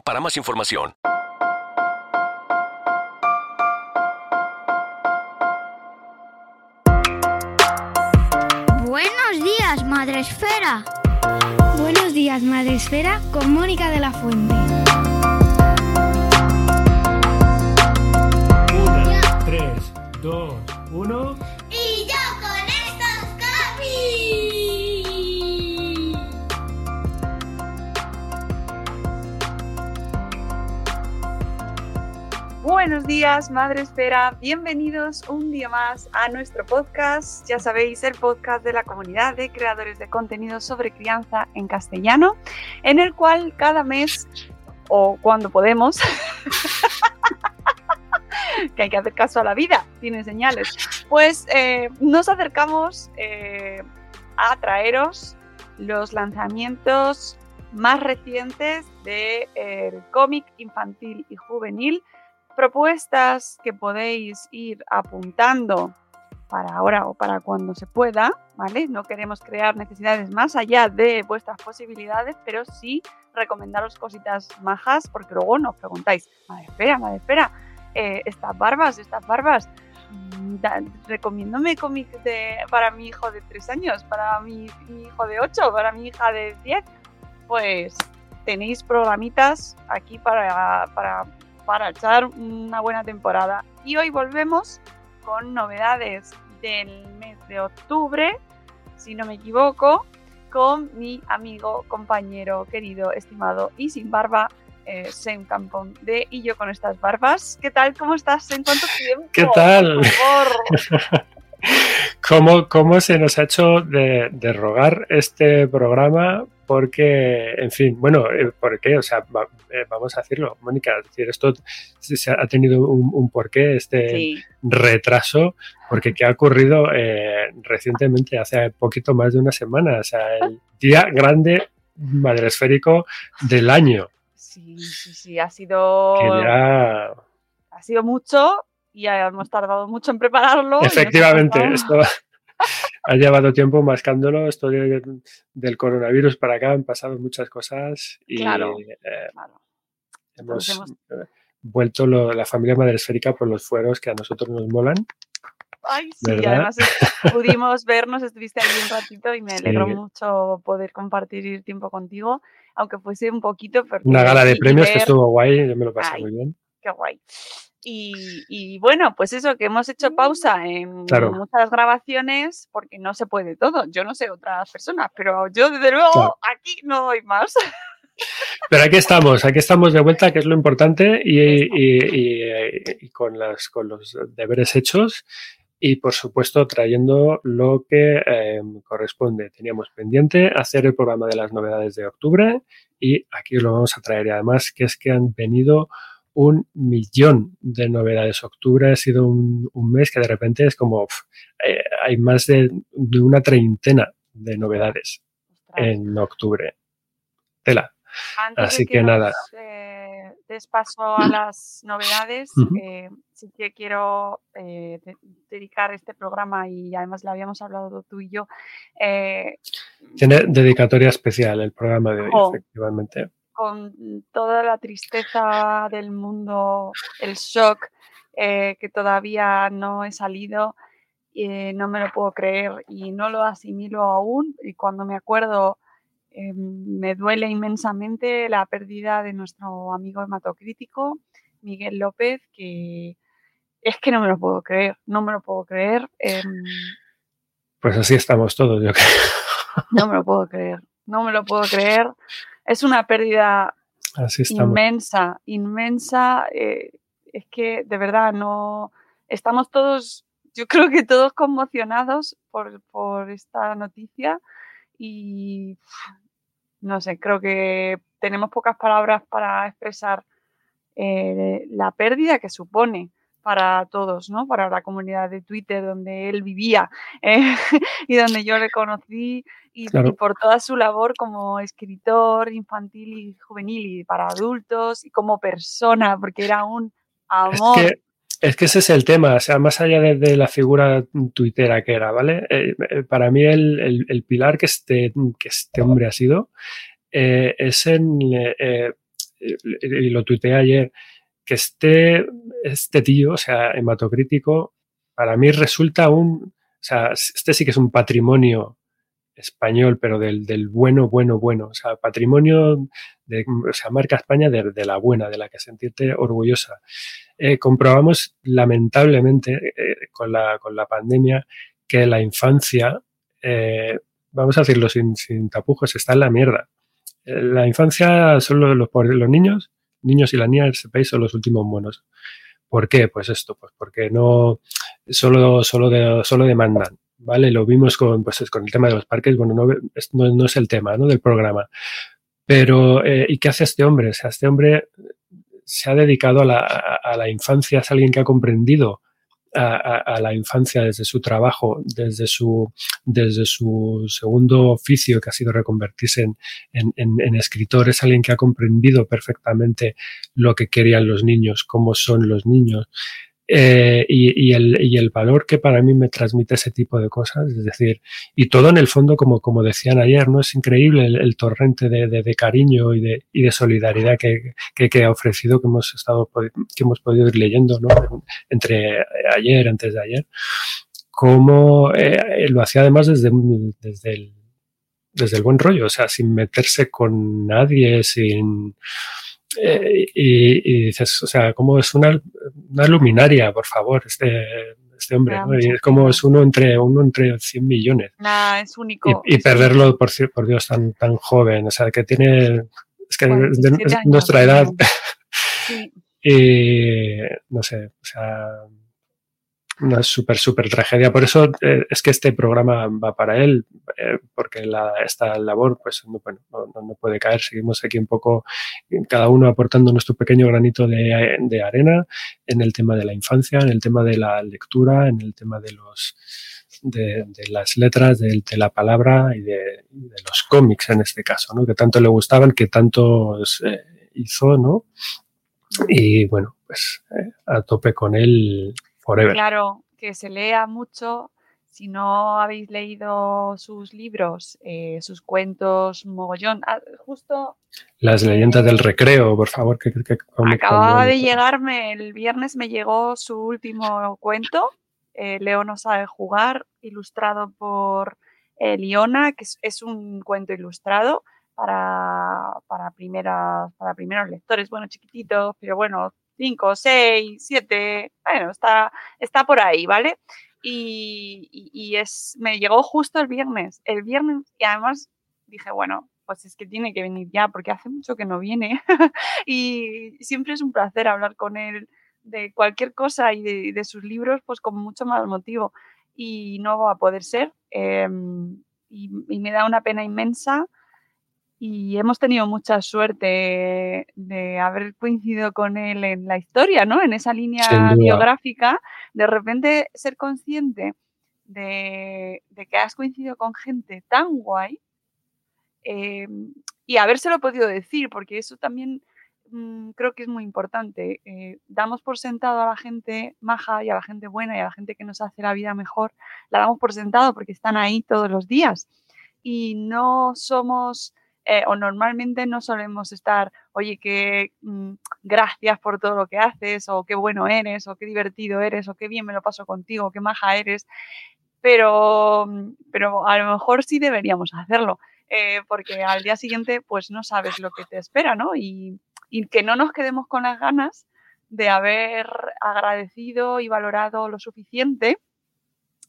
para más información. Buenos días, Madre Esfera. Buenos días, Madre Esfera, con Mónica de la Fuente. Una, tres, dos, uno. Buenos días, Madre Esfera. Bienvenidos un día más a nuestro podcast. Ya sabéis, el podcast de la comunidad de creadores de contenido sobre crianza en castellano, en el cual cada mes o cuando podemos, que hay que hacer caso a la vida, tiene señales, pues eh, nos acercamos eh, a traeros los lanzamientos más recientes del cómic infantil y juvenil propuestas que podéis ir apuntando para ahora o para cuando se pueda, ¿vale? No queremos crear necesidades más allá de vuestras posibilidades, pero sí recomendaros cositas majas, porque luego nos preguntáis, madre espera, madre espera, eh, estas barbas, estas barbas, mm, recomiéndome cómics de, para mi hijo de 3 años, para mi, hijo de 8, para mi hija de 10, pues tenéis programitas aquí para, para echar una buena temporada. Y hoy volvemos con novedades del mes de octubre, si no me equivoco, con mi amigo, compañero, querido, estimado y sin barba, eh, Sem Campón de Y yo con estas barbas. ¿Qué tal? ¿Cómo estás? ¿En cuánto tiempo? ¿Qué tal? Por favor. ¿Cómo, cómo se nos ha hecho de, de rogar este programa? Porque, en fin, bueno, eh, ¿por qué? O sea, va- eh, vamos a decirlo, Mónica, es decir, esto se- se ha tenido un, un porqué, este Sí, retraso, porque ¿qué ha ocurrido eh, recientemente, hace poquito más de una semana? O sea, el día grande madresférico del año, sí, sí, sí, ha sido, que ya ha sido mucho y hemos tardado mucho en prepararlo. Efectivamente, esto ha llevado tiempo mascándolo. Esto de- del coronavirus para acá han pasado muchas cosas y Claro. eh, Claro. hemos eh, vuelto lo- la familia madresférica por los fueros que a nosotros nos molan. Ay, sí, ¿Verdad? además es- pudimos vernos, estuviste allí un ratito y me alegró Sí. mucho poder compartir tiempo contigo, aunque fuese un poquito. Una gala de premios que ver- estuvo guay, yo me lo pasé Ay. muy bien. Qué guay. Y, y bueno, pues eso, que hemos hecho pausa en Claro. muchas grabaciones porque no se puede todo. Yo no sé otras personas, pero yo desde luego Claro. aquí no doy más. Pero aquí estamos, aquí estamos de vuelta, que es lo importante, y con, las, con los deberes hechos y, por supuesto, trayendo lo que eh, corresponde. Teníamos pendiente hacer el programa de las novedades de octubre y aquí lo vamos a traer. Y además, que es que han venido un millón de novedades. Octubre ha sido un, un mes que de repente es como, eh, hay más de, de una treintena de novedades Ostras. en octubre. Tela. Antes Así de que nos, nada. eh, des paso a las novedades, eh, sí que quiero eh, de- dedicar este programa y además lo habíamos hablado tú y yo. eh, Tiene dedicatoria especial el programa de hoy, Jo. efectivamente. Con toda la tristeza del mundo, el shock eh, que todavía no he salido, eh, no me lo puedo creer y no lo asimilo aún. Y cuando me acuerdo Em, me duele inmensamente la pérdida de nuestro amigo hematocrítico, Miguel López, que es que no me lo puedo creer, no me lo puedo creer. Pues así estamos todos, yo creo. No me lo puedo creer, no me lo puedo creer. Es una pérdida inmensa, inmensa. Eh, es que de verdad no estamos todos, yo creo que todos conmocionados por, por esta noticia y no sé, creo que tenemos pocas palabras para expresar eh, la pérdida que supone para todos, ¿no? Para la comunidad de Twitter donde él vivía eh, y donde yo le conocí y, por toda su labor como escritor infantil y juvenil y para adultos y como persona, porque era un amor. Es que, ese es el tema, o sea, más allá de, la figura tuitera que era, ¿vale? Eh, para mí el, pilar que este, que este hombre ha sido es en, y lo tuiteé ayer, que este tío, o sea, hematocrítico, para mí resulta un, o sea, este sí que es un patrimonio español, pero del, del bueno, bueno, bueno, o sea, patrimonio de, o sea, marca España de, la buena, de la que sentirte orgullosa. Eh, comprobamos lamentablemente eh, con, la, con la pandemia que la infancia, eh, vamos a decirlo sin, sin tapujos, está en la mierda. La infancia son los, los niños niños y las niñas de ese país son los últimos monos. ¿Por qué? Pues esto, pues porque no solo, solo, de, solo demandan. ¿Vale? Lo vimos con, pues, con el tema de los parques, bueno, no, no, es el tema ¿no? del programa. Pero, eh, ¿y qué hace este hombre? O sea, este hombre se ha dedicado a la, a la infancia, es alguien que ha comprendido a, la infancia desde su trabajo, desde su, desde su segundo oficio, que ha sido reconvertirse en, en, en, escritor, es alguien que ha comprendido perfectamente lo que querían los niños, cómo son los niños, eh, y, el, y, el, valor que para mí me transmite ese tipo de cosas, es decir, y todo en el fondo, como, como decían ayer, ¿no? Es increíble el, torrente de, de, cariño y de, y de solidaridad que, que, ha ofrecido, que hemos estado, que hemos podido ir leyendo, ¿no? Entre ayer, antes de ayer, como eh, lo hacía además desde, desde el, desde el buen rollo, o sea, sin meterse con nadie, sin, eh, y, dices, o sea, como es una, una luminaria, por favor, este, este hombre, ¿no? Y es como es uno entre uno entre 100 millones. Nah, es único. Y, perderlo, por, por Dios, tan, tan joven, o sea, que tiene, es que es nuestra edad. y no sé, o sea, una súper, súper tragedia. Por eso eh, es que este programa va para él, eh, porque esta labor pues no, bueno, no, puede caer. Seguimos aquí un poco, cada uno aportando nuestro pequeño granito de, arena en el tema de la infancia, en el tema de la lectura, en el tema de los de, las letras, de, la palabra y de, los cómics en este caso, ¿no? que tanto le gustaban, que tanto eh, hizo, ¿no? Y bueno, pues a tope con él Claro, que se lea mucho. Si no habéis leído sus libros, eh, sus cuentos, mogollón, ah, justo... Las leyendas del recreo, por favor. Que, acababa de llegarme, el viernes me llegó su último cuento, eh, Leo no sabe jugar, ilustrado por eh, Liona, que es, un cuento ilustrado para, para, primeras, para primeros lectores, bueno, chiquititos, pero bueno, 5, 6, 7, bueno, está, está por ahí, ¿vale? Y, es, me llegó justo el viernes, el viernes, y además dije, bueno, pues es que tiene que venir ya, porque hace mucho que no viene. y siempre es un placer hablar con él de cualquier cosa y de, sus libros, pues con mucho más motivo. Y no va a poder ser. Em, y, me da una pena inmensa y hemos tenido mucha suerte de haber coincidido con él en la historia, ¿no? En esa línea biográfica, de repente ser consciente de, que has coincidido con gente tan guay eh, y habérselo podido decir, porque eso también mm, creo que es muy importante. Eh, damos por sentado a la gente maja y a la gente buena y a la gente que nos hace la vida mejor, la damos por sentado porque están ahí todos los días y no somos eh, o normalmente no solemos estar, oye, que mm, gracias por todo lo que haces, o qué bueno eres, o qué divertido eres, o qué bien me lo paso contigo, qué maja eres, pero, mm, pero a lo mejor sí deberíamos hacerlo. eh, porque al día siguiente pues no sabes lo que te espera, ¿no? Y, y que no nos quedemos con las ganas de haber agradecido y valorado lo suficiente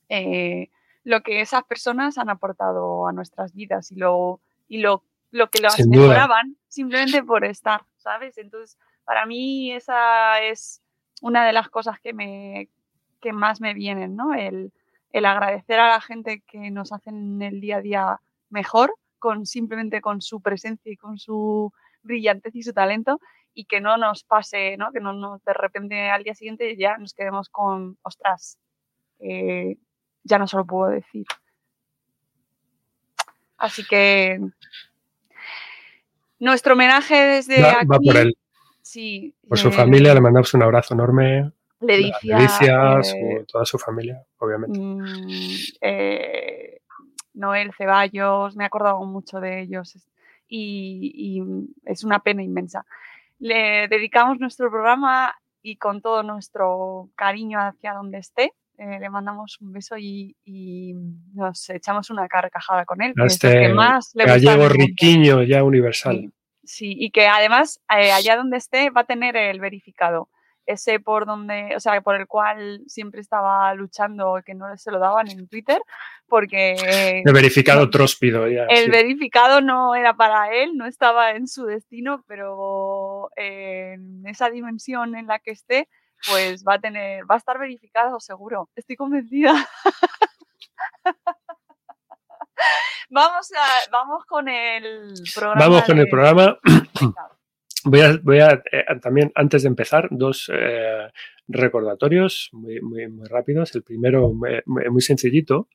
eh, lo que esas personas han aportado a nuestras vidas y lo, y lo, lo que duda. mejoraban simplemente por estar, ¿sabes? Entonces, para mí esa es una de las cosas que, me, que más me vienen, ¿no? El, el agradecer a la gente que nos hacen el día a día mejor, con simplemente con su presencia y con su brillantez y su talento, y que no nos pase, ¿no? Que no nos de repente al día siguiente ya nos quedemos con, ostras, eh, ya no se lo puedo decir. Así que nuestro homenaje desde Va, aquí. va por él, Sí, por su eh, familia, le mandamos un abrazo enorme. Ledicia, a Leticia, eh, su- toda su familia, obviamente. mm, eh, Noel Ceballos, me he acordado mucho de ellos y es una pena inmensa. Le dedicamos nuestro programa y con todo nuestro cariño hacia donde esté, eh, le mandamos un beso y, y nos echamos una carcajada con él, que A es lo que este más le Gallego riquiño ya universal. Sí, sí, y que además eh, allá donde esté va a tener el verificado, ese por donde, o sea, por el cual siempre estaba luchando que no se lo daban en Twitter, porque El verificado no, tróspido ya. el sí. verificado no era para él, no estaba en su destino, pero en esa dimensión en la que esté, pues va a tener, va a estar verificado seguro. Estoy convencida. vamos a, vamos con el programa. Vamos con el programa. Voy a, voy a, eh, también, antes de empezar, dos eh, recordatorios muy, muy, muy rápidos. El primero, muy, muy- muy sencillito,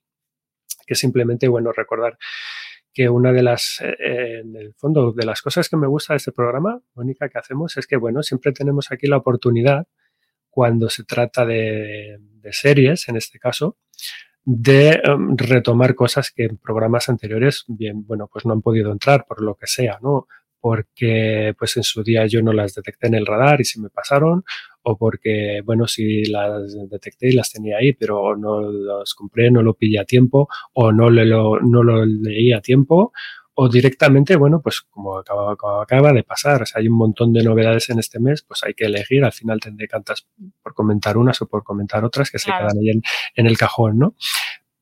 que simplemente, bueno, recordar que una de las, eh, eh, en el fondo, de las cosas que me gusta de este programa, Mónica, que hacemos, es que, bueno, siempre tenemos aquí la oportunidad, cuando se trata de, series, en este caso, de em, retomar cosas que en programas anteriores, bien, bueno, pues no han podido entrar por lo que sea, ¿no? Porque pues en su día yo no las detecté en el radar y se me pasaron, o porque, bueno, sí las detecté y las tenía ahí, pero no las compré, no lo pillé a tiempo, o no, le lo, no lo leí a tiempo, o directamente, bueno, pues como acaba, como acaba de pasar, o sea, hay un montón de novedades en este mes, pues hay que elegir, al final tendré tantas por comentar unas o por comentar otras que se quedan ahí en, en el cajón, ¿no?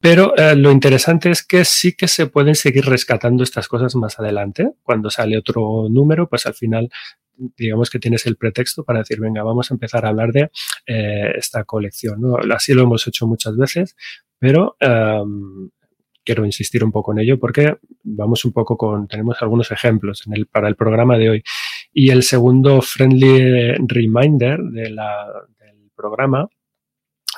Pero eh, lo interesante es que sí que se pueden seguir rescatando estas cosas más adelante. Cuando sale otro número, pues al final digamos que tienes el pretexto para decir, venga, vamos a empezar a hablar de eh, esta colección. ¿no? Así lo hemos hecho muchas veces, pero um, quiero insistir un poco en ello porque vamos un poco con, tenemos algunos ejemplos para el programa de hoy. Y el segundo friendly reminder del programa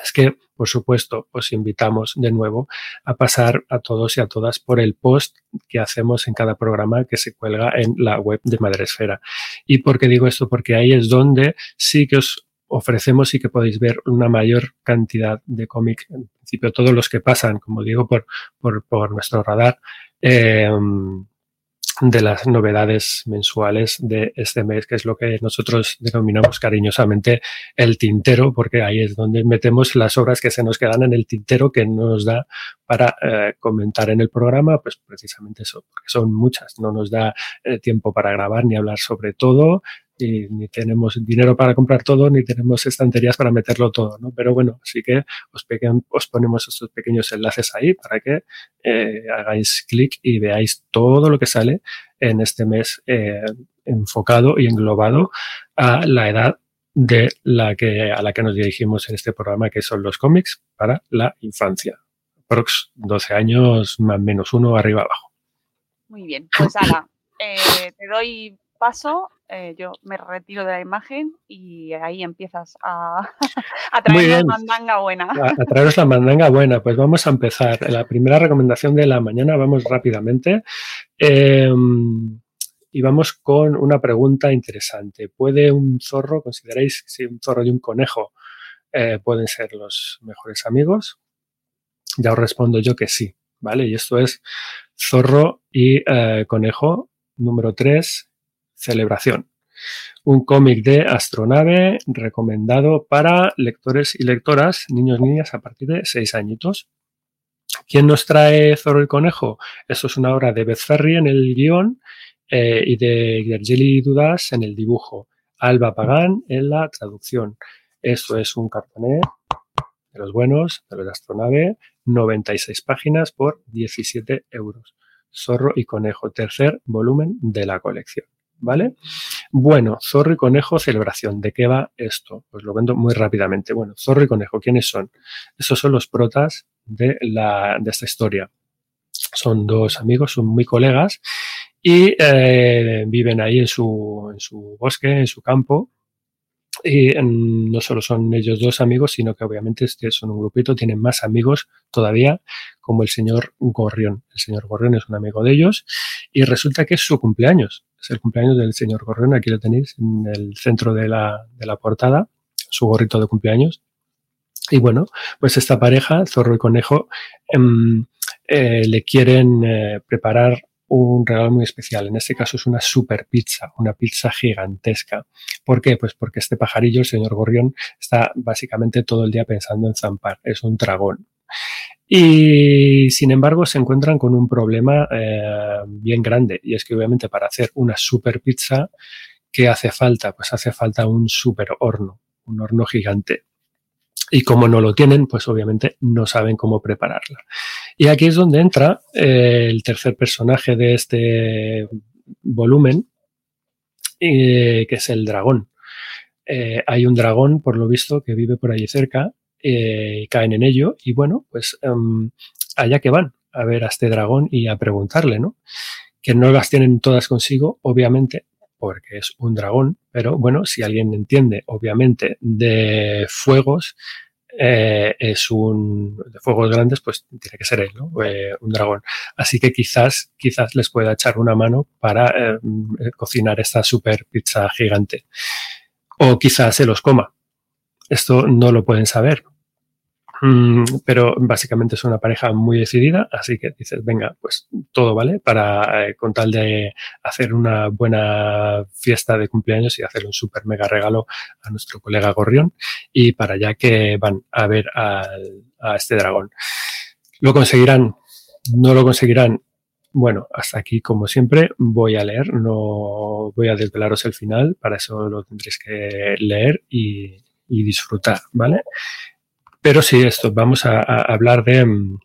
es que, por supuesto, os invitamos de nuevo a pasar a todos y a todas por el post que hacemos en cada programa que se cuelga en la web de Madresfera. ¿Y por qué digo esto? Porque ahí es donde sí que os ofrecemos y que podéis ver una mayor cantidad de cómic, principio todos los que pasan, como digo, por, nuestro radar, eh, de las novedades mensuales de este mes, que es lo que nosotros denominamos cariñosamente el tintero, porque ahí es donde metemos las obras que se nos quedan en el tintero que no nos da para eh, comentar en el programa, pues precisamente eso, porque son muchas, no nos da eh, tiempo para grabar ni hablar sobre todo, y ni tenemos dinero para comprar todo, ni tenemos estanterías para meterlo todo, ¿no? Pero bueno, así que os, os ponemos estos pequeños enlaces ahí para que eh, hagáis clic y veáis todo lo que sale en este mes eh, enfocado y englobado a la edad de la que, a la que nos dirigimos en este programa, que son los cómics para la infancia. Prox 12 años más menos uno arriba abajo. Muy bien, pues Ala, eh, te doy paso, eh, yo me retiro de la imagen y ahí empiezas a, a traer una mandanga buena. A, a, traeros la mandanga buena, pues vamos a empezar. La primera recomendación de la mañana, vamos rápidamente. Eh, y vamos con una pregunta interesante. ¿Puede un zorro, consideráis si un zorro y un conejo eh, pueden ser los mejores amigos? Ya os respondo yo que sí, ¿vale? Y esto es zorro y eh, conejo número 3, celebración. Un cómic de astronave recomendado para lectores y lectoras, niños y niñas a partir de 6 añitos, ¿Quién nos trae Zorro y Conejo? Eso es una obra de Beth Ferry en el guion eh, y de Gergely Dudas en el dibujo. Alba Pagán en la traducción. Esto es un cartoné de los buenos, de los de Astronave, 96 páginas por 17 euros. Zorro y Conejo, tercer volumen de la colección. ¿Vale? Bueno, Zorro y Conejo, celebración. ¿De qué va esto? Pues lo vendo muy rápidamente. Bueno, Zorro y Conejo, ¿quiénes son? Estos son los protas de, la, de esta historia. Son dos amigos, son muy colegas y eh, viven ahí en su, en su bosque, en su campo, y mm, no solo son ellos dos amigos, sino que obviamente son un grupito, tienen más amigos todavía, como el señor Gorrión. El señor Gorrión es un amigo de ellos y resulta que es su cumpleaños. Es el cumpleaños del señor Gorrión, aquí lo tenéis en el centro de la, de la portada, su gorrito de cumpleaños. Y bueno, pues esta pareja, Zorro y Conejo, em, eh, le quieren eh, preparar un regalo muy especial. En este caso es una super pizza, una pizza gigantesca. ¿Por qué? Pues porque este pajarillo, el señor Gorrión, está básicamente todo el día pensando en zampar. Es un dragón. Y sin embargo se encuentran con un problema eh, bien grande y es que obviamente para hacer una super pizza, ¿qué hace falta? Pues hace falta un super horno, un horno gigante. Y como no lo tienen, pues obviamente no saben cómo prepararla. Y aquí es donde entra eh, el tercer personaje de este volumen, eh, que es el dragón. Eh, hay un dragón, por lo visto, que vive por allí cerca, y caen en ello, y bueno, pues em, allá que van a ver a este dragón y a preguntarle, ¿no? Que no las tienen todas consigo, obviamente, porque es un dragón, pero bueno, si alguien entiende, obviamente, de fuegos, eh, es un de fuegos grandes, pues tiene que ser él, ¿no? Eh, un dragón. Así que quizás, quizás les pueda echar una mano para eh, cocinar esta super pizza gigante. O quizás se los coma. Esto no lo pueden saber, Mm, pero básicamente es una pareja muy decidida, así que dices, venga, pues todo vale para eh, con tal de hacer una buena fiesta de cumpleaños y hacer un super mega regalo a nuestro colega Gorrión y para allá que van a ver a este dragón. ¿Lo conseguirán? ¿No lo conseguirán? Bueno, hasta aquí, como siempre, voy a leer, no voy a desvelaros el final, para eso lo tendréis que leer y, y disfrutar, ¿vale? Pero sí, esto, vamos a, hablar de mm,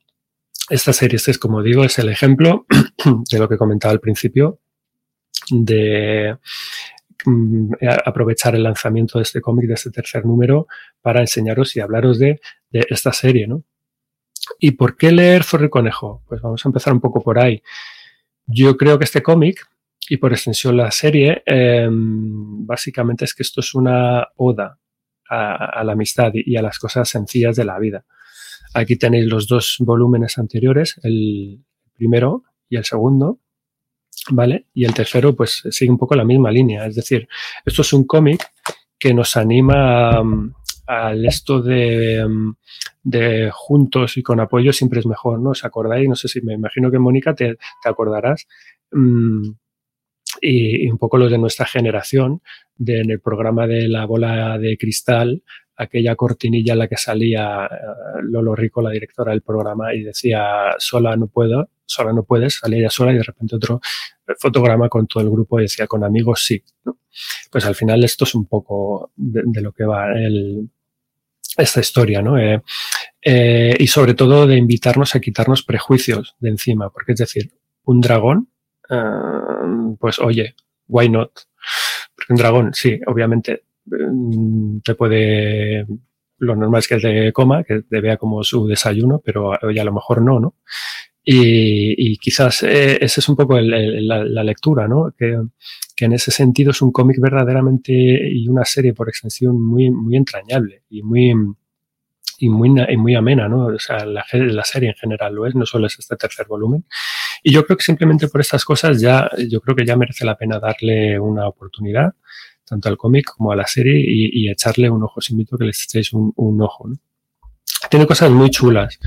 esta serie. Este es, como digo, es el ejemplo de lo que comentaba al principio, de mm, aprovechar el lanzamiento de este cómic, de este tercer número, para enseñaros y hablaros de, esta serie, ¿no? ¿Y por qué leer Zorro y Conejo? Pues vamos a empezar un poco por ahí. Yo creo que este cómic, y por extensión la serie, em, básicamente es que esto es una oda a, la amistad y a las cosas sencillas de la vida. Aquí tenéis los dos volúmenes anteriores, el primero y el segundo, ¿vale? Y el tercero, pues sigue un poco la misma línea. Es decir, esto es un cómic que nos anima um, al esto de, um, de, juntos y con apoyo siempre es mejor, ¿no? ¿Os acordáis? No sé si me imagino que Mónica te, acordarás. Um, y, un poco los de nuestra generación, de, en el programa de la bola de cristal, aquella cortinilla en la que salía eh, Lolo Rico, la directora del programa, y decía, sola no puedo, sola no puedes, salía ella sola y de repente otro fotograma con todo el grupo y decía, con amigos sí. Pues al final esto es un poco de, lo que va el, esta historia, ¿no? Eh, eh, y sobre todo de invitarnos a quitarnos prejuicios de encima, porque es decir, un dragón Pues oye, why not? Porque un dragón, sí, obviamente em, te puede, lo normal es que te coma, que te vea como su desayuno, pero oye, a lo mejor no, ¿no? Y, quizás eh, esa es un poco la, lectura, ¿no? Que, en ese sentido es un cómic verdaderamente y una serie por extensión muy, muy entrañable y muy, y muy, muy amena, ¿no? O sea, la, la, serie en general lo es, no solo es este tercer volumen. Y yo creo que simplemente por estas cosas ya, yo creo que ya merece la pena darle una oportunidad, tanto al cómic como a la serie, y, echarle un ojo. Os invito a que les echéis un, ojo, ¿no? Tiene cosas muy chulas.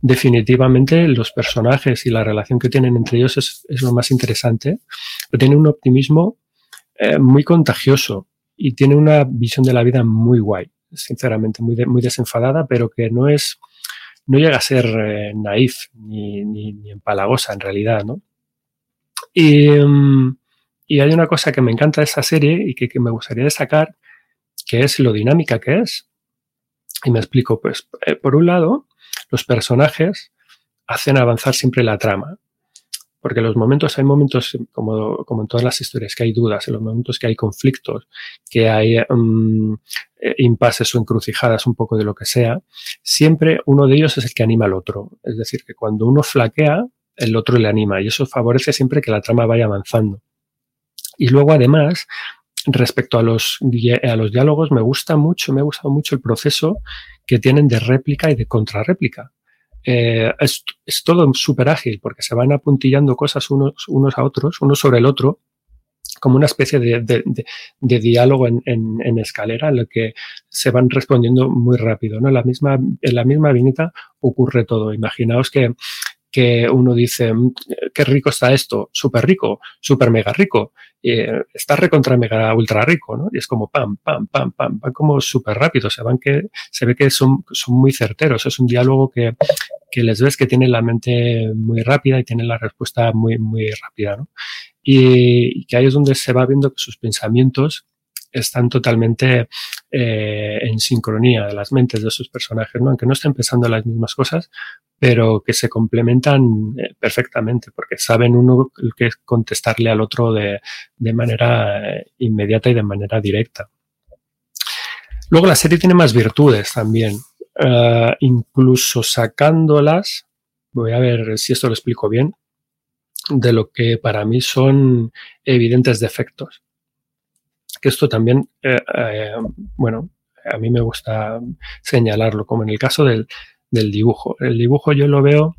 Definitivamente los personajes y la relación que tienen entre ellos es, es lo más interesante. Pero tiene un optimismo eh, muy contagioso y tiene una visión de la vida muy guay sinceramente, muy, muy desenfadada, pero que no es, no llega a ser eh, naif ni, empalagosa en realidad, ¿no? Y, mm, y, hay una cosa que me encanta de esta serie y que, que, me gustaría destacar, que es lo dinámica que es. Y me explico, pues, eh, por un lado, los personajes hacen avanzar siempre la trama porque los momentos, hay momentos como, como, en todas las historias, que hay dudas, en los momentos que hay conflictos, que hay um, impases o encrucijadas, un poco de lo que sea, siempre uno de ellos es el que anima al otro. Es decir, que cuando uno flaquea, el otro le anima y eso favorece siempre que la trama vaya avanzando. Y luego, además, respecto a los, a los diálogos, me gusta mucho, me ha gustado mucho el proceso que tienen de réplica y de contrarréplica eh, es, es, todo súper ágil porque se van apuntillando cosas unos, unos a otros, uno sobre el otro, como una especie de, de, de, de diálogo en, en, en, escalera en lo que se van respondiendo muy rápido. ¿no? La misma, en la misma viñeta ocurre todo. Imaginaos que, que uno dice, mm, qué rico está esto, súper rico, súper mega rico, eh, está recontra mega ultra rico, ¿no? Y es como pam, pam, pam, pam, van como súper rápido, se van que, se ve que son, son muy certeros, es un diálogo que, que les ves que tienen la mente muy rápida y tienen la respuesta muy, muy rápida, ¿no? Y, que ahí es donde se va viendo que sus pensamientos están totalmente eh, en sincronía de las mentes de sus personajes, ¿no? aunque no estén pensando las mismas cosas, pero que se complementan eh, perfectamente porque saben uno que contestarle al otro de, de manera eh, inmediata y de manera directa. Luego la serie tiene más virtudes también, uh, incluso sacándolas, voy a ver si esto lo explico bien, de lo que para mí son evidentes defectos que esto también, eh, bueno, a mí me gusta señalarlo, como en el caso del, del, dibujo. El dibujo yo lo veo,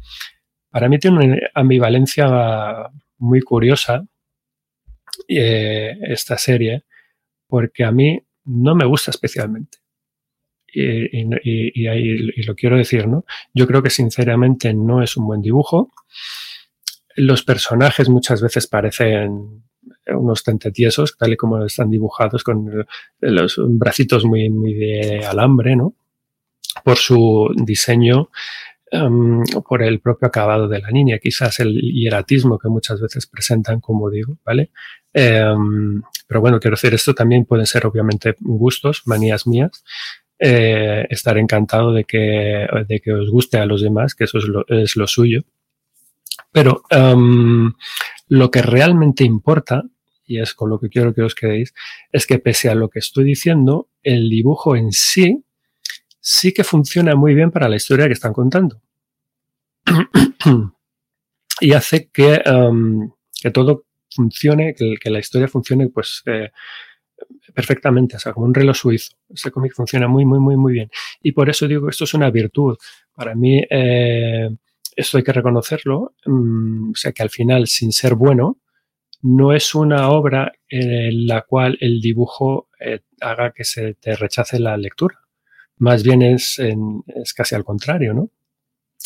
para mí tiene una ambivalencia muy curiosa eh, esta serie, porque a mí no me gusta especialmente. Y, y, lo quiero decir, ¿no? Yo creo que sinceramente no es un buen dibujo. Los personajes muchas veces parecen unos tentetiesos, tal y como están dibujados, con los bracitos muy, muy de alambre, ¿no? Por su diseño, um, por el propio acabado de la niña, quizás el hieratismo que muchas veces presentan, como digo, ¿vale? Um, pero bueno, quiero decir, esto también pueden ser obviamente gustos, manías mías. Eh, estar encantado de que, de que os guste a los demás, que eso es lo, es lo suyo. Pero um, lo que realmente importa y es con lo que quiero que os quedéis, es que pese a lo que estoy diciendo, el dibujo en sí sí que funciona muy bien para la historia que están contando. y hace que, um, que, todo funcione, que, la historia funcione pues eh, perfectamente, o sea, como un reloj suizo. Este cómic funciona muy, muy, muy, muy bien. Y por eso digo que esto es una virtud. Para mí, eh, esto hay que reconocerlo. Um, o sea, que al final, sin ser bueno, no es una obra en la cual el dibujo eh, haga que se te rechace la lectura. Más bien es, en, es casi al contrario, ¿no?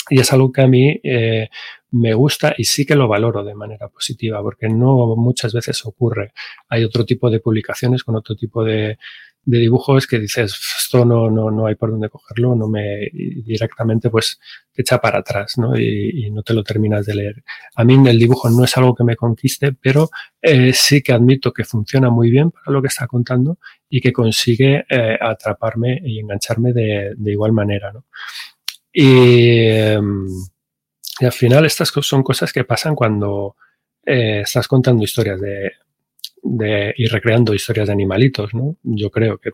Y es algo que a mí eh, me gusta y sí que lo valoro de manera positiva, porque no muchas veces ocurre. Hay otro tipo de publicaciones con otro tipo de, de dibujos que dices, esto no, no, no hay por dónde cogerlo, no me directamente pues te echa para atrás, ¿no? Y, y, no te lo terminas de leer. A mí el dibujo no es algo que me conquiste, pero eh, sí que admito que funciona muy bien para lo que está contando y que consigue eh, atraparme y engancharme de, de igual manera, ¿no? Y, em, y, al final estas son cosas que pasan cuando eh, estás contando historias de, de ir recreando historias de animalitos, ¿no? Yo creo que,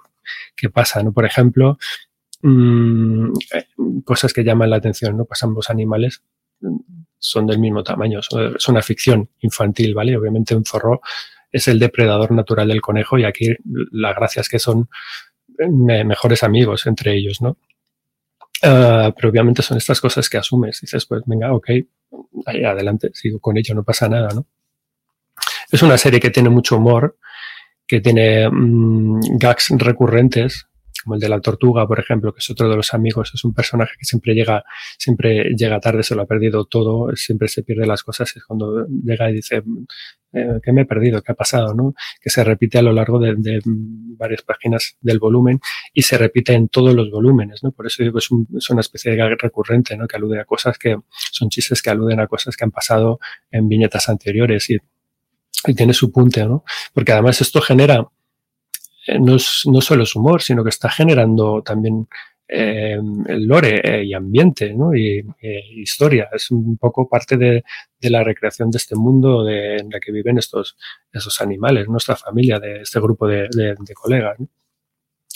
que pasa, ¿no? Por ejemplo, mmm, cosas que llaman la atención, ¿no? Pues ambos animales son del mismo tamaño, son, una ficción infantil, ¿vale? Obviamente un zorro es el depredador natural del conejo y aquí la gracia es que son mejores amigos entre ellos, ¿no? Uh, pero obviamente son estas cosas que asumes. Dices, pues venga, ok, ahí adelante, sigo con ello, no pasa nada, ¿no? Es una serie que tiene mucho humor, que tiene mmm, gags recurrentes, como el de la tortuga, por ejemplo, que es otro de los amigos, es un personaje que siempre llega, siempre llega tarde, se lo ha perdido todo, siempre se pierde las cosas, es cuando llega y dice, eh, ¿qué me he perdido? ¿Qué ha pasado? ¿no? Que se repite a lo largo de, de, varias páginas del volumen y se repite en todos los volúmenes, ¿no? Por eso digo es, un, es una especie de gag recurrente, ¿no? Que alude a cosas que son chistes que aluden a cosas que han pasado en viñetas anteriores y, y tiene su punte, ¿no? Porque además esto genera, eh, no, no solo es humor, sino que está generando también eh, lore eh, y ambiente ¿no? y eh, historia. Es un poco parte de, de la recreación de este mundo en la que viven estos, esos animales, nuestra familia, de este grupo de colegas. ¿no?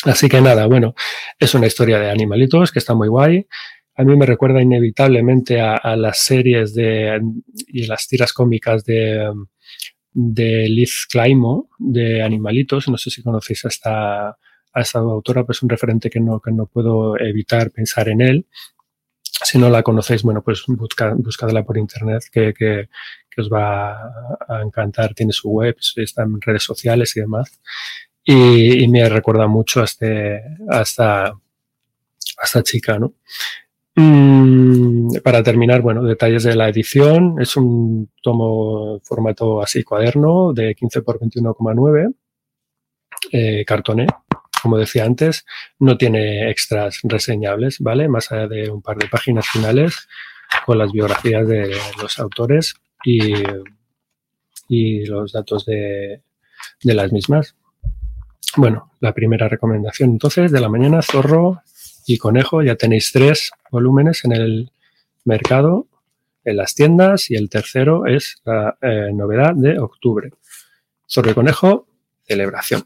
Así que nada, bueno, es una historia de animalitos que está muy guay. A mí me recuerda inevitablemente a, a las series de, y las tiras cómicas de, de Liz Climo, de Animalitos. No sé si conocéis a esta, a esta autora, pues un referente que no, que no puedo evitar pensar en él. Si no la conocéis, bueno, pues busca, buscadla por internet, que, que, que, os va a encantar. Tiene su web, está en redes sociales y demás. Y, y me recuerda mucho a, este, a, esta, a esta chica, ¿no? Mm, para terminar, bueno, detalles de la edición. Es un tomo formato así cuaderno de 15 por 21,9, eh, cartoné, como decía antes. No tiene extras reseñables, ¿vale? Más allá de un par de páginas finales con las biografías de los autores y, y los datos de, de las mismas. Bueno, la primera recomendación entonces de la mañana, zorro y conejo. Ya tenéis tres volúmenes en el mercado, en las tiendas, y el tercero es la eh, novedad de octubre. Y conejo, celebración.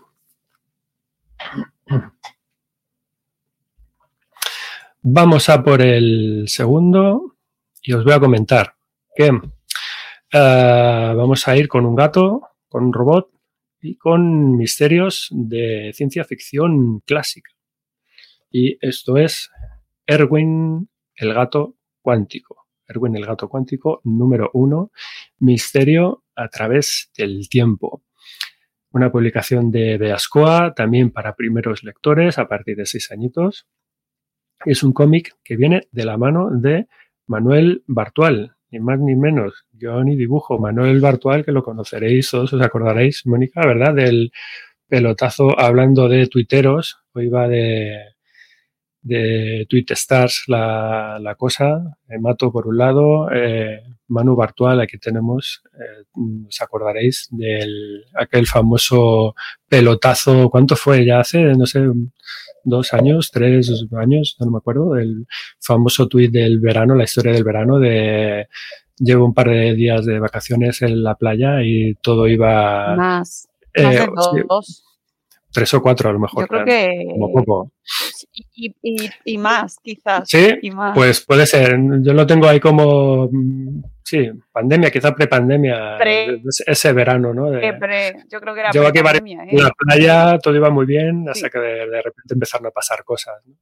Vamos a por el segundo y os voy a comentar que uh, vamos a ir con un gato, con un robot y con misterios de ciencia ficción clásica. Y esto es Erwin el gato cuántico. Erwin el gato cuántico número uno, Misterio a través del tiempo. Una publicación de Beascoa, también para primeros lectores a partir de seis añitos. Es un cómic que viene de la mano de Manuel Bartual, ni más ni menos. Yo ni dibujo. Manuel Bartual, que lo conoceréis, todos os acordaréis, Mónica, ¿verdad? Del pelotazo hablando de tuiteros. Hoy va de, de Tweet Stars la, la cosa. Eh, Mato por un lado, eh, Manu Bartual, aquí tenemos, eh, os acordaréis del aquel famoso pelotazo, ¿cuánto fue? Ya hace, no sé, dos años, tres años, no me acuerdo, el famoso tuit del verano, la historia del verano de llevo un par de días de vacaciones en la playa y todo iba... Más, más de dos. Tres o cuatro a lo mejor. Yo creo que... Como poco. Y, y, y, más, quizás. Sí, y más. pues puede ser. Yo lo tengo ahí como, sí, pandemia, quizá prepandemia, Pre. ese verano, ¿no? De, Eh, pre- yo creo que era Llevo aquí pre-pandemia, ¿eh? en la playa, todo iba muy bien, hasta Sí. que de, de repente empezaron a pasar cosas. ¿no?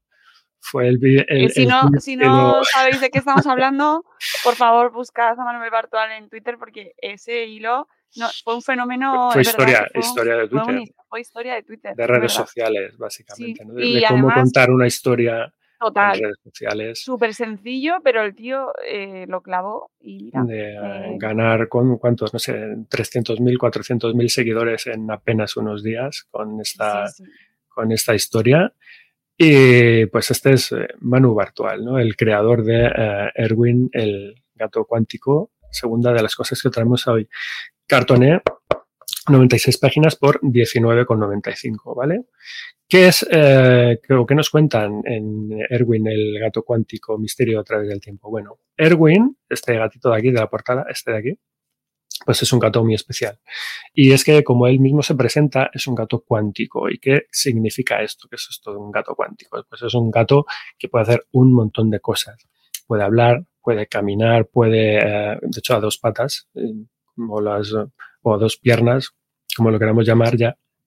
Fue el, el, Y si el no, tuit si no lo- sabéis de qué estamos hablando, por favor buscad a Manuel Bartual en Twitter porque ese hilo no, fue un fenómeno. Fue verdad historia- que fue un- historia de fue un- Twitter. Fue, historia de Twitter. de es redes verdad. sociales, básicamente, Sí, ¿no? de, y de cómo contar una historia en Total. redes sociales, Súper sencillo, pero el tío eh, lo clavó y mira. de eh, eh, ganar con cuántos, no sé, 300.000, 400.000 seguidores en apenas unos días con esta, sí, sí. con esta historia. Y pues este es Manu Bartual, ¿no? el creador de Erwin, el gato cuántico, segunda de las cosas que traemos hoy. Cartoné, 96 páginas por 19,95, ¿vale? ¿Qué es, eh, o qué nos cuentan en Erwin, el gato cuántico, misterio a través del tiempo? Bueno, Erwin, este gatito de aquí, de la portada, este de aquí, pues es un gato muy especial. Y es que, como él mismo se presenta, es un gato cuántico. ¿Y qué significa esto? ¿Qué es esto de un gato cuántico? Pues es un gato que puede hacer un montón de cosas. Puede hablar, puede caminar, puede, eh, de hecho, a dos patas, eh, o, las, o dos piernas, como lo queramos llamar ya.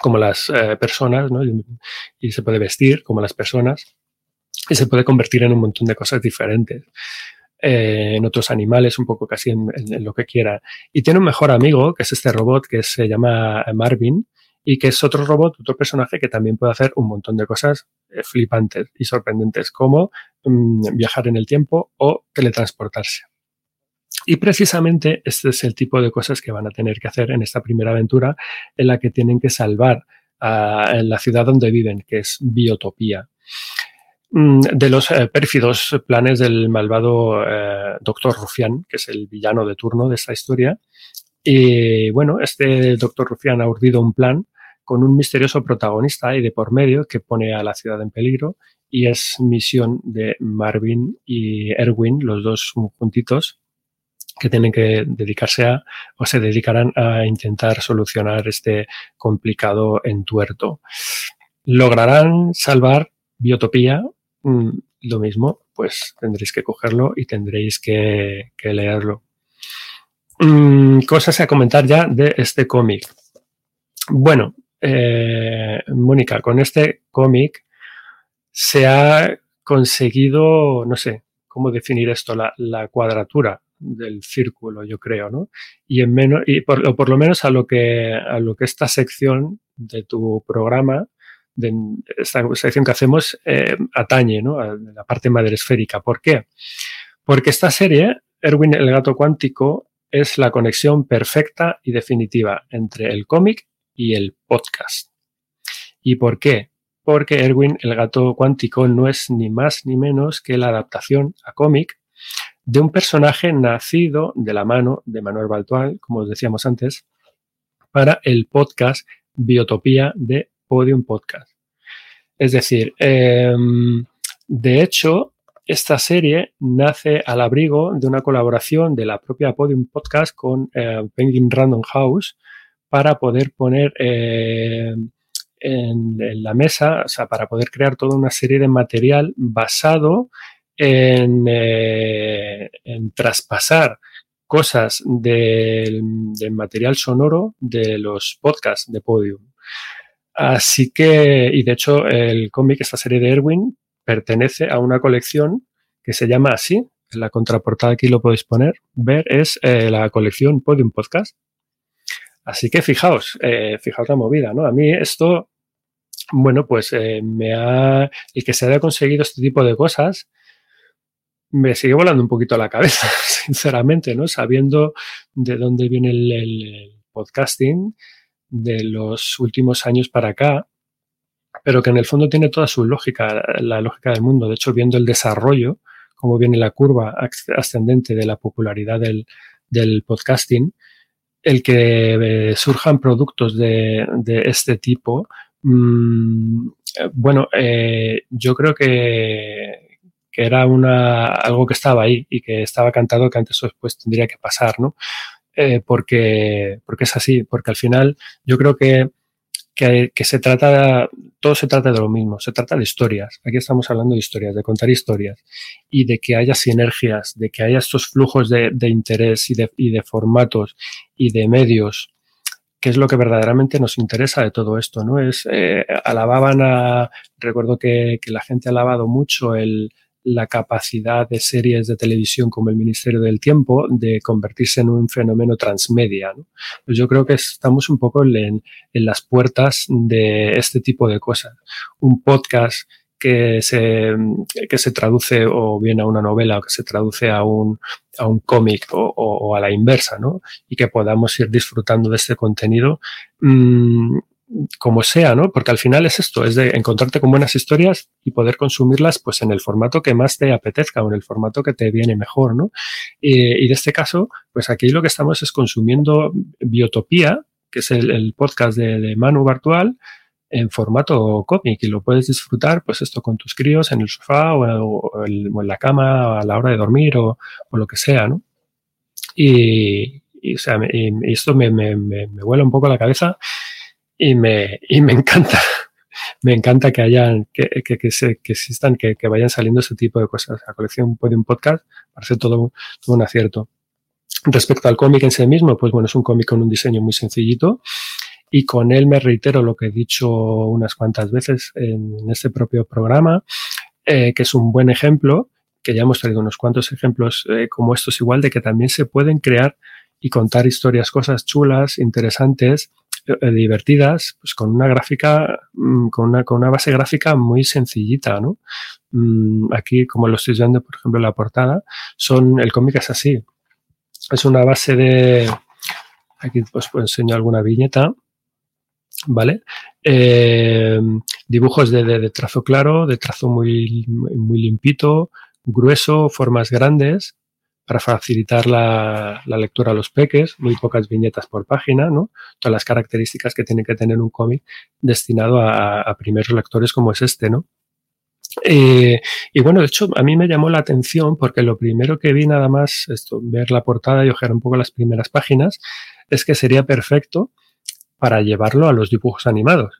como las eh, personas, ¿no? Y, se puede vestir como las personas y se puede convertir en un montón de cosas diferentes. eh, en otros animales, un poco casi en, lo que quiera. Y tiene un mejor amigo, que es este robot que se llama Marvin, y que es otro robot, otro personaje que también puede hacer un montón de cosas eh, flipantes y sorprendentes, como mm, viajar en el tiempo o teletransportarse. Y precisamente este es el tipo de cosas que van a tener que hacer en esta primera aventura en la que tienen que salvar a la ciudad donde viven, que es Biotopía. Mm, De los eh, pérfidos planes del malvado eh, Doctor Rufián, que es el villano de turno de esta historia. Y bueno, este Doctor Rufián ha urdido un plan con un misterioso protagonista ahí de por medio que pone a la ciudad en peligro y es misión de Marvin y Erwin, los dos juntitos, que tienen que dedicarse a o se dedicarán a intentar solucionar este complicado entuerto. ¿Lograrán salvar Biotopía? Mm, lo mismo, pues tendréis que cogerlo y tendréis que, leerlo. Mm, cosas a comentar ya de este cómic. Bueno, eh, Mónica, con este cómic se ha conseguido, no sé, cómo definir esto, la cuadratura del círculo, yo creo, ¿no? Y en menos, y por, lo menos a lo que a lo que esta sección de tu programa, de esta sección que hacemos, eh, atañe, ¿no? A la parte madresférica. ¿Por qué? Porque esta serie, Erwin el gato cuántico, es la conexión perfecta y definitiva entre el cómic y el podcast. ¿Y por qué? Porque Erwin el gato cuántico no es ni más ni menos que la adaptación a cómic de un personaje nacido de la mano de Manuel Baltual, como os decíamos antes, para el podcast Biotopía de Podium Podcast. Es decir, eh, de hecho, esta serie nace al abrigo de una colaboración de la propia Podium Podcast con eh, Penguin Random House para poder poner eh, en, en, la mesa, o sea, para poder crear toda una serie de material basado en, eh, en traspasar cosas del, material sonoro de los podcasts de Podium. Así que, y de hecho, el cómic, esta serie de Erwin, pertenece a una colección que se llama así, en la contraportada aquí lo podéis poner, ver, es eh, la colección Podium Podcast. Así que fijaos, eh, fijaos la movida, ¿no? A mí esto, bueno, pues me ha, el que se haya conseguido este tipo de cosas, me sigue volando un poquito la cabeza, sinceramente, ¿no? Sabiendo de dónde viene el, podcasting de los últimos años para acá, pero que en el fondo tiene toda su lógica, la lógica del mundo. De hecho, viendo el desarrollo, cómo viene la curva ascendente de la popularidad del, del podcasting, el que eh, surjan productos de, de este tipo, mmm, bueno, eh, yo creo que, que era una, algo que estaba ahí y que estaba cantado que antes o después tendría que pasar, ¿no? Eh, porque, porque es así, porque al final yo creo que, que, se trata, todo se trata de lo mismo, se trata de historias. Aquí estamos hablando de historias, de contar historias y de que haya sinergias, de que haya estos flujos de, de interés y de, y de, formatos y de medios, que es lo que verdaderamente nos interesa de todo esto, ¿no? Es, eh, alababan a, recuerdo que, que la gente ha alabado mucho el, la capacidad de series de televisión como el Ministerio del Tiempo de convertirse en un fenómeno transmedia. Pues yo creo que estamos un poco en, las puertas de este tipo de cosas. Un podcast que se, que se traduce o bien a una novela o que se traduce a un, a un cómic o, a la inversa, ¿no? Y que podamos ir disfrutando de este contenido. Mmm, como sea, ¿no? Porque al final es esto, es de encontrarte con buenas historias y poder consumirlas pues en el formato que más te apetezca o en el formato que te viene mejor, ¿no? y de este caso, pues aquí lo que estamos es consumiendo Biotopía, que es el, podcast de, Manu Bartual, en formato cómic y lo puedes disfrutar, pues esto con tus críos en el sofá o, en la cama a la hora de dormir o, lo que sea, ¿no? Y, y, esto me, me, un poco la cabeza y me, y me encanta. Me encanta que hayan, que, que, que, se, que existan, que, que, vayan saliendo ese tipo de cosas. La colección puede un podcast parece todo, todo un acierto. Respecto al cómic en sí mismo, pues bueno, es un cómic con un diseño muy sencillito y con él me reitero lo que he dicho unas cuantas veces en este propio programa, eh, que es un buen ejemplo, que ya hemos traído unos cuantos ejemplos eh, como estos igual, de que también se pueden crear y contar historias, cosas chulas, interesantes, divertidas, pues con una gráfica, mm, con una, con una base gráfica muy sencillita, ¿no? Mm, aquí, como lo estoy viendo, por ejemplo, la portada, son, el cómic es así. Es una base de, aquí os pues, enseño alguna viñeta, ¿vale? Eh, dibujos de, de, de, trazo claro, de trazo muy, muy limpito, grueso, formas grandes, para facilitar la, lectura a los peques, muy pocas viñetas por página, ¿no? Todas las características que tiene que tener un cómic destinado a, a, primeros lectores como es este, ¿no? Eh, y bueno, de hecho, a mí me llamó la atención porque lo primero que vi nada más, esto, ver la portada y ojear un poco las primeras páginas, es que sería perfecto para llevarlo a los dibujos animados.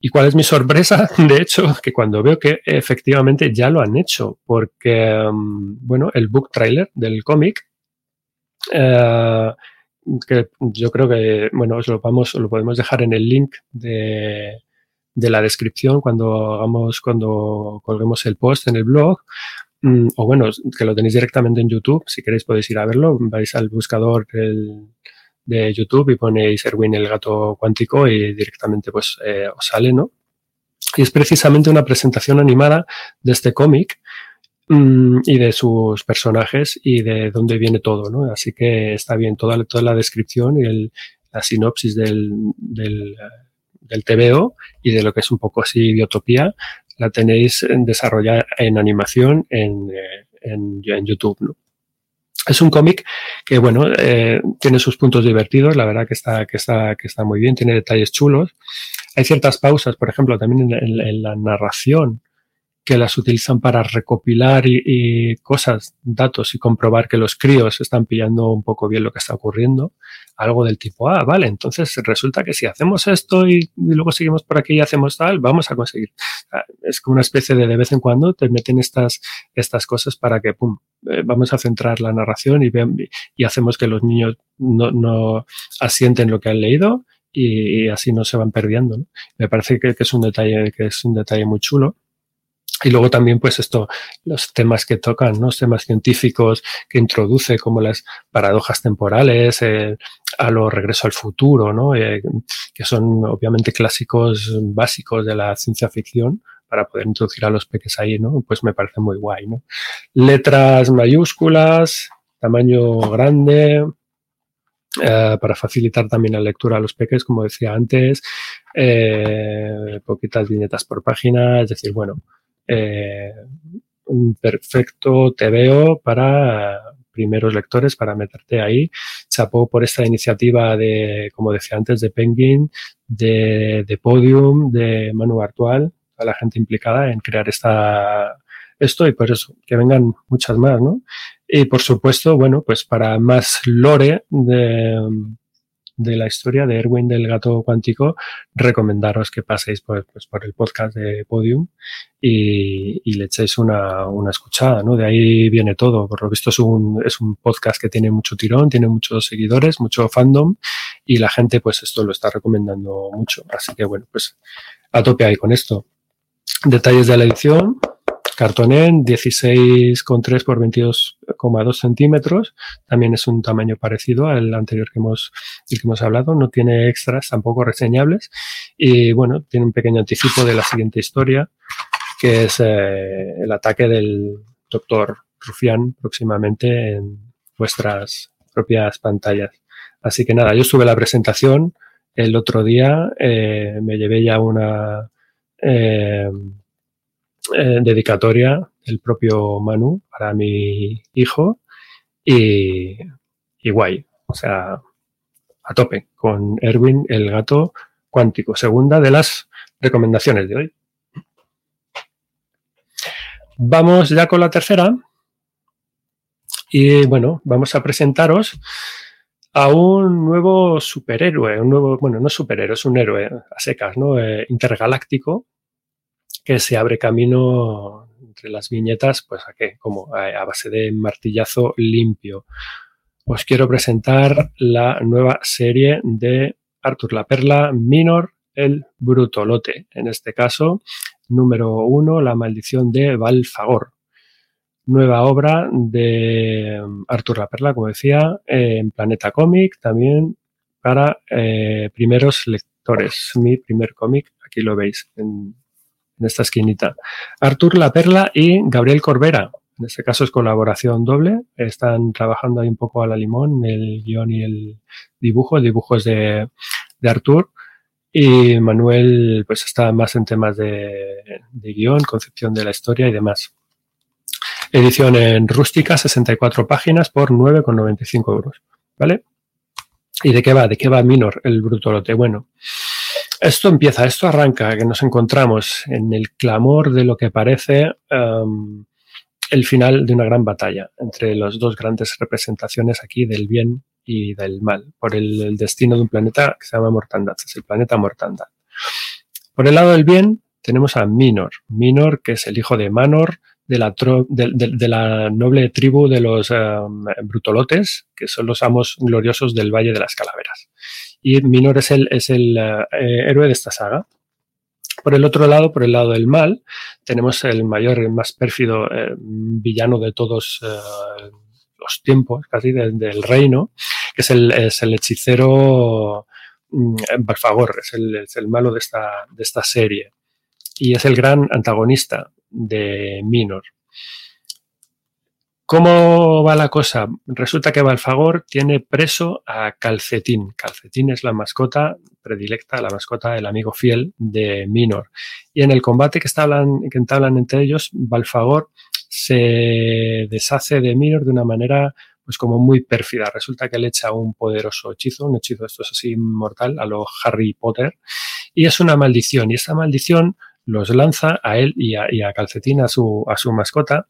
¿Y cuál es mi sorpresa? De hecho, que cuando veo que efectivamente ya lo han hecho, porque, um, bueno, el book trailer del cómic, uh, que yo creo que, bueno, os lo, vamos, os lo podemos dejar en el link de, de, la descripción cuando hagamos, cuando colguemos el post en el blog, um, o bueno, que lo tenéis directamente en YouTube, si queréis podéis ir a verlo, vais al buscador del de YouTube y ponéis Erwin el gato cuántico y directamente pues eh, os sale, ¿no? Y es precisamente una presentación animada de este cómic mmm, y de sus personajes y de dónde viene todo, ¿no? Así que está bien toda, toda la descripción y el, la sinopsis del, del, del TVO y de lo que es un poco así biotopía, la tenéis en desarrollar en animación en, eh, en, en YouTube, ¿no? Es un cómic que, bueno, eh, tiene sus puntos divertidos, la verdad que está, que, está, que está muy bien, tiene detalles chulos. Hay ciertas pausas, por ejemplo, también en, en, en la narración, que las utilizan para recopilar cosas, datos y comprobar que los críos están pillando un poco bien lo que está ocurriendo. Algo del tipo, ah, vale, entonces resulta que si hacemos esto y, luego seguimos por aquí y hacemos tal, vamos a conseguir. Es como una especie de de vez en cuando te meten estas, estas cosas para que, pum, eh, vamos a centrar la narración y, vean, y hacemos que los niños no, no asienten lo que han leído y, así no se van perdiendo. Me parece que, es un detalle, que es un detalle muy chulo. Y luego también, pues esto, los temas que tocan, ¿no? Los temas científicos que introduce, como las paradojas temporales, a lo regreso al futuro, ¿no? Eh, que son obviamente clásicos básicos de la ciencia ficción para poder introducir a los peques ahí, ¿no? Pues me parece muy guay, ¿no? Letras mayúsculas, tamaño grande, eh, para facilitar también la lectura a los peques, como decía antes, eh, poquitas viñetas por página, es decir, bueno, eh, un perfecto TVO para primeros lectores, para meterte ahí. Chapó por esta iniciativa de, como decía antes, de Penguin, de, de Podium, de Manu Artual, a la gente implicada en crear esta, esto y por eso, que vengan muchas más, ¿no? Y por supuesto, bueno, pues para más lore de, de la historia de Erwin del gato cuántico, recomendaros que paséis por, pues, por el podcast de Podium y, y le echéis una, una, escuchada, ¿no? De ahí viene todo. Por lo visto es un, es un podcast que tiene mucho tirón, tiene muchos seguidores, mucho fandom y la gente pues esto lo está recomendando mucho. Así que bueno, pues a tope ahí con esto. Detalles de la edición. Cartonen 16,3 por 22,2 centímetros. También es un tamaño parecido al anterior que hemos, del que hemos hablado. No tiene extras tampoco reseñables. Y bueno, tiene un pequeño anticipo de la siguiente historia, que es eh, el ataque del doctor Rufián próximamente en vuestras propias pantallas. Así que nada, yo estuve la presentación el otro día, eh, me llevé ya una eh, eh, dedicatoria del propio Manu para mi hijo y, guay, o sea, a tope con Erwin, el gato cuántico, segunda de las recomendaciones de hoy. Vamos ya con la tercera. Y bueno, vamos a presentaros a un nuevo superhéroe, un nuevo, bueno, no superhéroe, es un héroe a secas, ¿no? Eh, intergaláctico, que se abre camino entre las viñetas, pues a qué, como a, a base de martillazo limpio. Os quiero presentar la nueva serie de Arthur la Perla, Minor, el Brutolote. En este caso, número uno, La maldición de Valfagor nueva obra de um, Artur La Perla, como decía, en Planeta Cómic, también para eh, primeros lectores. Mi primer cómic, aquí lo veis en, esta esquinita. Artur La Perla y Gabriel Corbera. En este caso es colaboración doble. Están trabajando ahí un poco a la limón, el guion y el dibujo. El dibujo es de, de Artur. Y Manuel pues está más en temas de, de guion, concepción de la historia y demás. Edición en rústica, 64 páginas por 9,95 euros. ¿Vale? ¿Y de qué va? ¿De qué va Minor, el brutolote? Bueno, esto empieza, esto arranca, que nos encontramos en el clamor de lo que parece um, el final de una gran batalla entre las dos grandes representaciones aquí del bien y del mal, por el, destino de un planeta que se llama Mortandad, es el planeta Mortandad. Por el lado del bien tenemos a Minor, Minor que es el hijo de Manor, de la, de la noble tribu de los um, brutolotes, que son los amos gloriosos del Valle de las Calaveras. Y Minor es el, es el uh, héroe de esta saga. Por el otro lado, por el lado del mal, tenemos el mayor, el más pérfido eh, villano de todos eh, los tiempos, casi de, del reino, que es el, es el hechicero mm, Balfagor, es el, es el malo de esta, de esta serie. Y es el gran antagonista de Minor. ¿Cómo va la cosa? Resulta que Balfagor tiene preso a Calcetín. Calcetín es la mascota predilecta, la mascota del amigo fiel de Minor. Y en el combate que, entablan, que entablan entre ellos, Balfagor se deshace de Minor de una manera pues como muy pérfida. Resulta que le echa un poderoso hechizo, un hechizo esto es así mortal, a lo Harry Potter, y es una maldición. Y esta maldición los lanza a él y a, y a Calcetín, a su, a su mascota,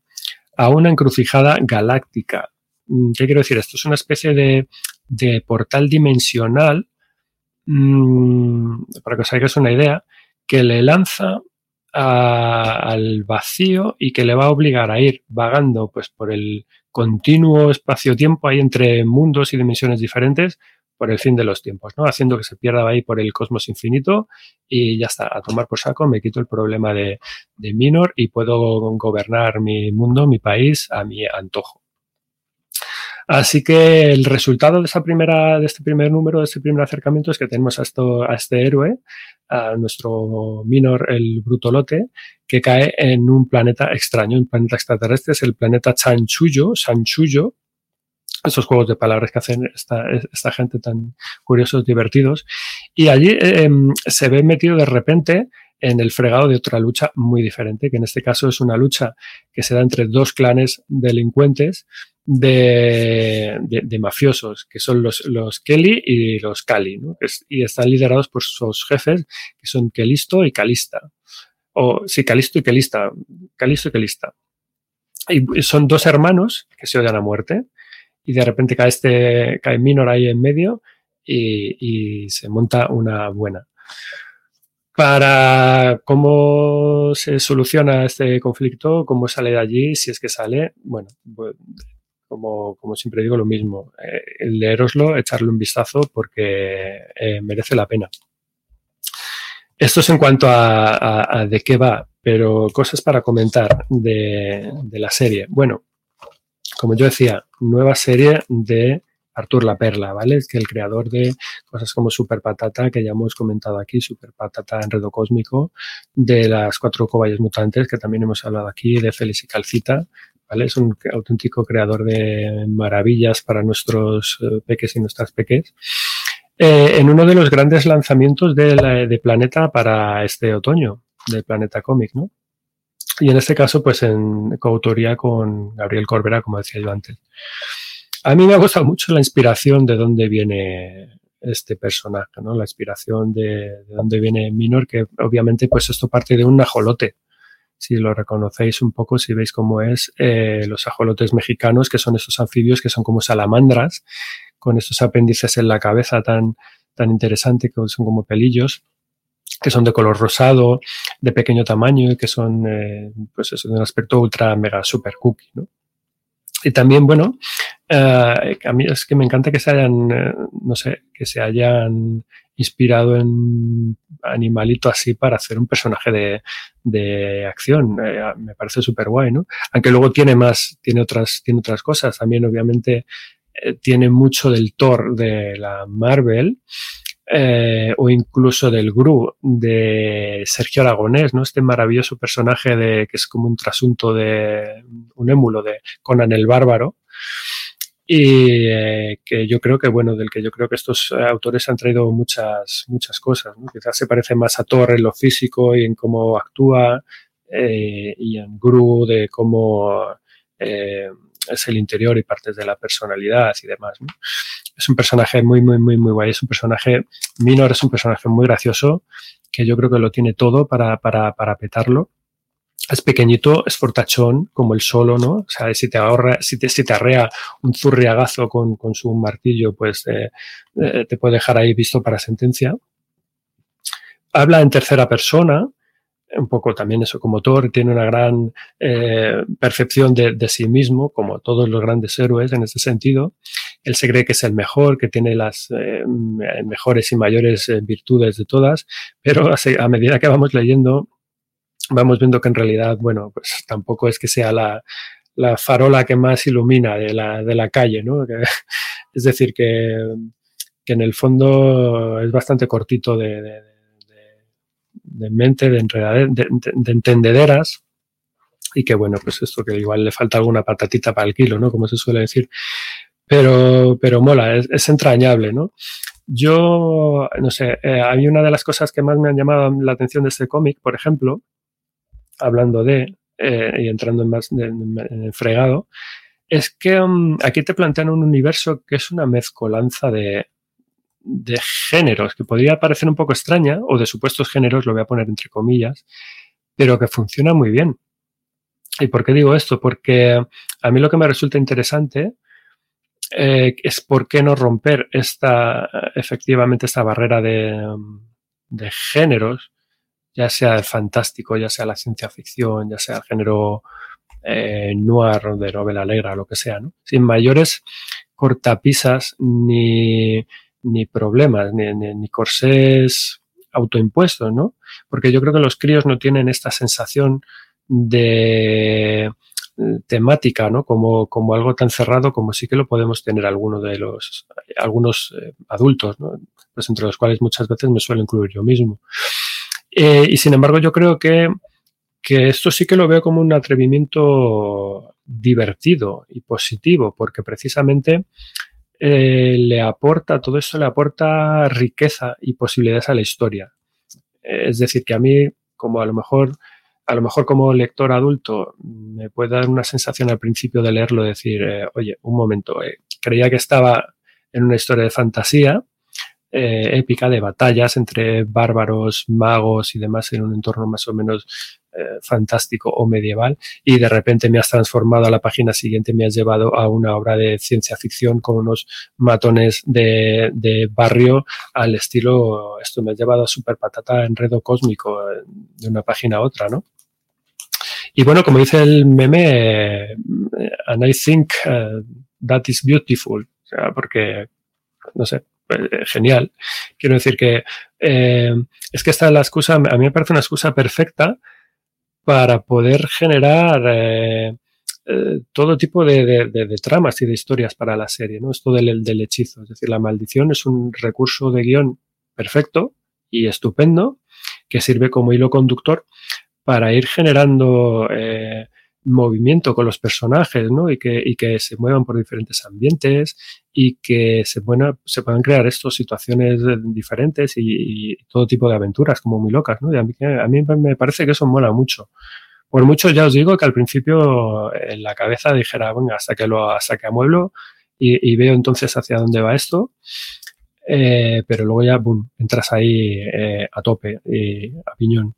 a una encrucijada galáctica. Mm, ¿Qué quiero decir? Esto es una especie de, portal dimensional, mmm, para que os hagáis una idea, que le lanza al vacío y que le va a obligar a ir vagando pues, por el continuo espacio-tiempo ahí entre mundos y dimensiones diferentes por el fin de los tiempos, ¿no? Haciendo que se pierda ahí por el cosmos infinito y ya está, a tomar por saco, me quito el problema de, de Minor y puedo gobernar mi mundo, mi país, a mi antojo. Así que el resultado de esa primera, de este primer número, de este primer acercamiento, es que tenemos a, esto, a este héroe, a nuestro Minor, el Brutolote, que cae en un planeta extraño, un planeta extraterrestre, es el planeta Chanchuyo, Sanchuyo, esos juegos de palabras que hacen esta, esta gente tan curiosos, divertidos. Y allí eh, se ve metido de repente en el fregado de otra lucha muy diferente, que en este caso es una lucha que se da entre dos clanes delincuentes de, de, de mafiosos, que son los, los Kelly y los Cali, ¿no? Y están liderados por sus jefes, que son Kelisto y Calista. O sí, Calisto y Kelista. Calisto y Kelista. Y son dos hermanos que se odian a muerte y de repente cae este, cae Minor ahí en medio y, y se monta una buena. Para cómo se soluciona este conflicto, cómo sale de allí, si es que sale, bueno, pues, como, como, siempre digo lo mismo, eh, leeroslo, echarle un vistazo porque eh, merece la pena. Esto es en cuanto a, a, de qué va. pero cosas para comentar de, de la serie. Bueno, como yo decía, nueva serie de Artur La Perla, ¿vale? Que el creador de cosas como Super Patata, que ya hemos comentado aquí, Super Patata Enredo Cósmico, de las cuatro cobayas mutantes, que también hemos hablado aquí, de Félix y Calcita, ¿vale? Es un auténtico creador de maravillas para nuestros eh, peques y nuestras peques. Eh, en uno de los grandes lanzamientos de, la, de Planeta para este otoño, de Planeta Comic, ¿no? Y en este caso, pues en coautoría con Gabriel Corbera, como decía yo antes. A mí me ha gustado mucho la inspiración de dónde viene este personaje, ¿no? La inspiración de, de dónde viene Minor, que obviamente pues esto parte de un ajolote. Si lo reconocéis un poco, si veis cómo es eh, los ajolotes mexicanos, que son estos anfibios que son como salamandras, con estos apéndices en la cabeza tan, tan interesante, que son como pelillos, que son de color rosado, de pequeño tamaño y que son, eh, pues eso, de un aspecto ultra, mega, super cookie, ¿no? Y también, bueno, eh, a mí es que me encanta que se hayan, eh, no sé, que se hayan inspirado en animalito así para hacer un personaje de, de acción. Eh, me parece súper guay, ¿no? Aunque luego tiene más, tiene otras, tiene otras cosas. También, obviamente, tiene mucho del Thor de la Marvel. Eh, o incluso del Gru de Sergio Aragonés, ¿no? Este maravilloso personaje de que es como un trasunto de un émulo de Conan el Bárbaro. Y eh, que yo creo que, bueno, del que yo creo que estos autores han traído muchas, muchas cosas. Quizás se parece más a Thor en lo físico y en cómo actúa, eh, y en Gru de cómo eh, es el interior y partes de la personalidad y demás. ¿no? Es un personaje muy, muy, muy, muy guay. Es un personaje, Minor es un personaje muy gracioso, que yo creo que lo tiene todo para, para, para petarlo. Es pequeñito, es fortachón, como el solo, ¿no? O sea, si te ahorra, si te, si te arrea un zurriagazo con, con su martillo, pues eh, eh, te puede dejar ahí visto para sentencia. Habla en tercera persona, un poco también eso como Thor, tiene una gran eh, percepción de, sí mismo, como todos los grandes héroes en ese sentido. Él se cree que es el mejor, que tiene las eh, mejores y mayores eh, virtudes de todas, pero a, a, medida que vamos leyendo, vamos viendo que en realidad, bueno, pues tampoco es que sea la, la farola que más ilumina de la, de la calle, ¿no? Es decir, que, que, en el fondo es bastante cortito de de mente, de, de, de, entendederas, y que bueno, pues esto que igual le falta alguna patatita para el kilo, ¿no? Como se suele decir. Pero, pero mola, es, entrañable, ¿no? Yo, no sé, eh, hay una de las cosas que más me han llamado la atención de este cómic, por ejemplo, hablando de, eh, y entrando en más en, fregado, es que um, aquí te plantean un universo que es una mezcolanza de, de géneros, que podría parecer un poco extraña, o de supuestos géneros, lo voy a poner entre comillas, pero que funciona muy bien. ¿Y por qué digo esto? Porque a mí lo que me resulta interesante eh, es por qué no romper esta, efectivamente, esta barrera de, géneros, ya sea el fantástico, ya sea la ciencia ficción, ya sea el género eh, noir de novela negra, lo que sea, ¿no? Sin mayores cortapisas ni, ni problemas, ni, corsés autoimpuestos, ¿no? Porque yo creo que los críos no tienen esta sensación de temática, ¿no? Como, como algo tan cerrado como sí que lo podemos tener algunos de los, algunos eh, adultos, ¿no? Pues entre los cuales muchas veces me suelo incluir yo mismo. Eh, y sin embargo, yo creo que, que esto sí que lo veo como un atrevimiento divertido y positivo, porque precisamente eh, le aporta, todo esto le aporta riqueza y posibilidades a la historia. Es decir, que a mí, como a lo mejor, a lo mejor como lector adulto, me puede dar una sensación al principio de leerlo, decir, eh, oye, un momento, eh, creía que estaba en una historia de fantasía, eh, épica de batallas entre bárbaros, magos y demás en un entorno más o menos eh, fantástico o medieval y de repente me has transformado a la página siguiente, me has llevado a una obra de ciencia ficción con unos matones de, de barrio al estilo, esto me ha llevado a super patata enredo cósmico eh, de una página a otra, ¿no? Y bueno, como dice el meme, and I think uh, that is beautiful, porque, no sé, eh, genial. Quiero decir que eh, es que esta es la excusa, a mí me parece una excusa perfecta para poder generar eh, todo tipo de, de- tramas y de historias para la serie, ¿no? Esto del, del hechizo. Es decir, la maldición es un recurso de guion perfecto y estupendo que sirve como hilo conductor para ir generando movimiento con los personajes, ¿no? Y que, y que se muevan por diferentes ambientes y que se, buena- se puedan crear estas situaciones eh, diferentes y, todo tipo de aventuras como muy locas, ¿no? Y a mí, a mí me parece que eso mola mucho. Por mucho ya os digo que al principio en la cabeza dijera, venga, hasta que lo, hasta que amueblo y, veo entonces hacia dónde va esto. Eh, pero luego ya, boom, entras ahí eh, a tope y a piñón.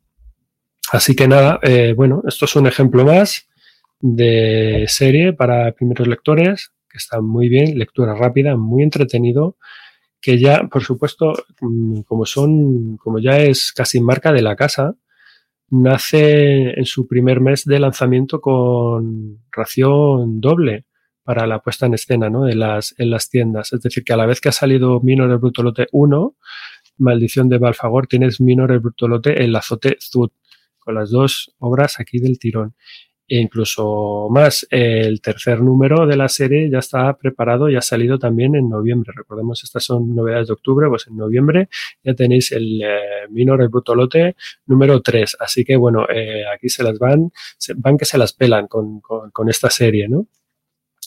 Así que nada, eh, bueno, esto es un ejemplo más de serie para primeros lectores, que está muy bien, lectura rápida, muy entretenido, que ya, por supuesto, mm, como son, como ya es casi marca de la casa, nace en su primer mes de lanzamiento con ración doble para la puesta en escena ¿no? en, las, en las tiendas. Es decir, que a la vez que ha salido Minor el Brutolote 1, Maldición de Balfagor, tienes Minor el Brutolote el azote Zud, con las dos obras aquí del tirón. E incluso más, el tercer número de la serie ya está preparado y ha salido también en noviembre. Recordemos, estas son novedades de octubre, pues en noviembre ya tenéis el eh, Minor el Brutolote número 3. Así que bueno, eh, aquí se las van, van que se las pelan con, con, esta serie, ¿no?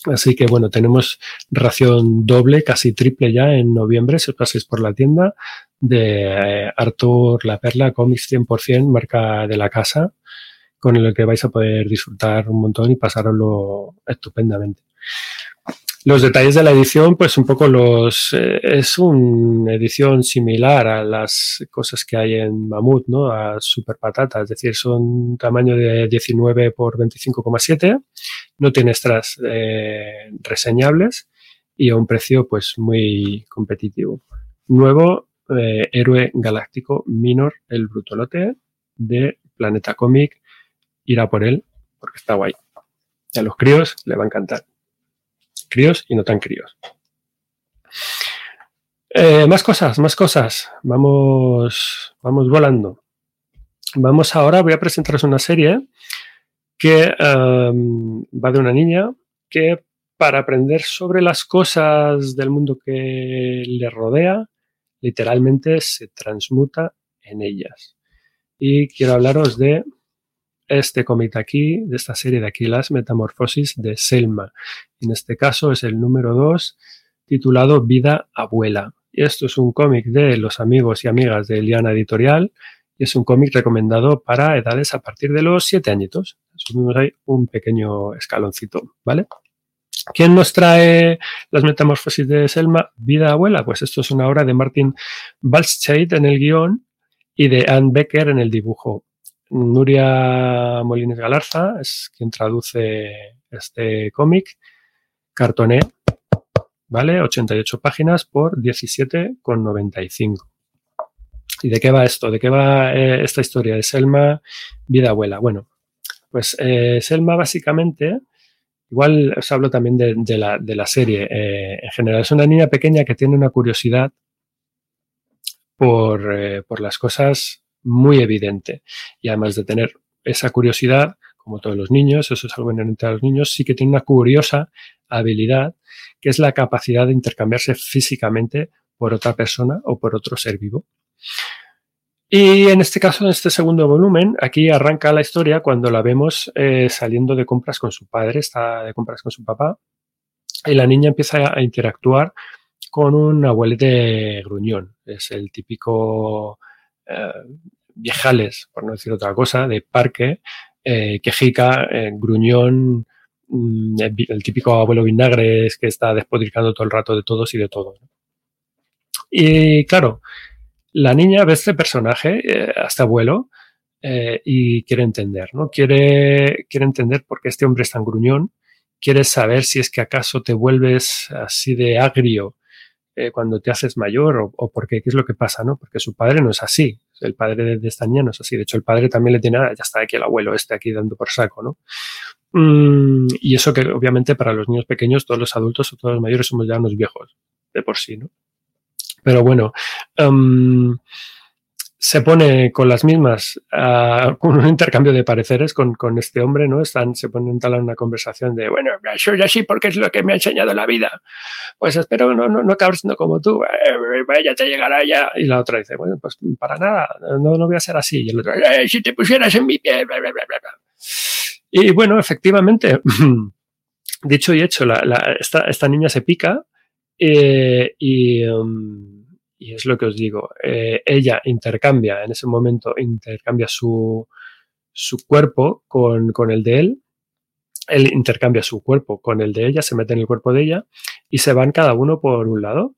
Así que bueno, tenemos ración doble, casi triple ya en noviembre, si os pasáis por la tienda, de eh, Arthur La Perla Comics 100%, marca de la casa, con el que vais a poder disfrutar un montón y pasaroslo estupendamente. Los detalles de la edición, pues un poco los... Eh, es una edición similar a las cosas que hay en Mamut, ¿no? A Super Patata, es decir, son tamaño de 19 por 25,7, no tiene extras eh, reseñables y a un precio pues muy competitivo. Nuevo eh, héroe galáctico Minor, el brutolote de Planeta Comic, irá por él porque está guay. Y a los críos le va a encantar críos y no tan críos. Eh, más cosas, más cosas. Vamos, vamos volando. Vamos ahora, voy a presentaros una serie que um, va de una niña que para aprender sobre las cosas del mundo que le rodea, literalmente se transmuta en ellas. Y quiero hablaros de este cómic aquí, de esta serie de aquí, las metamorfosis de Selma. En este caso es el número 2, titulado Vida Abuela. Y esto es un cómic de los amigos y amigas de Liana Editorial y es un cómic recomendado para edades a partir de los 7 añitos. Subimos ahí un pequeño escaloncito, ¿vale? ¿Quién nos trae las metamorfosis de Selma? Vida Abuela. Pues esto es una obra de Martin Balscheit en el guion y de Anne Becker en el dibujo. Nuria Molines Galarza es quien traduce este cómic. Cartoné, ¿vale? 88 páginas por 17,95. ¿Y de qué va esto? ¿De qué va eh, esta historia de Selma, vida abuela? Bueno, pues eh, Selma básicamente, igual os hablo también de, la, serie, eh, en general es una niña pequeña que tiene una curiosidad por, por las cosas muy evidente. Y además de tener esa curiosidad, como todos los niños, eso es algo inherente a los niños, sí que tiene una curiosa habilidad, que es la capacidad de intercambiarse físicamente por otra persona o por otro ser vivo. Y en este caso, en este segundo volumen, aquí arranca la historia cuando la vemos eh, saliendo de compras con su padre, está de compras con su papá, y la niña empieza a interactuar con un abuelete gruñón. Es el típico eh, viejales, por no decir otra cosa, de parque, eh, quejica, eh, gruñón, mm, el típico abuelo vinagre que está despodricando todo el rato de todos y de todo. Y claro, la niña ve este personaje, eh, a este abuelo, eh, y quiere entender, ¿no? Quiere, quiere entender por qué este hombre es tan gruñón, quiere saber si es que acaso te vuelves así de agrio eh, cuando te haces mayor o, porque qué es lo que pasa, ¿no? Porque su padre no es así, el padre de, esta niña no es así, de hecho el padre también le tiene, ah, ya está aquí el abuelo este aquí dando por saco, ¿no? Mm, y eso que obviamente para los niños pequeños, todos los adultos o todos los mayores somos ya unos viejos de por sí, ¿no? Pero bueno, um, se pone con las mismas, uh, con un intercambio de pareceres con, con, este hombre, ¿no? Están, se ponen en una conversación de, bueno, soy así porque es lo que me ha enseñado la vida. Pues espero no, no, no acabar siendo como tú, eh, ya te llegará ya. Y la otra dice, bueno, pues para nada, no, no voy a ser así. Y el otro, eh, si te pusieras en mi pie, bla, bla, bla. Y bueno, efectivamente, dicho y hecho, esta, esta, niña se pica eh, y... Um, y es lo que os digo, eh, ella intercambia, en ese momento intercambia su, su cuerpo con, con, el de él, él intercambia su cuerpo con el de ella, se mete en el cuerpo de ella y se van cada uno por un lado.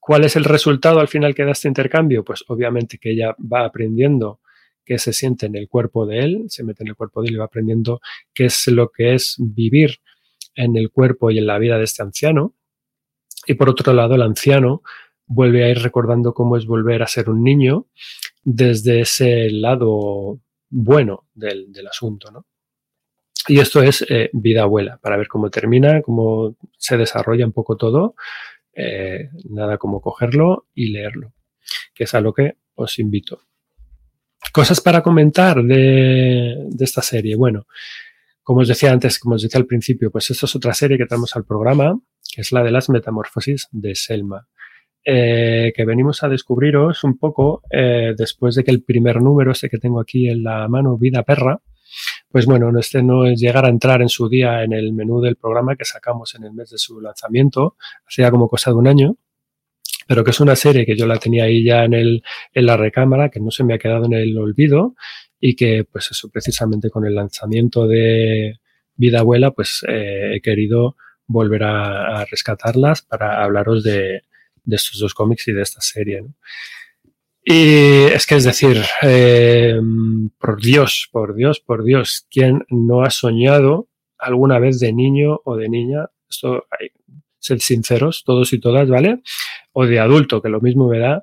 ¿Cuál es el resultado al final que da este intercambio? Pues obviamente que ella va aprendiendo qué se siente en el cuerpo de él, se mete en el cuerpo de él y va aprendiendo qué es lo que es vivir en el cuerpo y en la vida de este anciano. Y por otro lado, el anciano vuelve a ir recordando cómo es volver a ser un niño desde ese lado bueno del, del asunto, ¿no? Y esto es eh, vida abuela, para ver cómo termina, cómo se desarrolla un poco todo. Eh, nada como cogerlo y leerlo, que es a lo que os invito. Cosas para comentar de, de esta serie. Bueno, como os decía antes, como os decía al principio, pues esto es otra serie que tenemos al programa, que es la de las metamorfosis de Selma eh, que venimos a descubriros un poco eh, después de que el primer número, ese que tengo aquí en la mano, Vida Perra, pues bueno, este no es llegar a entrar en su día en el menú del programa que sacamos en el mes de su lanzamiento, hacía como cosa de un año, pero que es una serie que yo la tenía ahí ya en, el, en la recámara, que no se me ha quedado en el olvido y que pues eso precisamente con el lanzamiento de Vida Abuela pues eh, he querido volver a, a rescatarlas para hablaros de, de estos dos cómics y de esta serie. ¿no? Y es que es decir, eh, por Dios, por Dios, por Dios, ¿quién no ha soñado alguna vez de niño o de niña? Esto hay, ser sinceros, todos y todas, ¿vale? O de adulto, que lo mismo me da,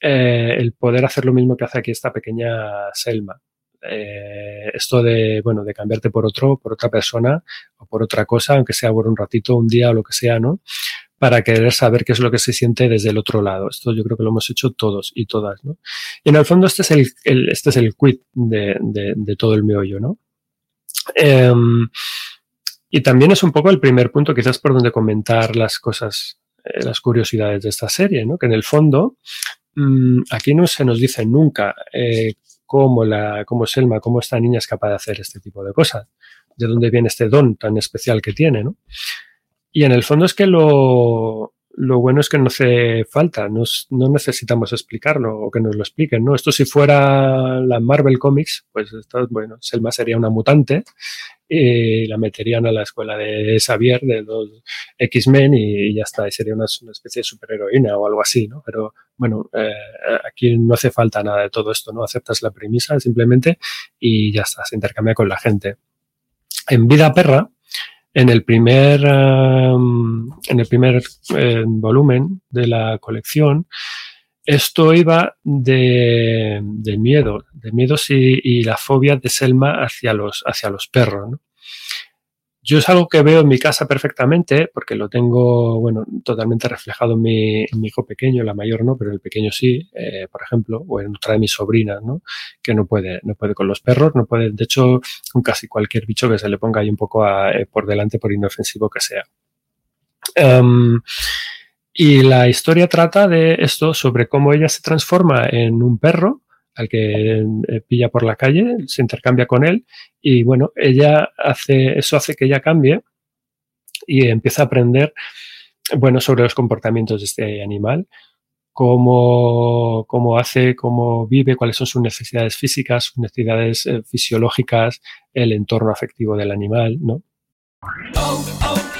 eh, el poder hacer lo mismo que hace aquí esta pequeña Selma. Eh, esto de, bueno, de cambiarte por otro, por otra persona o por otra cosa, aunque sea por un ratito, un día o lo que sea, ¿no? Para querer saber qué es lo que se siente desde el otro lado. Esto yo creo que lo hemos hecho todos y todas, ¿no? Y en el fondo este es el, el este es el quid de, de, todo el meollo, ¿no? Eh, y también es un poco el primer punto quizás por donde comentar las cosas, eh, las curiosidades de esta serie, ¿no? Que en el fondo mmm, aquí no se nos dice nunca eh, cómo, la, cómo Selma, cómo esta niña es capaz de hacer este tipo de cosas, de dónde viene este don tan especial que tiene, ¿no? Y en el fondo es que lo, lo bueno es que no hace falta, nos, no necesitamos explicarlo o que nos lo expliquen, ¿no? Esto si fuera la Marvel Comics, pues esto, bueno, Selma sería una mutante y la meterían a la escuela de Xavier, de los X-Men y ya está, y sería una, una, especie de superheroína o algo así, ¿no? Pero bueno, eh, aquí no hace falta nada de todo esto, ¿no? Aceptas la premisa simplemente y ya está, se intercambia con la gente. En Vida Perra, en el primer, en el primer eh, volumen de la colección, esto iba de, miedo, de miedos y, y, la fobia de Selma hacia los, hacia los perros. ¿no? Yo es algo que veo en mi casa perfectamente porque lo tengo, bueno, totalmente reflejado en mi, hijo pequeño, la mayor no, pero el pequeño sí, eh, por ejemplo, o en otra de mis sobrinas, ¿no? Que no puede, no puede con los perros, no puede, de hecho, con casi cualquier bicho que se le ponga ahí un poco eh, por delante, por inofensivo que sea. Um, y la historia trata de esto, sobre cómo ella se transforma en un perro, al que eh, pilla por la calle, se intercambia con él y bueno, ella hace, eso hace que ella cambie y empieza a aprender, bueno, sobre los comportamientos de este animal, cómo, cómo hace, cómo vive, cuáles son sus necesidades físicas, sus necesidades eh, fisiológicas, el entorno afectivo del animal, ¿no? Oh, oh.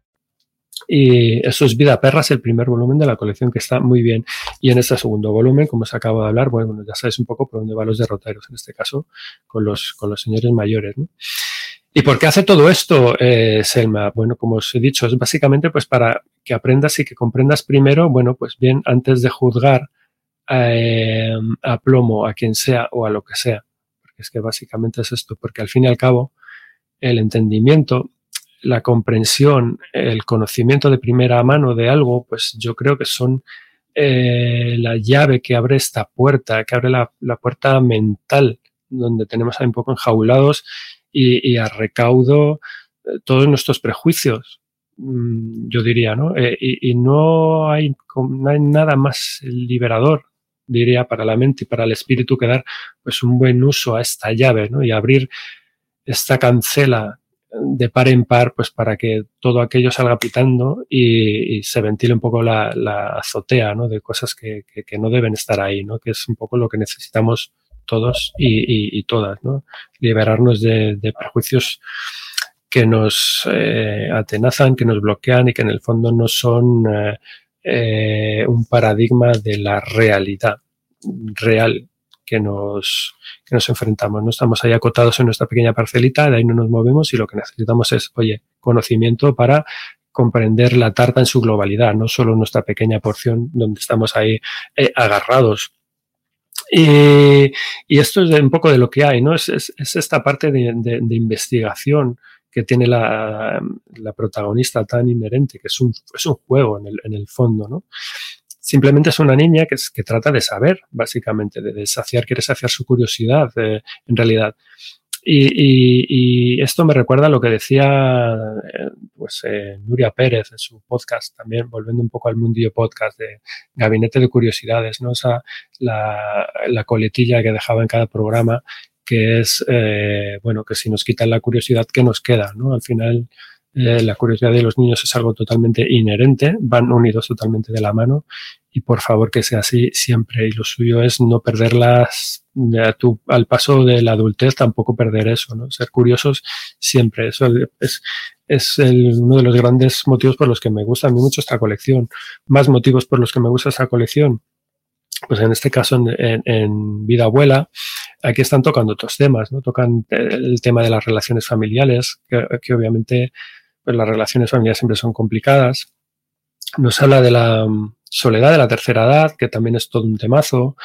Y eso es Vida Perras, el primer volumen de la colección que está muy bien. Y en este segundo volumen, como os acabo de hablar, bueno, ya sabes un poco por dónde van los derroteros, en este caso, con los, con los señores mayores. ¿Y por qué hace todo esto, eh, Selma? Bueno, como os he dicho, es básicamente pues para que aprendas y que comprendas primero, bueno, pues bien, antes de juzgar eh, a plomo a quien sea o a lo que sea. Porque es que básicamente es esto, porque al fin y al cabo, el entendimiento la comprensión, el conocimiento de primera mano de algo, pues yo creo que son eh, la llave que abre esta puerta, que abre la, puerta mental, donde tenemos ahí un poco enjaulados y, a recaudo eh, todos nuestros prejuicios, mm, yo diría, ¿no? Eh, y, no, hay, no hay nada más liberador, diría, para la mente y para el espíritu que dar pues un buen uso a esta llave, ¿no? Y abrir esta cancela de par en par, pues para que todo aquello salga pitando y, se ventile un poco la, azotea, ¿no? De cosas que, no deben estar ahí, ¿no? Que es un poco lo que necesitamos todos y, todas, ¿no? Liberarnos de, prejuicios que nos eh, atenazan, que nos bloquean y que en el fondo no son eh, eh, un paradigma de la realidad real que nos, que nos enfrentamos. No estamos ahí acotados en nuestra pequeña parcelita, de ahí no nos movemos y lo que necesitamos es, oye, conocimiento para comprender la tarta en su globalidad, no solo nuestra pequeña porción donde estamos ahí eh, agarrados. Y, y, esto es un poco de lo que hay, ¿no? Es, es, esta parte de, de, investigación que tiene la, la, protagonista tan inherente, que es un, es un juego en el, en el fondo, ¿no? Simplemente es una niña que, que trata de saber, básicamente, de, saciar, quiere saciar su curiosidad, eh, en realidad. Y, esto me recuerda a lo que decía eh, pues, eh, Nuria Pérez en su podcast, también volviendo un poco al mundillo podcast de Gabinete de Curiosidades, ¿no? Esa, la, la coletilla que dejaba en cada programa, que es, bueno, que si nos quitan la curiosidad, ¿qué nos queda? ¿no? Al final, eh, la curiosidad de los niños es algo totalmente inherente, van unidos totalmente de la mano y por favor que sea así siempre. Y lo suyo es no perderlas al paso de la adultez, tampoco perder eso, ¿no? Ser curiosos siempre. Eso es, es uno de los grandes motivos por los que me gusta a mí mucho esta colección. Más motivos por los que me gusta esta colección. Pues en este caso, en, Vida Abuela, aquí están tocando otros temas, ¿no? Tocan el tema de las relaciones familiares, que obviamente pues las relaciones familiares siempre son complicadas. Nos habla de la mm, soledad de la tercera edad, que también es todo un temazo.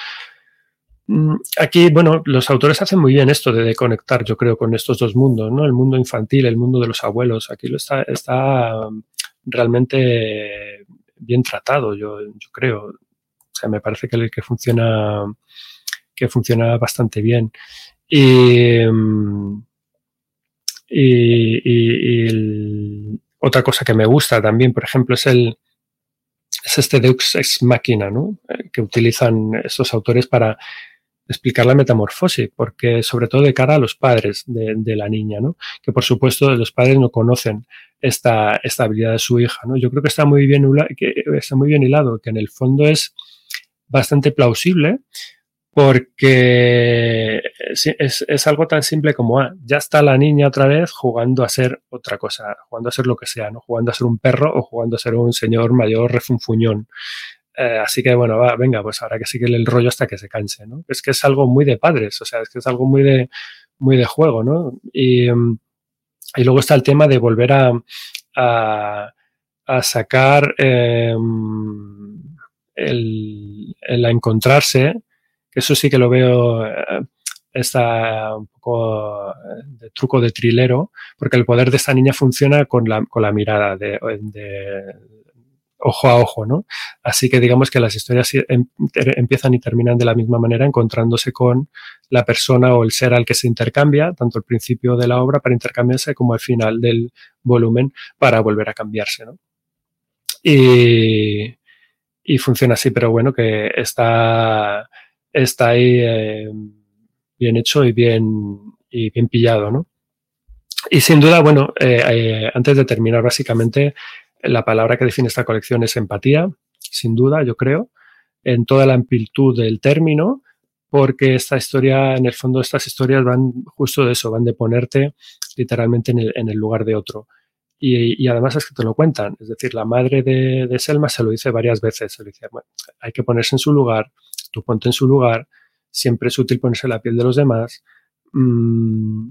Mm, aquí, bueno, los autores hacen muy bien esto de conectar, yo creo, con estos dos mundos, ¿no? El mundo infantil, el mundo de los abuelos. Aquí lo está, está mm, realmente bien tratado, yo, yo creo. O sea, me parece que, que funciona que funciona bastante bien. Y, y, otra cosa que me gusta también, por ejemplo, es el es este Deux ex machina, ¿no? Eh, que utilizan estos autores para explicar la metamorfosis, porque sobre todo de cara a los padres de, la niña, ¿no? Que por supuesto los padres no conocen esta, esta habilidad de su hija, ¿no? Yo creo que está muy bien, que está muy bien hilado, que en el fondo es bastante plausible, porque es, algo tan simple como, ah, ya está la niña otra vez jugando a ser otra cosa, jugando a ser lo que sea, ¿no? Jugando a ser un perro o jugando a ser un señor mayor refunfuñón. Eh, así que bueno, va, venga, pues ahora que sigue el rollo hasta que se canse, ¿no? Es que es algo muy de padres, o sea, es que es algo muy de, muy de juego, ¿no? Y, luego está el tema de volver a, a, sacar em, el, el, encontrarse eso sí que lo veo, eh, está un poco eh, de truco de trilero, porque el poder de esta niña funciona con la, con la mirada de, ojo a ojo, ¿no? Así que digamos que las historias em, empiezan y terminan de la misma manera, encontrándose con la persona o el ser al que se intercambia, tanto al principio de la obra para intercambiarse como al final del volumen para volver a cambiarse, ¿no? Y, y funciona así, pero bueno, que está, está ahí eh, bien hecho y bien, y bien pillado, ¿no? Y sin duda, bueno, eh, eh, antes de terminar, básicamente, la palabra que define esta colección es empatía, sin duda, yo creo, en toda la amplitud del término, porque esta historia, en el fondo, estas historias van justo de eso, van de ponerte literalmente en el, lugar de otro. Y, y, además es que te lo cuentan. Es decir, la madre de, de Selma se lo dice varias veces. Se lo dice, bueno, hay que ponerse en su lugar, ponte en su lugar, siempre es útil ponerse la piel de los demás. Mm,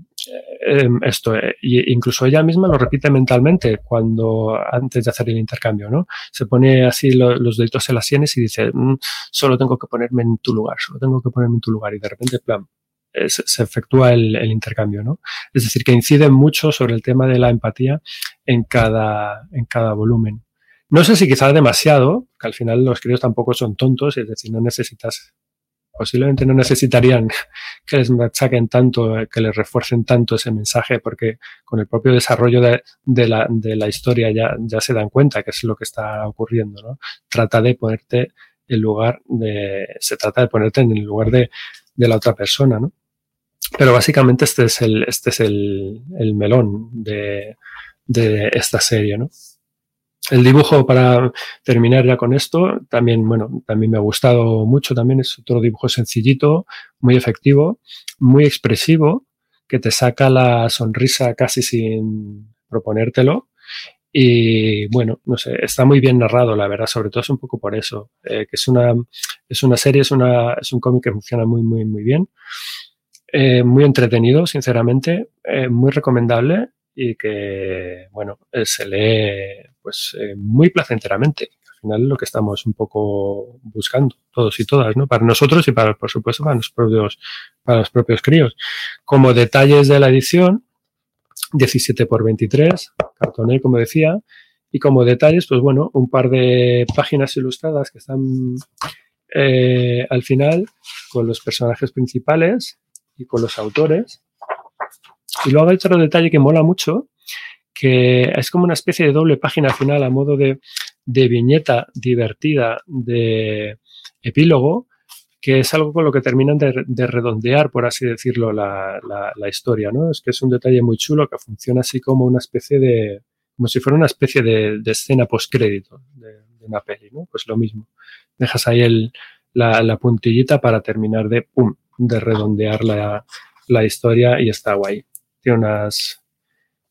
eh, esto, eh, incluso ella misma lo repite mentalmente cuando antes de hacer el intercambio, ¿no? Se pone así lo, los deditos en las sienes y dice, mm, solo tengo que ponerme en tu lugar, solo tengo que ponerme en tu lugar. Y de repente, plan, eh, se, se, efectúa el, el, intercambio, ¿no? Es decir, que incide mucho sobre el tema de la empatía en cada, en cada volumen. No sé si quizás demasiado, que al final los críos tampoco son tontos, es decir, no necesitas posiblemente no necesitarían que les machaquen tanto, que les refuercen tanto ese mensaje, porque con el propio desarrollo de, la, historia ya, ya, se dan cuenta que es lo que está ocurriendo, ¿no? Trata de ponerte en lugar de, se trata de ponerte en el lugar de, de la otra persona, ¿no? Pero básicamente este es el, este es el, el melón de, de esta serie, ¿no? El dibujo, para terminar ya con esto, también, bueno, también me ha gustado mucho, también es otro dibujo sencillito, muy efectivo, muy expresivo, que te saca la sonrisa casi sin proponértelo. Y bueno, no sé, está muy bien narrado, la verdad, sobre todo es un poco por eso, eh, que es una, es una serie, es, una, es un cómic que funciona muy, muy, muy bien. Eh, muy entretenido, sinceramente, eh, muy recomendable y que, bueno, se lee pues eh, muy placenteramente. Al final es lo que estamos un poco buscando, todos y todas, ¿no? Para nosotros y para, por supuesto, para los propios, para los propios críos. Como detalles de la edición, 17 por 23, cartoné, como decía, y como detalles, pues bueno, un par de páginas ilustradas que están eh, al final con los personajes principales y con los autores y luego hay otro detalle que mola mucho, que es como una especie de doble página final a modo de, de viñeta divertida de epílogo, que es algo con lo que terminan de, de redondear, por así decirlo, la, la, historia, ¿no? Es que es un detalle muy chulo que funciona así como una especie de, como si fuera una especie de, de escena postcrédito de, de una peli, ¿no? Pues lo mismo. Dejas ahí el, la, la puntillita para terminar de, pum, de redondear la, la historia y está guay tiene unas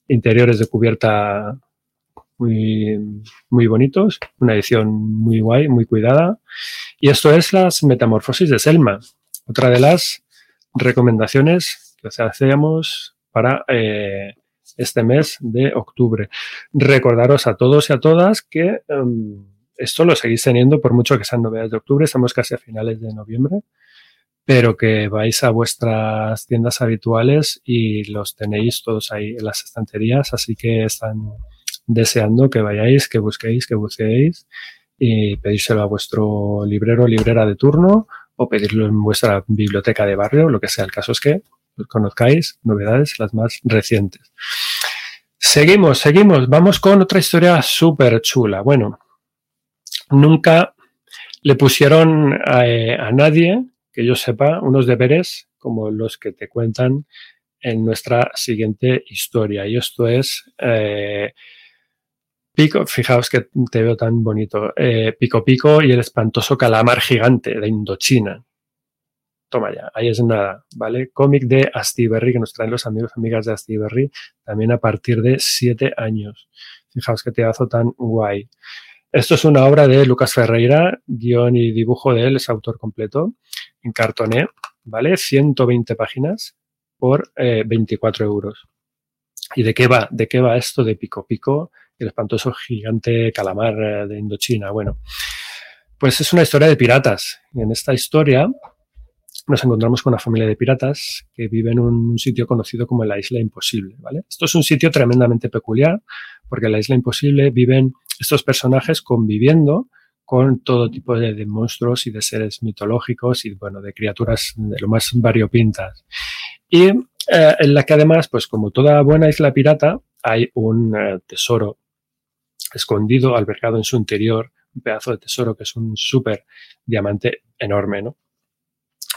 interiores de cubierta muy, muy bonitos, una edición muy guay, muy cuidada. Y esto es las metamorfosis de Selma, otra de las recomendaciones que hacemos para eh, este mes de octubre. Recordaros a todos y a todas que um, esto lo seguís teniendo por mucho que sean novedades de octubre, estamos casi a finales de noviembre pero que vais a vuestras tiendas habituales y los tenéis todos ahí en las estanterías, así que están deseando que vayáis, que busquéis, que buceéis y pedírselo a vuestro librero o librera de turno o pedirlo en vuestra biblioteca de barrio, lo que sea. El caso es que conozcáis novedades, las más recientes. Seguimos, seguimos. Vamos con otra historia súper chula. Bueno, nunca le pusieron a, a nadie que yo sepa, unos deberes como los que te cuentan en nuestra siguiente historia. Y esto es eh, Pico, fijaos que te veo tan bonito, eh, Pico Pico y el espantoso calamar gigante de Indochina. Toma ya, ahí es nada, ¿vale? Cómic de Astiberri que nos traen los amigos amigas de Astiberri también a partir de siete años. Fijaos qué teazo tan guay. Esto es una obra de Lucas Ferreira, guion y dibujo de él, es autor completo cartoné, ¿vale? 120 páginas por eh, 24 euros. ¿Y de qué va? ¿De qué va esto de Pico Pico, el espantoso gigante calamar eh, de Indochina? Bueno, pues es una historia de piratas. Y en esta historia nos encontramos con una familia de piratas que vive en un sitio conocido como la Isla Imposible. Esto es un sitio tremendamente peculiar porque en la Isla Imposible viven estos personajes conviviendo con todo tipo de, monstruos y de seres mitológicos y, bueno, de criaturas de lo más variopintas. Y eh, en la que además, pues como toda buena isla pirata, hay un eh, tesoro escondido, albergado en su interior, un pedazo de tesoro que es un súper diamante enorme, ¿no?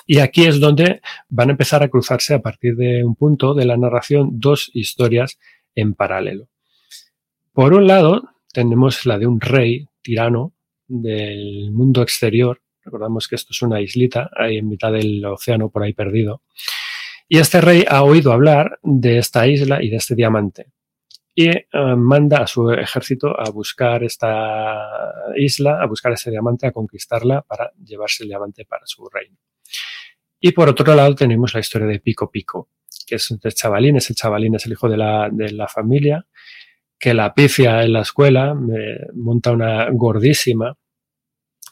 Y aquí es donde van a empezar a cruzarse a partir de un punto de la narración dos historias en paralelo. Por un lado, tenemos la de un rey tirano del mundo exterior. Recordamos que esto es una islita ahí en mitad del océano por ahí perdido. Y este rey ha oído hablar de esta isla y de este diamante. Y eh, manda a su ejército a buscar esta isla, a buscar ese diamante, a conquistarla para llevarse el diamante para su reino. Y por otro lado tenemos la historia de Pico Pico, que es de chavalín, ese chavalín es el hijo de la, de la familia, que la pifia en la escuela, monta una gordísima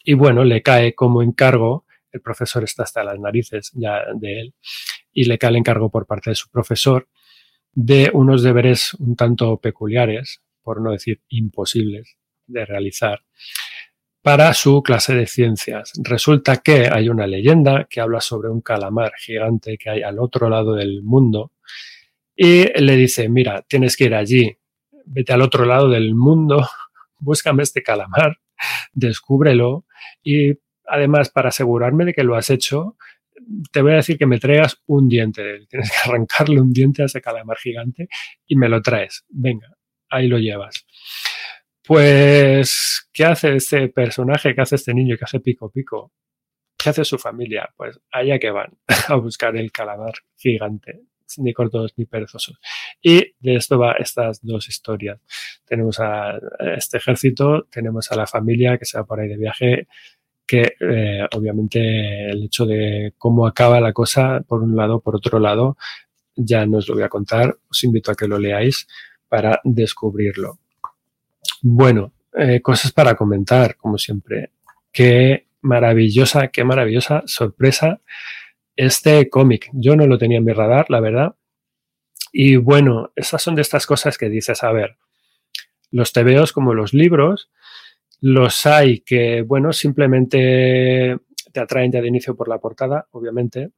y bueno, le cae como encargo, el profesor está hasta las narices ya de él, y le cae el encargo por parte de su profesor de unos deberes un tanto peculiares, por no decir imposibles de realizar, para su clase de ciencias. Resulta que hay una leyenda que habla sobre un calamar gigante que hay al otro lado del mundo y le dice, mira, tienes que ir allí, vete al otro lado del mundo, búscame este calamar, descúbrelo y además para asegurarme de que lo has hecho, te voy a decir que me traigas un diente. Tienes que arrancarle un diente a ese calamar gigante y me lo traes. Venga, ahí lo llevas. Pues, ¿qué hace este personaje? ¿Qué hace este niño? ¿Qué hace Pico Pico? ¿Qué hace su familia? Pues allá que van a buscar el calamar gigante, ni cortos ni perezosos. Y de esto va estas dos historias. Tenemos a este ejército, tenemos a la familia que se va por ahí de viaje, que eh, obviamente el hecho de cómo acaba la cosa, por un lado, por otro lado, ya no os lo voy a contar, os invito a que lo leáis para descubrirlo. Bueno, eh, cosas para comentar, como siempre. Qué maravillosa, qué maravillosa sorpresa este cómic. Yo no lo tenía en mi radar, la verdad. Y bueno, esas son de estas cosas que dices, a ver, los tebeos como los libros, los hay que, bueno, simplemente te atraen ya de inicio por la portada, obviamente.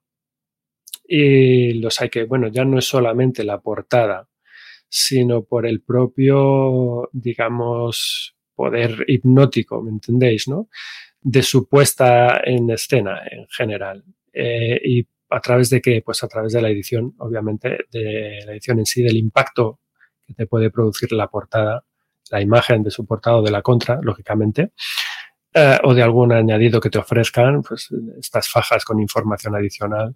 Y los hay que, bueno, ya no es solamente la portada, sino por el propio, digamos, poder hipnótico, ¿me entendéis? ¿no? De su puesta en escena en general. Eh, y a través de qué? Pues a través de la edición, obviamente, de la edición en sí, del impacto que te puede producir la portada, la imagen de su portada o de la contra, lógicamente, eh, o de algún añadido que te ofrezcan, pues estas fajas con información adicional,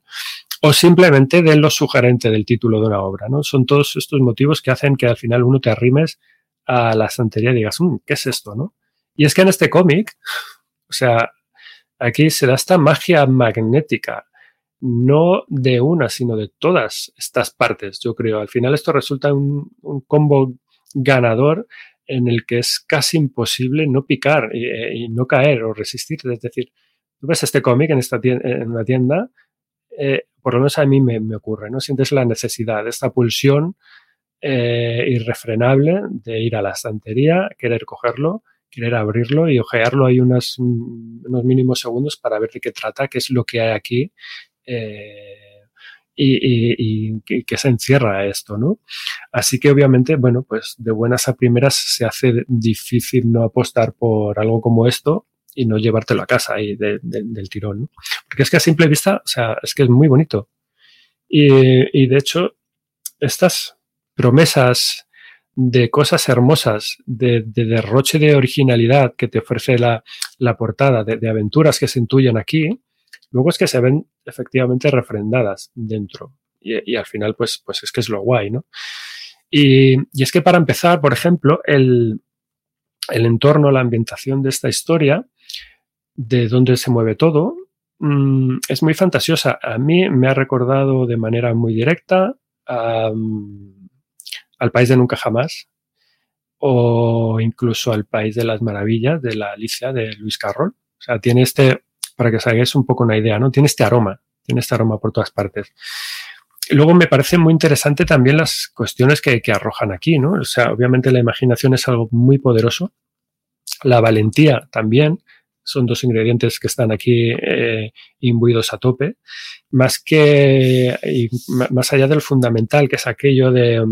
o simplemente de lo sugerente del título de una obra, ¿no? Son todos estos motivos que hacen que al final uno te arrimes a la estantería y digas, mm, ¿qué es esto, no? Y es que en este cómic, o sea, aquí se da esta magia magnética, no de una, sino de todas estas partes, yo creo. Al final esto resulta un, combo ganador en el que es casi imposible no picar y, no caer o resistir. Es decir, tú ves este cómic en, esta tienda, en una tienda, eh, por lo menos a mí me, ocurre, ¿no? Sientes la necesidad, esta pulsión eh, irrefrenable de ir a la estantería, querer cogerlo, querer abrirlo y ojearlo ahí unos, mínimos segundos para ver de qué trata, qué es lo que hay aquí. Eh, y, que se encierra esto, ¿no? Así que obviamente, bueno, pues de buenas a primeras se hace difícil no apostar por algo como esto y no llevártelo a casa ahí del tirón. Porque es que a simple vista, o sea, es que es muy bonito. Y, de hecho, estas promesas de cosas hermosas, de, derroche de originalidad que te ofrece la, portada, de, aventuras que se intuyen aquí, luego es que se ven efectivamente refrendadas dentro. Y, al final, pues, pues es que es lo guay, ¿no? Y, es que para empezar, por ejemplo, el, entorno, la ambientación de esta historia, de dónde se mueve todo, mm, es muy fantasiosa. A mí me ha recordado de manera muy directa al País de Nunca Jamás o incluso al País de las Maravillas de la Alicia de Luis Carroll. O sea, tiene este, para que os hagáis un poco una idea, ¿no? Tiene este aroma, tiene este aroma por todas partes. Luego me parece muy interesante también las cuestiones que, arrojan aquí, ¿no? O sea, obviamente la imaginación es algo muy poderoso, la valentía también, son dos ingredientes que están aquí eh, imbuidos a tope, más que, más allá del fundamental, que es aquello de,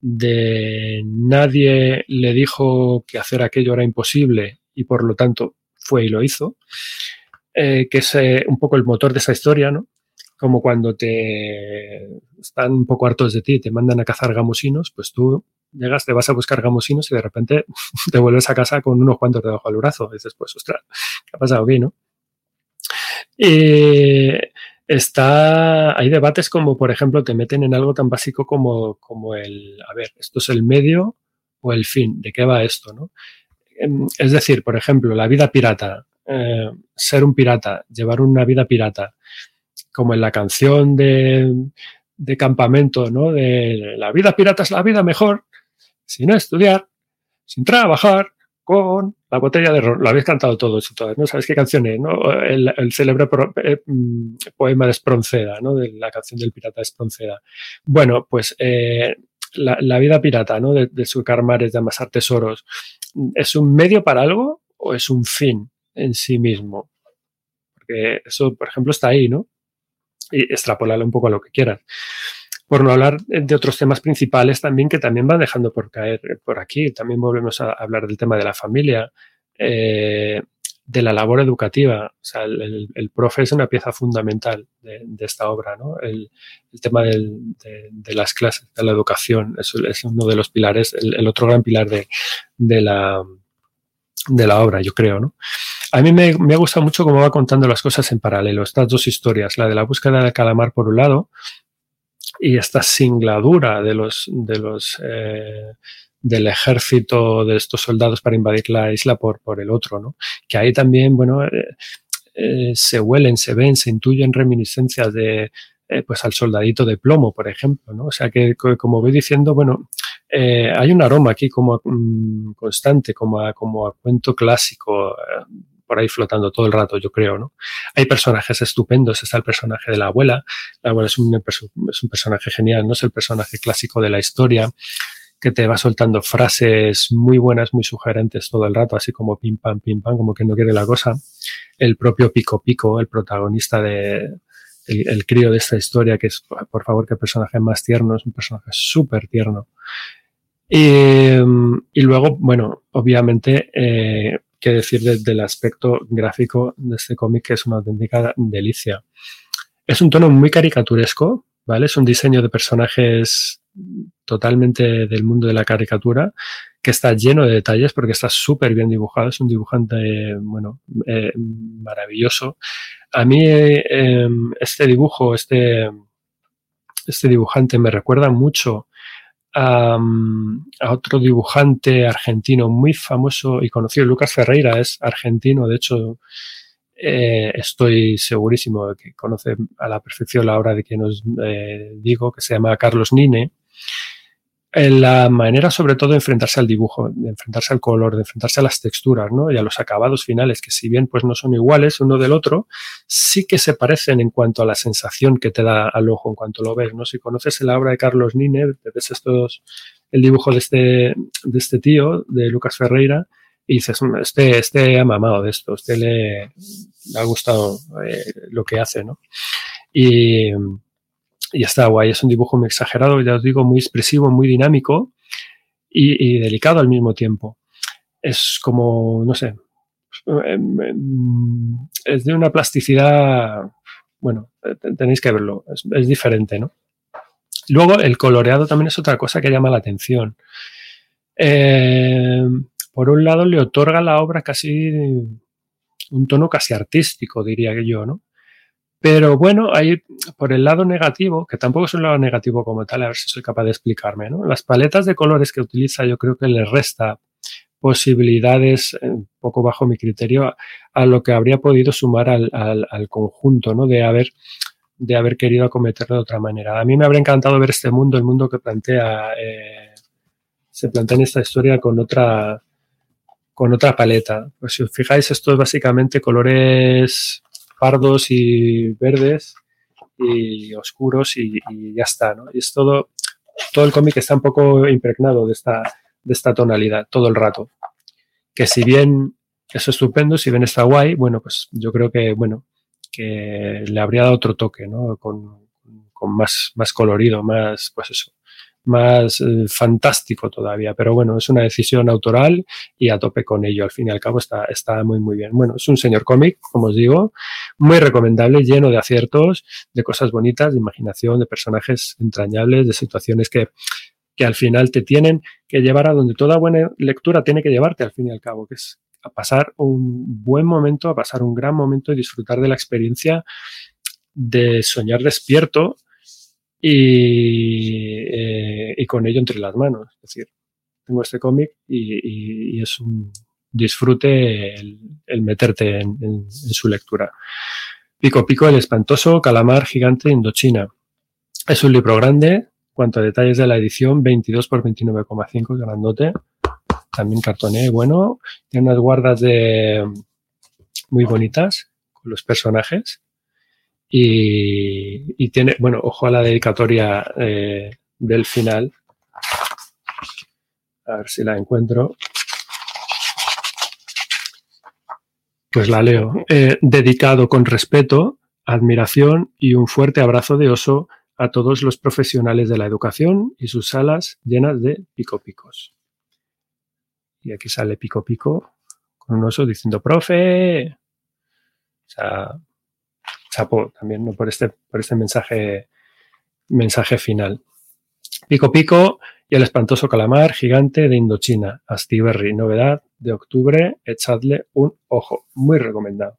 de nadie le dijo que hacer aquello era imposible y por lo tanto fue y lo hizo, eh, que es eh, un poco el motor de esa historia, ¿no? Como cuando te están un poco hartos de ti te mandan a cazar gamusinos, pues tú llegas, te vas a buscar gamusinos y de repente te vuelves a casa con unos cuantos debajo del brazo. Y dices, pues, ostras, ¿qué ha pasado aquí, no? Está, hay debates como, por ejemplo, te meten en algo tan básico como, como el, a ver, esto es el medio o el fin, ¿de qué va esto, no? Em, es decir, por ejemplo, la vida pirata, eh, ser un pirata, llevar una vida pirata, como en la canción de, de campamento, ¿no? De la vida pirata es la vida mejor, sin estudiar, sin trabajar, con la botella de ron. Lo habéis cantado todos y todas, ¿no? ¿Sabéis qué canción es? ¿no? El, el célebre eh, mm, poema de Espronceda, ¿no? De la canción del pirata Espronceda. Bueno, pues eh, la, vida pirata, ¿no? De, de surcar mares, de amasar tesoros, ¿es un medio para algo o es un fin en sí mismo? Porque eso, por ejemplo, está ahí, ¿no? Y extrapolarlo un poco a lo que quieras por no hablar de otros temas principales también que también van dejando por caer por aquí. También volvemos a hablar del tema de la familia, eh, de la labor educativa. O sea, el, el, profe es una pieza fundamental de, de esta obra, ¿no? El, el tema del, de, de, las clases, de la educación, es, es uno de los pilares, el, otro gran pilar de, de, la, de la obra, yo creo, ¿no? A mí me, me ha gustado mucho cómo va contando las cosas en paralelo, estas dos historias, la de la búsqueda del calamar por un lado y esta singladura de los, de los eh, del ejército de estos soldados para invadir la isla por, por el otro, ¿no? Que ahí también, bueno, eh, eh, se huelen, se ven, se intuyen reminiscencias de, pues al soldadito de plomo, por ejemplo, ¿no? O sea que, como voy diciendo, bueno, hay un aroma aquí como um, constante, como a, como a cuento clásico, por ahí flotando todo el rato, yo creo, ¿no? Hay personajes estupendos, está el personaje de la abuela, la abuela es un, es un personaje genial, no es el personaje clásico de la historia, que te va soltando frases muy buenas, muy sugerentes todo el rato, así como pim pam, pim pam, como que no quiere la cosa. El propio Pico Pico, el protagonista de, el, crío de esta historia, que es, por favor, qué personaje más tierno, es un personaje súper tierno. Y, y, luego, bueno, obviamente, eh, qué decir de, del aspecto gráfico de este cómic, que es una auténtica delicia. Es un tono muy caricaturesco, ¿vale? Es un diseño de personajes totalmente del mundo de la caricatura, que está lleno de detalles porque está súper bien dibujado, es un dibujante, bueno, eh, maravilloso. A mí eh, este dibujo, este, este dibujante me recuerda mucho a, otro dibujante argentino muy famoso y conocido, Lucas Ferreira, es argentino, de hecho eh, estoy segurísimo de que conoce a la perfección la obra de quien os eh, digo, que se llama Carlos Nine. La manera, sobre todo, de enfrentarse al dibujo, de enfrentarse al color, de enfrentarse a las texturas, ¿no? Y a los acabados finales, que si bien pues no son iguales uno del otro, sí que se parecen en cuanto a la sensación que te da al ojo en cuanto lo ves, ¿no? Si conoces la obra de Carlos Nine, ves estos, el dibujo de este, de este tío, de Lucas Ferreira, y dices, este, este ha mamado de esto, este le, le ha gustado eh, lo que hace, ¿no? Y, y está guay, es un dibujo muy exagerado, ya os digo, muy expresivo, muy dinámico y, delicado al mismo tiempo. Es como, no sé, em, em, es de una plasticidad, bueno, tenéis que verlo, es, diferente, ¿no? Luego, el coloreado también es otra cosa que llama la atención. Eh, por un lado, le otorga a la obra casi un tono casi artístico, diría yo, ¿no? Pero bueno, hay por el lado negativo, que tampoco es un lado negativo como tal, a ver si soy capaz de explicarme, ¿no? Las paletas de colores que utiliza yo creo que le resta posibilidades, un poco bajo mi criterio, a lo que habría podido sumar al, al, al conjunto, ¿no? De haber, de haber querido acometerlo de otra manera. A mí me habría encantado ver este mundo, el mundo que plantea, eh, se plantea en esta historia con otra, con otra paleta. Pues si os fijáis, esto es básicamente colores pardos y verdes y oscuros y, ya está, ¿no? Y es todo, todo el cómic está un poco impregnado de esta, de esta tonalidad todo el rato. Que si bien es estupendo, si bien está guay, bueno, pues yo creo que, bueno, que le habría dado otro toque, ¿no? Con, con más, más colorido, más, pues eso, más eh, fantástico todavía. Pero bueno, es una decisión autoral y a tope con ello. Al fin y al cabo está, está muy, muy bien. Bueno, es un señor cómic, como os digo, muy recomendable, lleno de aciertos, de cosas bonitas, de imaginación, de personajes entrañables, de situaciones que, que al final te tienen que llevar a donde toda buena lectura tiene que llevarte al fin y al cabo, que es a pasar un buen momento, a pasar un gran momento y disfrutar de la experiencia de soñar despierto y, eh, y con ello entre las manos. Es decir, tengo este cómic y, y, es un disfrute el, el meterte en, en, en, su lectura. Pico Pico, el espantoso calamar gigante Indochina. Es un libro grande, cuanto a detalles de la edición, 22 por 29,5, grandote. También cartoné, bueno. Tiene unas guardas de muy bonitas con los personajes. Y, tiene, bueno, ojo a la dedicatoria eh, del final. A ver si la encuentro. Pues la leo. Eh, dedicado con respeto, admiración y un fuerte abrazo de oso a todos los profesionales de la educación y sus salas llenas de pico picos. Y aquí sale pico pico con un oso diciendo, profe. O sea, chapo también ¿no? por, este, por este mensaje, mensaje final. Pico Pico y el espantoso calamar gigante de Indochina. Astiberri, novedad de octubre. Echadle un ojo. Muy recomendado.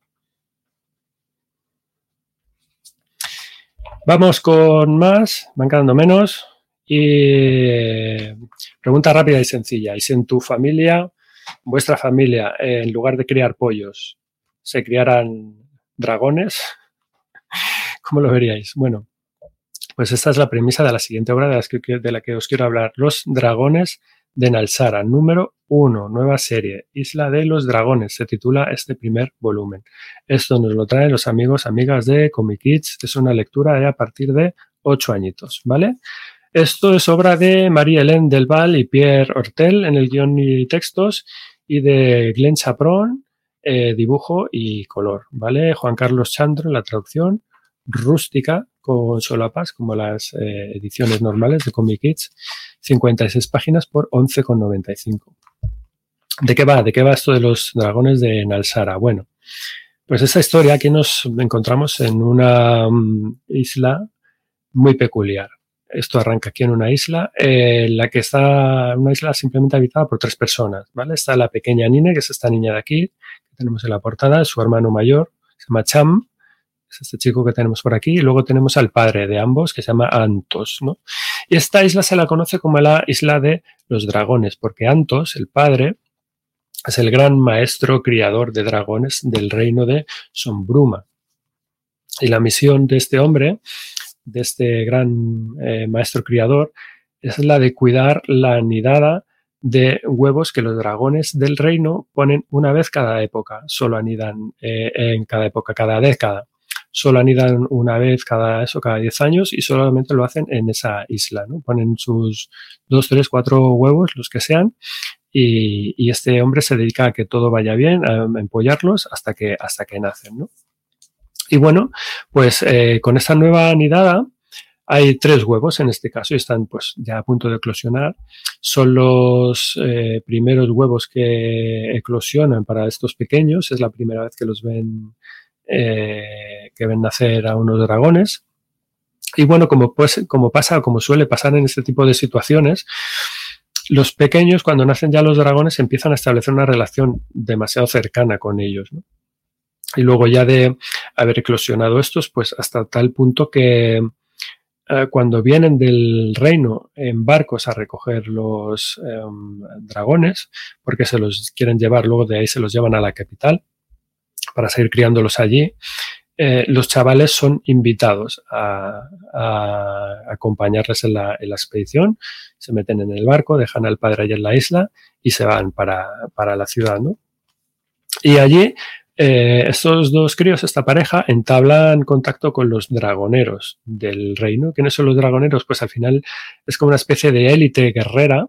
Vamos con más, van quedando menos. Y pregunta rápida y sencilla. ¿Y si en tu familia, vuestra familia, en lugar de criar pollos, se criaran dragones? ¿Cómo lo veríais? Bueno, pues esta es la premisa de la siguiente obra de, la que os quiero hablar. Los dragones de Nalsara, número uno, nueva serie, Isla de los Dragones, se titula este primer volumen. Esto nos lo traen los amigos, amigas de Comic Kids, es una lectura de a partir de ocho añitos, ¿vale? Esto es obra de Marie-Hélène Delval y Pierre Hortel en el guion y textos y de Glenn Chapron eh, dibujo y color, ¿vale? Juan Carlos Chandro en la traducción, rústica con solapas, como las eh, ediciones normales de Comic Kids, 56 páginas por 11,95. ¿De qué va? ¿De qué va esto de los dragones de Nalsara? Bueno, pues esta historia aquí nos encontramos en una um, isla muy peculiar. Esto arranca aquí en una isla, eh, en la que está una isla simplemente habitada por tres personas, ¿vale? Está la pequeña Nine, que es esta niña de aquí, tenemos en la portada, su hermano mayor, se llama Cham, es este chico que tenemos por aquí, y luego tenemos al padre de ambos, que se llama Antos, ¿no? Y esta isla se la conoce como la isla de los dragones, porque Antos, el padre, es el gran maestro criador de dragones del reino de Sombruma. Y la misión de este hombre, de este gran eh, maestro criador, es la de cuidar la anidada de huevos que los dragones del reino ponen una vez cada época. Solo anidan eh, en cada época, cada década. Solo anidan una vez cada eso, cada 10 años y solamente lo hacen en esa isla. ¿no? Ponen sus dos, tres, cuatro huevos, los que sean, y, y, este hombre se dedica a que todo vaya bien, a empollarlos hasta que, hasta que nacen. ¿no? Y bueno, pues eh, con esta nueva anidada, hay tres huevos en este caso y están pues ya a punto de eclosionar. Son los eh, primeros huevos que eclosionan para estos pequeños. Es la primera vez que los ven, eh, que ven nacer a unos dragones. Y bueno, como, pues, como pasa, como suele pasar en este tipo de situaciones, los pequeños, cuando nacen ya los dragones, empiezan a establecer una relación demasiado cercana con ellos. ¿no? Y luego ya de haber eclosionado estos, pues hasta tal punto que eh, cuando vienen del reino en barcos a recoger los eh, dragones, porque se los quieren llevar, luego de ahí se los llevan a la capital para seguir criándolos allí, eh, los chavales son invitados a, acompañarles en la, en la, expedición, se meten en el barco, dejan al padre allí en la isla y se van para, para la ciudad, ¿no? Y allí eh, estos dos críos, esta pareja, entablan contacto con los dragoneros del reino. ¿Quiénes son los dragoneros? Pues al final es como una especie de élite guerrera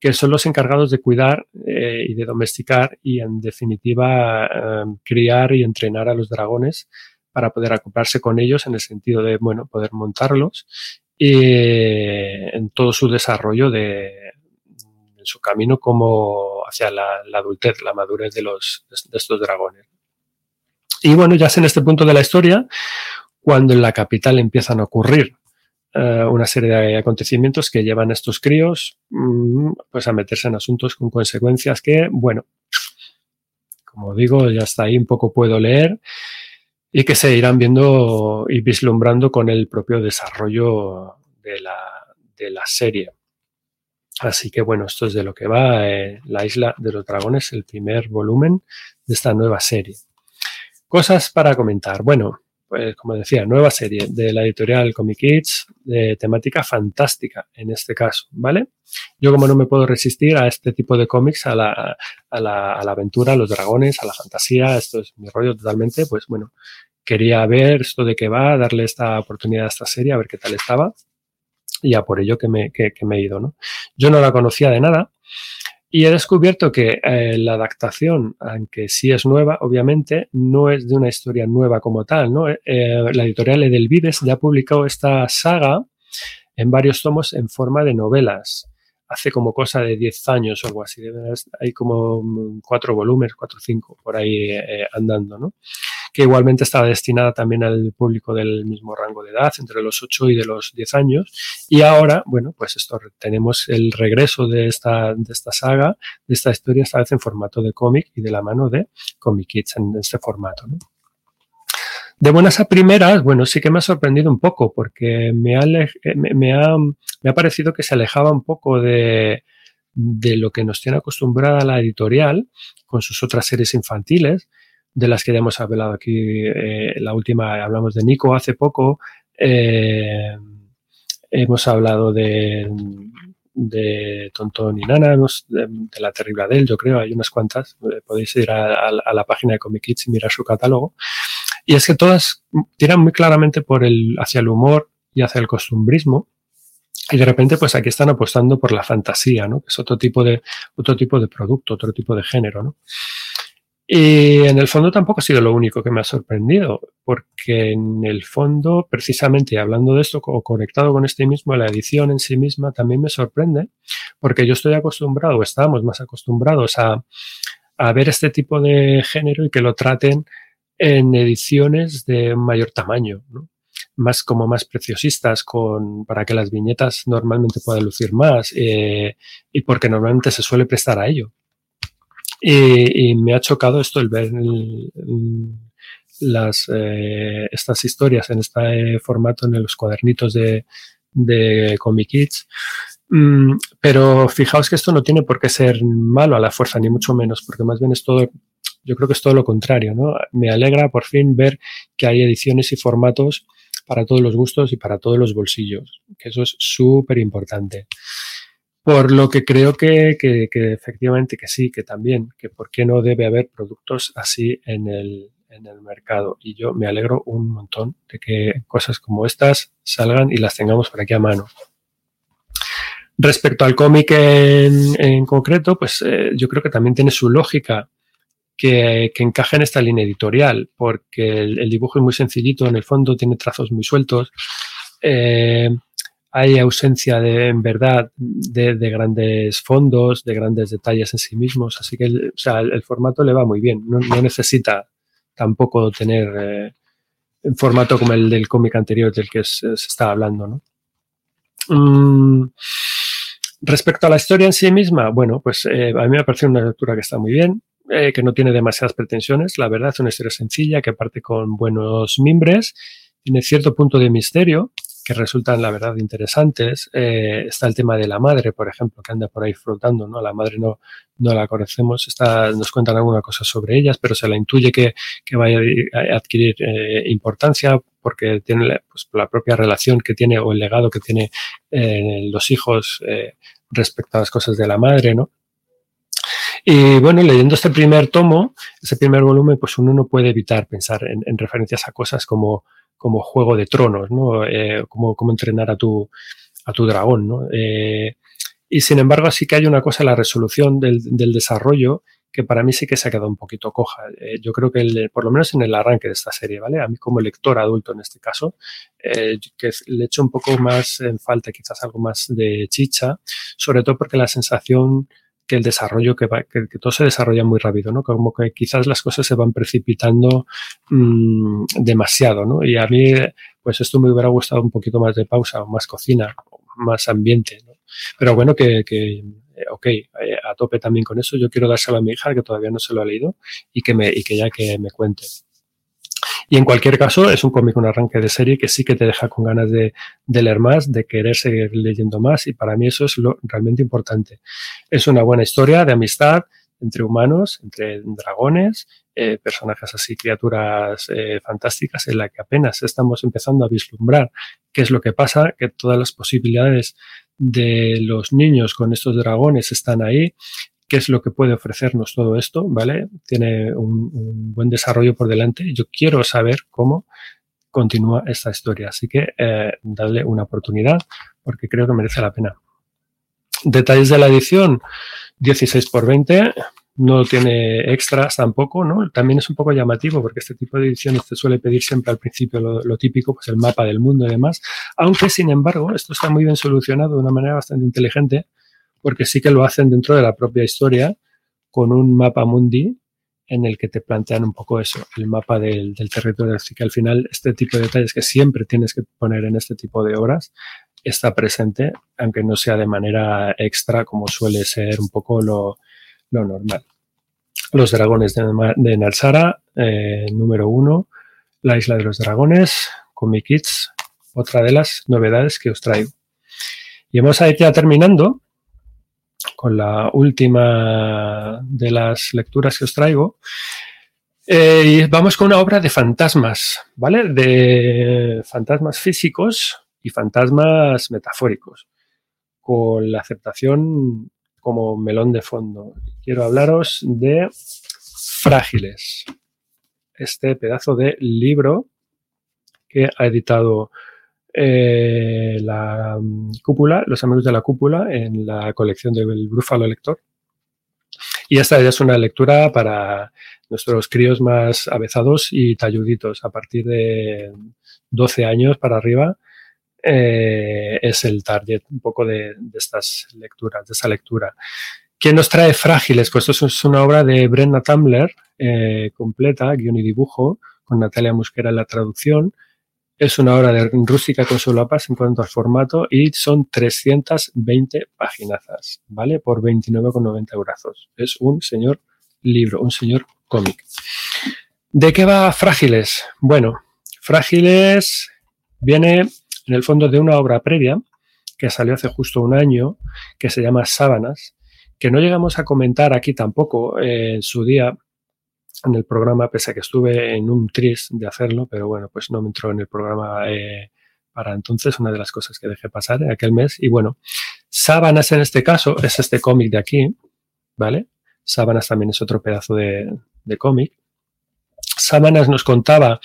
que son los encargados de cuidar eh, y de domesticar y en definitiva eh, criar y entrenar a los dragones para poder acoplarse con ellos en el sentido de, bueno, poder montarlos y en todo su desarrollo de en su camino como hacia la, la adultez, la madurez de, los, de estos dragones. Y bueno, ya es en este punto de la historia cuando en la capital empiezan a ocurrir eh, una serie de acontecimientos que llevan a estos críos mm, pues a meterse en asuntos con consecuencias que, bueno, como digo, ya está ahí, un poco puedo leer y que se irán viendo y vislumbrando con el propio desarrollo de la, de la serie. Así que bueno, esto es de lo que va eh, La Isla de los Dragones, el primer volumen de esta nueva serie. Cosas para comentar. Bueno, pues como decía, nueva serie de la editorial Comic Kids, de temática fantástica en este caso, ¿vale? Yo como no me puedo resistir a este tipo de cómics, a la, a, la, a la aventura, a los dragones, a la fantasía, esto es mi rollo totalmente, pues bueno, quería ver esto de qué va, darle esta oportunidad a esta serie, a ver qué tal estaba, y ya por ello que me, que, que me he ido, ¿no? Yo no la conocía de nada, y he descubierto que eh, la adaptación, aunque sí es nueva, obviamente, no es de una historia nueva como tal. ¿no? Eh, eh, la editorial Edelvives ya publicó esta saga en varios tomos en forma de novelas hace como cosa de 10 años o algo así. Hay como cuatro volúmenes, cuatro o cinco por ahí andando, ¿no? Que igualmente estaba destinada también al público del mismo rango de edad, entre los 8 y de los 10 años. Y ahora, bueno, pues esto tenemos el regreso de esta, de esta saga, de esta historia, esta vez en formato de cómic y de la mano de Comic Kids en este formato. De buenas a primeras, bueno, sí que me ha sorprendido un poco porque me ha, me, ha, me ha parecido que se alejaba un poco de, de lo que nos tiene acostumbrada la editorial con sus otras series infantiles, de las que ya hemos hablado aquí. Eh, la última, hablamos de Nico hace poco. Eh, hemos hablado de, de Tontón y Nana, de, la Terrible Adele, yo creo, hay unas cuantas. Eh, podéis ir a, la página de Comic Kids y mirar su catálogo. Y es que todas tiran muy claramente por el, hacia el humor y hacia el costumbrismo. Y de repente, pues aquí están apostando por la fantasía, ¿no? Es otro tipo de, otro tipo de producto, otro tipo de género, ¿no? Y en el fondo tampoco ha sido lo único que me ha sorprendido, porque en el fondo, precisamente hablando de esto o conectado con este mismo, la edición en sí misma también me sorprende, porque yo estoy acostumbrado, estamos más acostumbrados a, a ver este tipo de género y que lo traten en ediciones de mayor tamaño, ¿no? más como más preciosistas, con, para que las viñetas normalmente puedan lucir más eh, y porque normalmente se suele prestar a ello. Y, y me ha chocado esto el ver las, eh, estas historias en este formato en los cuadernitos de, de Comic Kids. Mm, pero fijaos que esto no tiene por qué ser malo a la fuerza, ni mucho menos, porque más bien es todo yo creo que es todo lo contrario, ¿no? Me alegra por fin ver que hay ediciones y formatos para todos los gustos y para todos los bolsillos, que eso es súper importante. Por lo que creo que, que, que, efectivamente que sí, que también, que por qué no debe haber productos así en el, en el mercado. Y yo me alegro un montón de que cosas como estas salgan y las tengamos por aquí a mano. Respecto al cómic en, en, concreto, pues eh, yo creo que también tiene su lógica que, que, encaja en esta línea editorial, porque el, el, dibujo es muy sencillito, en el fondo tiene trazos muy sueltos, eh, hay ausencia de, en verdad, de, de, grandes fondos, de grandes detalles en sí mismos, así que el, formato le va muy bien, no, necesita tampoco tener eh, un formato como el del cómic anterior del que se, se estaba hablando, ¿no? Mm, respecto a la historia en sí misma, bueno, pues eh, a mí me ha parecido una lectura que está muy bien, eh, que no tiene demasiadas pretensiones. La verdad es una historia sencilla que parte con buenos mimbres, tiene cierto punto de misterio que resultan, la verdad, interesantes. Eh, está el tema de la madre, por ejemplo, que anda por ahí flotando, ¿no? La madre no, no la conocemos, está, nos cuentan alguna cosa sobre ellas, pero se la intuye que, que vaya a adquirir eh, importancia porque tiene pues, la, propia relación que tiene o el legado que tiene eh, los hijos respecto a las cosas de la madre, ¿no? Y bueno, leyendo este primer tomo, ese primer volumen, pues uno no puede evitar pensar en, en referencias a cosas como, como Juego de Tronos, ¿no? Eh, como, como entrenar a tu, a tu dragón, ¿no? Eh, y sin embargo, sí que hay una cosa, la resolución del, del, desarrollo, que para mí sí que se ha quedado un poquito coja. Eh, yo creo que por lo menos en el arranque de esta serie, ¿vale? A mí como lector adulto en este caso, que le echo un poco más en falta quizás algo más de chicha, sobre todo porque la sensación que el desarrollo, que, va, que, todo se desarrolla muy rápido, ¿no? Como que quizás las cosas se van precipitando mmm, demasiado, ¿no? Y a mí, pues esto me hubiera gustado un poquito más de pausa, más cocina, más ambiente, ¿no? Pero bueno, que, que eh, ok, eh, a tope también con eso. Yo quiero dárselo a mi hija, que todavía no se lo ha leído, y que, me, y que ya que me cuente. Y en cualquier caso, es un cómic, un arranque de serie que sí que te deja con ganas de, leer más, de querer seguir leyendo más, y para mí eso es lo realmente importante. Es una buena historia de amistad entre humanos, entre dragones, eh, personajes así, criaturas eh, fantásticas, en la que apenas estamos empezando a vislumbrar qué es lo que pasa, que todas las posibilidades de los niños con estos dragones están ahí, qué es lo que puede ofrecernos todo esto, ¿vale? Tiene un, buen desarrollo por delante. Yo quiero saber cómo continúa esta historia, así que eh, darle una oportunidad porque creo que merece la pena. Detalles de la edición, 16 por 20, no tiene extras tampoco, ¿no? También es un poco llamativo porque este tipo de ediciones te suele pedir siempre al principio lo, lo, típico, pues el mapa del mundo y demás, aunque sin embargo esto está muy bien solucionado de una manera bastante inteligente porque sí que lo hacen dentro de la propia historia con un mapa mundi en el que te plantean un poco eso, el mapa del, territorio. Así que al final este tipo de detalles que siempre tienes que poner en este tipo de obras está presente, aunque no sea de manera extra como suele ser un poco lo, normal. Los dragones de, de Narsara, eh, número uno, la isla de los dragones, Comic Kids, otra de las novedades que os traigo. Y vamos a ir ya terminando con la última de las lecturas que os traigo. Eh, y vamos con una obra de fantasmas, ¿vale? De fantasmas físicos y fantasmas metafóricos, con la aceptación como melón de fondo. Quiero hablaros de Frágiles, este pedazo de libro que ha editado eh, la cúpula, los amigos de la cúpula, en la colección del Brúfalo Lector. Y esta ya es una lectura para nuestros críos más avezados y talluditos, a partir de 12 años para arriba. Eh, es el target un poco de, estas lecturas, de esa lectura. ¿Quién nos trae Frágiles? Pues esto es una obra de Brenna Tumbler, eh, completa, guion y dibujo, con Natalia Musquera en la traducción. Es una obra de rústica con solapas en cuanto al formato y son 320 páginas, ¿vale? Por 29,90 euros. Es un señor libro, un señor cómic. ¿De qué va Frágiles? Bueno, Frágiles viene en el fondo de una obra previa que salió hace justo un año, que se llama Sábanas, que no llegamos a comentar aquí tampoco eh, en su día en el programa, pese a que estuve en un tris de hacerlo, pero bueno, pues no me entró en el programa eh, para entonces, una de las cosas que dejé pasar en aquel mes. Y bueno, Sábanas en este caso es este cómic de aquí, ¿vale? Sábanas también es otro pedazo de, de cómic. Sábanas nos contaba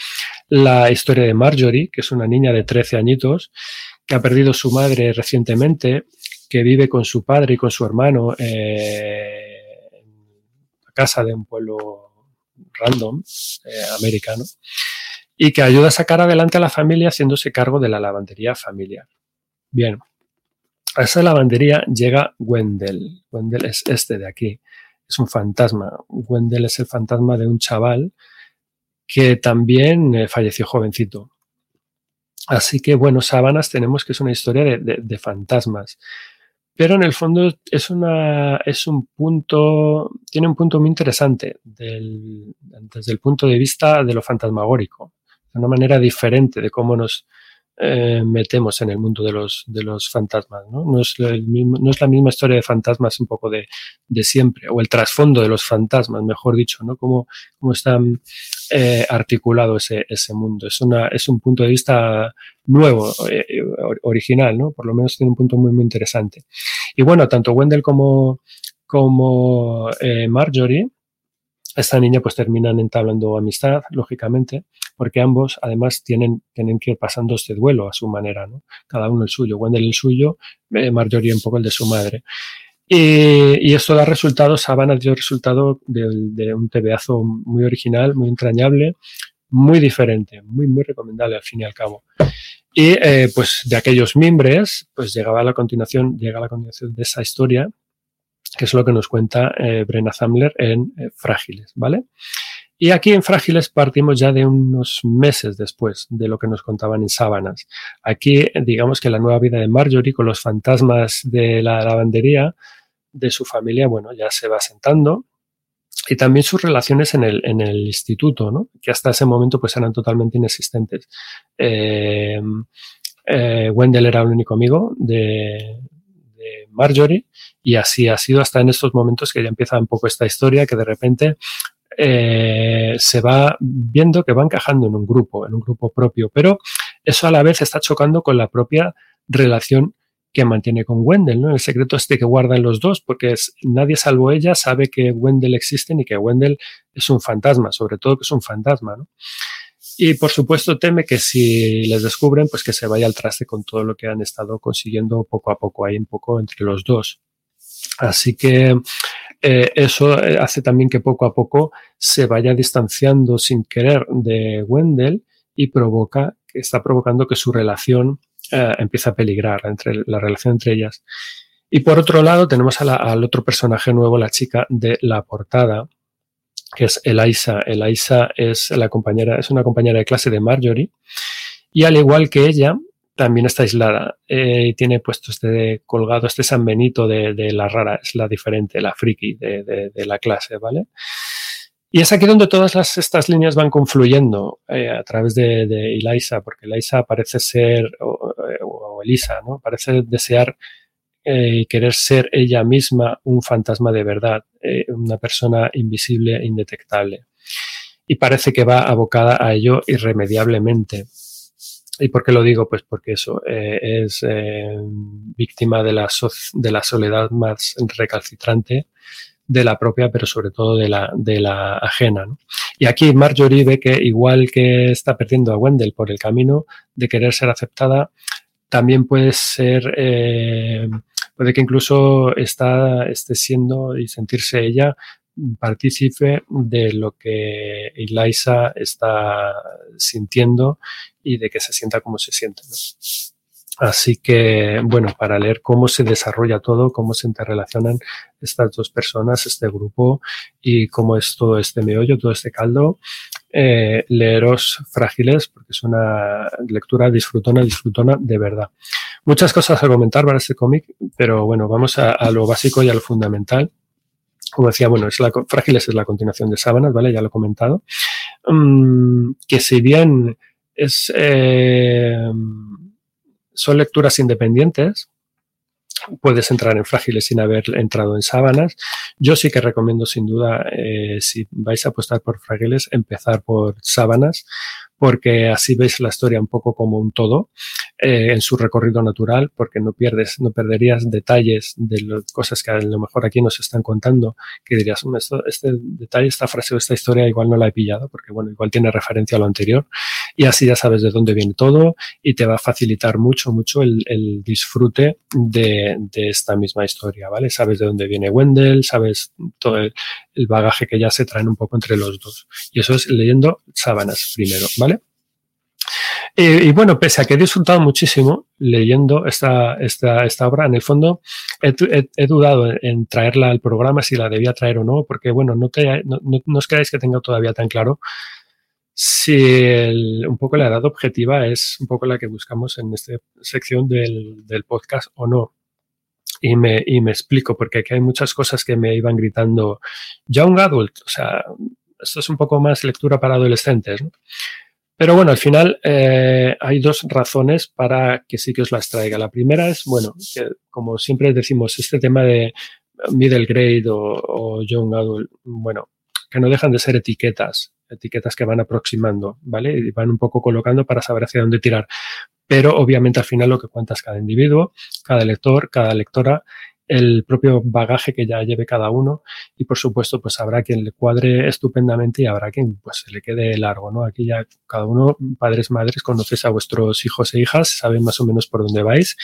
la historia de Marjorie, que es una niña de 13 añitos que ha perdido su madre recientemente, que vive con su padre y con su hermano eh, en la casa de un pueblo random eh, americano y que ayuda a sacar adelante a la familia haciéndose cargo de la lavandería familiar. Bien, a esa lavandería llega Wendell. Wendell es este de aquí. Es un fantasma. Wendell es el fantasma de un chaval que también eh, falleció jovencito. Así que, bueno, Sábanas tenemos que es una historia de, fantasmas. Pero en el fondo es, una, es un punto, tiene un punto muy interesante del, desde el punto de vista de lo fantasmagórico. De una manera diferente de cómo nos, eh, metemos en el mundo de los, de los fantasmas. ¿no? No, es mismo, no, es la misma historia de fantasmas un poco de, de, siempre, o el trasfondo de los fantasmas, mejor dicho, ¿no? Cómo, cómo está eh, articulado ese, ese mundo. Es, una, es un punto de vista nuevo, eh, original, ¿no? Por lo menos tiene un punto muy, muy interesante. Y bueno, tanto Wendell como, como eh, Marjorie, esta niña pues terminan entablando amistad, lógicamente, porque ambos además tienen, tienen que ir pasando este duelo a su manera, ¿no? Cada uno el suyo, Wendell el suyo, eh, Marjorie un poco el de su madre. Y, esto da resultados, Sabana dio resultado de, de un tebeazo muy original, muy entrañable, muy diferente, muy, muy recomendable al fin y al cabo. Y eh, pues de aquellos mimbres, pues llegaba a la continuación, llega a la continuación de esa historia, que es lo que nos cuenta eh, Brenna Zamler en eh, Frágiles, ¿vale? Y aquí en Frágiles partimos ya de unos meses después de lo que nos contaban en Sábanas. Aquí, digamos que la nueva vida de Marjorie con los fantasmas de la lavandería de su familia, bueno, ya se va sentando. Y también sus relaciones en el, en el instituto, ¿no? Que hasta ese momento pues eran totalmente inexistentes. Eh, eh, Wendell era el único amigo de Marjorie y así ha sido hasta en estos momentos que ya empieza un poco esta historia que de repente eh, se va viendo que va encajando en un grupo, en un grupo propio, pero eso a la vez está chocando con la propia relación que mantiene con Wendell, ¿no? El secreto este que guardan los dos, porque es, nadie salvo ella sabe que Wendell existe ni que Wendell es un fantasma, sobre todo que es un fantasma, ¿no? Y por supuesto teme que si les descubren, pues que se vaya al traste con todo lo que han estado consiguiendo poco a poco, ahí un poco entre los dos. Así que eh, eso eh, hace también que poco a poco se vaya distanciando sin querer de Wendell y provoca, está provocando que su relación eh, empiece a peligrar, entre la relación entre ellas. Y por otro lado tenemos al otro personaje nuevo, la chica de la portada, que es Eliza. Eliza es la compañera, es una compañera de clase de Marjorie. Y al igual que ella, también está aislada. Eh, tiene puesto este colgado, este San Benito de, la rara, es la diferente, la friki de, la clase, ¿vale? Y es aquí donde todas estas líneas van confluyendo eh, a través de, Elisa, porque Elisa parece ser, o, Elisa, ¿no? Parece desear y eh, querer ser ella misma un fantasma de verdad, una persona invisible e indetectable. Y parece que va abocada a ello irremediablemente. ¿Y por qué lo digo? Pues porque eso eh, es eh, víctima de la, de la soledad más recalcitrante de la propia, pero sobre todo de la, de la ajena. Y aquí Marjorie ve que igual que está perdiendo a Wendell por el camino de querer ser aceptada, también puede ser, eh, puede que incluso está, esté siendo y sentirse ella partícipe de lo que Eliza está sintiendo y de que se sienta como se siente. Así que, bueno, para leer cómo se desarrolla todo, cómo se interrelacionan estas dos personas, este grupo y cómo es todo este meollo, todo este caldo, eh, leeros Frágiles, porque es una lectura disfrutona, disfrutona de verdad. Muchas cosas a comentar para este cómic, pero bueno, vamos a, lo básico y a lo fundamental como decía, bueno, es la, Frágiles es la continuación de Sábanas, ¿vale? Ya lo he comentado. Mm, que si bien es, eh, son lecturas independientes, puedes entrar en Frágiles sin haber entrado en Sábanas. Yo sí que recomiendo sin duda, eh, si vais a apostar por Frágiles, empezar por Sábanas, porque así veis la historia un poco como un todo eh, en su recorrido natural, porque no pierdes, no perderías detalles de las cosas que a lo mejor aquí nos están contando, que dirías, esto, este detalle, esta frase o esta historia igual no la he pillado, porque bueno, igual tiene referencia a lo anterior, y así ya sabes de dónde viene todo y te va a facilitar mucho, mucho el, disfrute de, de, esta misma historia, ¿vale? Sabes de dónde viene Wendell, sabes todo el, el bagaje que ya se traen un poco entre los dos. Y eso es leyendo sábanas primero, ¿vale? Y bueno, pese a que he disfrutado muchísimo leyendo esta, esta, esta obra, en el fondo he, dudado en, traerla al programa, si la debía traer o no, porque bueno, no, te, no, no, os creáis que tenga todavía tan claro si un poco la edad objetiva es un poco la que buscamos en esta sección del, del podcast o no. Y me, y me explico, porque aquí hay muchas cosas que me iban gritando young adult, o sea, esto es un poco más lectura para adolescentes. ¿no? Pero bueno, al final eh, hay dos razones para que sí que os las traiga. La primera es, bueno, que como siempre decimos, este tema de middle grade o, young adult, bueno, que no dejan de ser etiquetas, etiquetas que van aproximando, ¿vale? Y van un poco colocando para saber hacia dónde tirar. Pero obviamente al final lo que cuenta es cada individuo, cada lector, cada lectora el propio bagaje que ya lleve cada uno y por supuesto pues habrá quien le cuadre estupendamente y habrá quien pues se le quede largo, ¿no? Aquí ya cada uno, padres, madres, conoces a vuestros hijos e hijas, saben más o menos por dónde vais.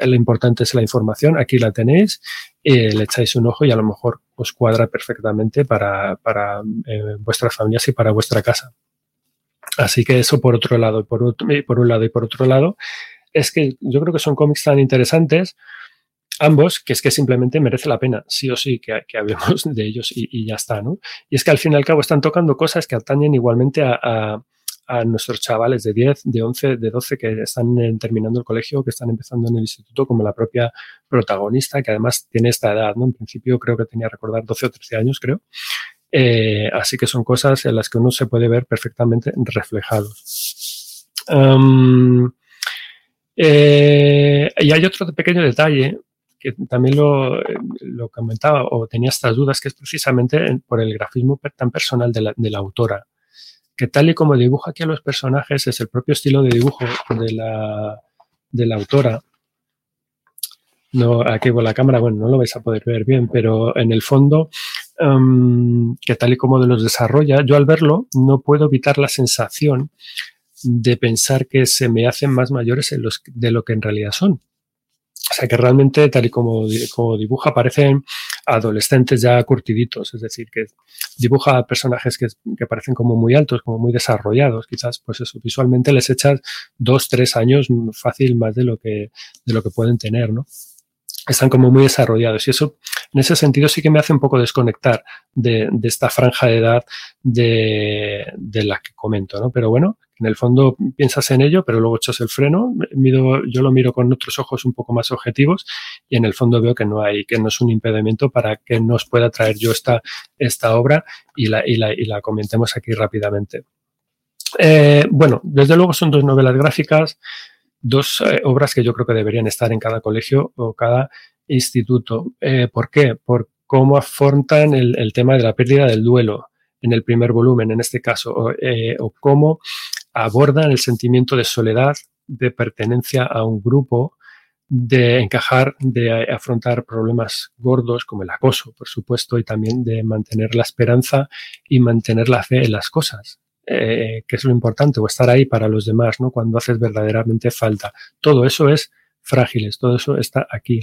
Lo importante es la información, aquí la tenéis y le echáis un ojo y a lo mejor os cuadra perfectamente para, para eh, vuestras familias y para vuestra casa. Así que eso por otro lado, por, otro, por un lado y por otro lado, es que yo creo que son cómics tan interesantes ambos, que es que simplemente merece la pena, sí o sí, que, que hablemos de ellos y, ya está, ¿no? Y es que al fin y al cabo están tocando cosas que atañen igualmente a, nuestros chavales de 10, de 11, de 12 que están terminando el colegio, que están empezando en el instituto, como la propia protagonista, que además tiene esta edad, ¿no? En principio creo que tenía recordar 12 o 13 años, creo. Eh, así que son cosas en las que uno se puede ver perfectamente reflejado. Eh, y hay otro pequeño detalle que también lo, lo, comentaba o tenía estas dudas, que es precisamente por el grafismo tan personal de la, de la, autora, que tal y como dibuja aquí a los personajes es el propio estilo de dibujo de la, de la autora. No, aquí con la cámara, bueno, no lo vais a poder ver bien, pero en el fondo, um, que tal y como los desarrolla, yo al verlo no puedo evitar la sensación de pensar que se me hacen más mayores de lo que en realidad son. Sea, que realmente, tal y como, como, dibuja, parecen adolescentes ya curtiditos, es decir, que dibuja personajes que, que, parecen como muy altos, como muy desarrollados, quizás, pues eso, visualmente les echas dos, tres años fácil más de lo que, de lo que pueden tener, ¿no? Están como muy desarrollados y eso, en ese sentido, sí que me hace un poco desconectar de, de esta franja de edad de, de la que comento, ¿no? Pero bueno, en el fondo piensas en ello, pero luego echas el freno. yo lo miro con otros ojos un poco más objetivos y en el fondo veo que no hay, que no es un impedimento para que nos pueda traer yo esta, esta obra y la, y la, y la comentemos aquí rápidamente. Eh, bueno, desde luego son dos novelas gráficas, dos eh, obras que yo creo que deberían estar en cada colegio o cada instituto. Eh, ¿Por qué? Por cómo afrontan el, tema de la pérdida del duelo en el primer volumen, en este caso, o, o cómo abordan el sentimiento de soledad, de pertenencia a un grupo, de encajar, de afrontar problemas gordos como el acoso, por supuesto, y también de mantener la esperanza y mantener la fe en las cosas, eh, que es lo importante, o estar ahí para los demás, ¿no? Cuando haces verdaderamente falta. Todo eso es frágiles, todo eso está aquí.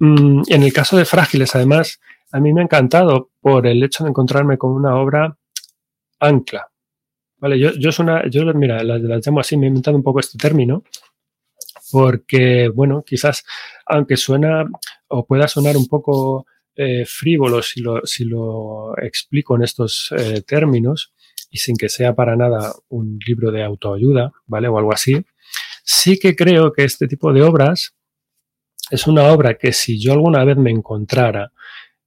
Mm, en el caso de frágiles, además, a mí me ha encantado por el hecho de encontrarme con una obra ancla, Vale, yo, yo una, yo mira, las, las llamo así, me he inventado un poco este término, porque, bueno, quizás, aunque suena o pueda sonar un poco eh, frívolo si lo, si lo explico en estos eh, términos y sin que sea para nada un libro de autoayuda, ¿vale? O algo así, sí que creo que este tipo de obras es una obra que si yo alguna vez me encontrara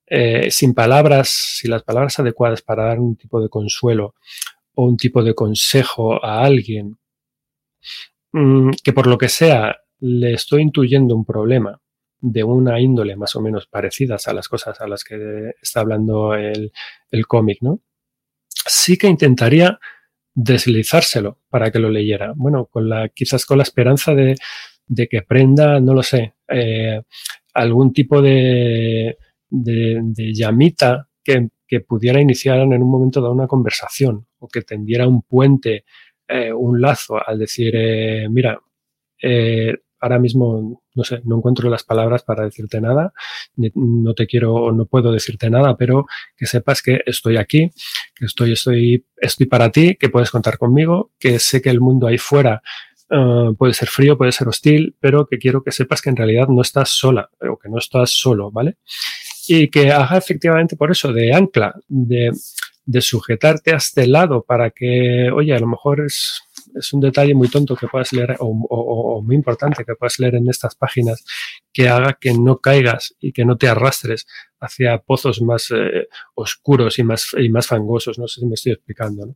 eh, sin palabras, sin las palabras adecuadas para dar un tipo de consuelo o un tipo de consejo a alguien mm, que por lo que sea le estoy intuyendo un problema de una índole más o menos parecidas a las cosas a las que está hablando el, cómic, ¿no? Sí que intentaría deslizárselo para que lo leyera. Bueno, con la, quizás con la esperanza de, que aprenda, no lo sé, eh, algún tipo de, de llamita que, que pudiera iniciar en un momento dado una conversación o que tendiera un puente, eh, un lazo al decir, eh, mira, eh, ahora mismo, no sé, no encuentro las palabras para decirte nada, no te quiero no puedo decirte nada, pero que sepas que estoy aquí, que estoy, estoy, estoy para ti, que puedes contar conmigo, que sé que el mundo ahí fuera puede ser frío, puede ser hostil, pero que quiero que sepas que en realidad no estás sola o que no estás solo, ¿vale? y que haga efectivamente por eso de ancla, de, de sujetarte a este lado para que, oye, a lo mejor es, es un detalle muy tonto que puedas leer o, muy importante que puedas leer en estas páginas que haga que no caigas y que no te arrastres hacia pozos más eh, oscuros y más, y más fangosos. No sé si me estoy explicando, ¿no?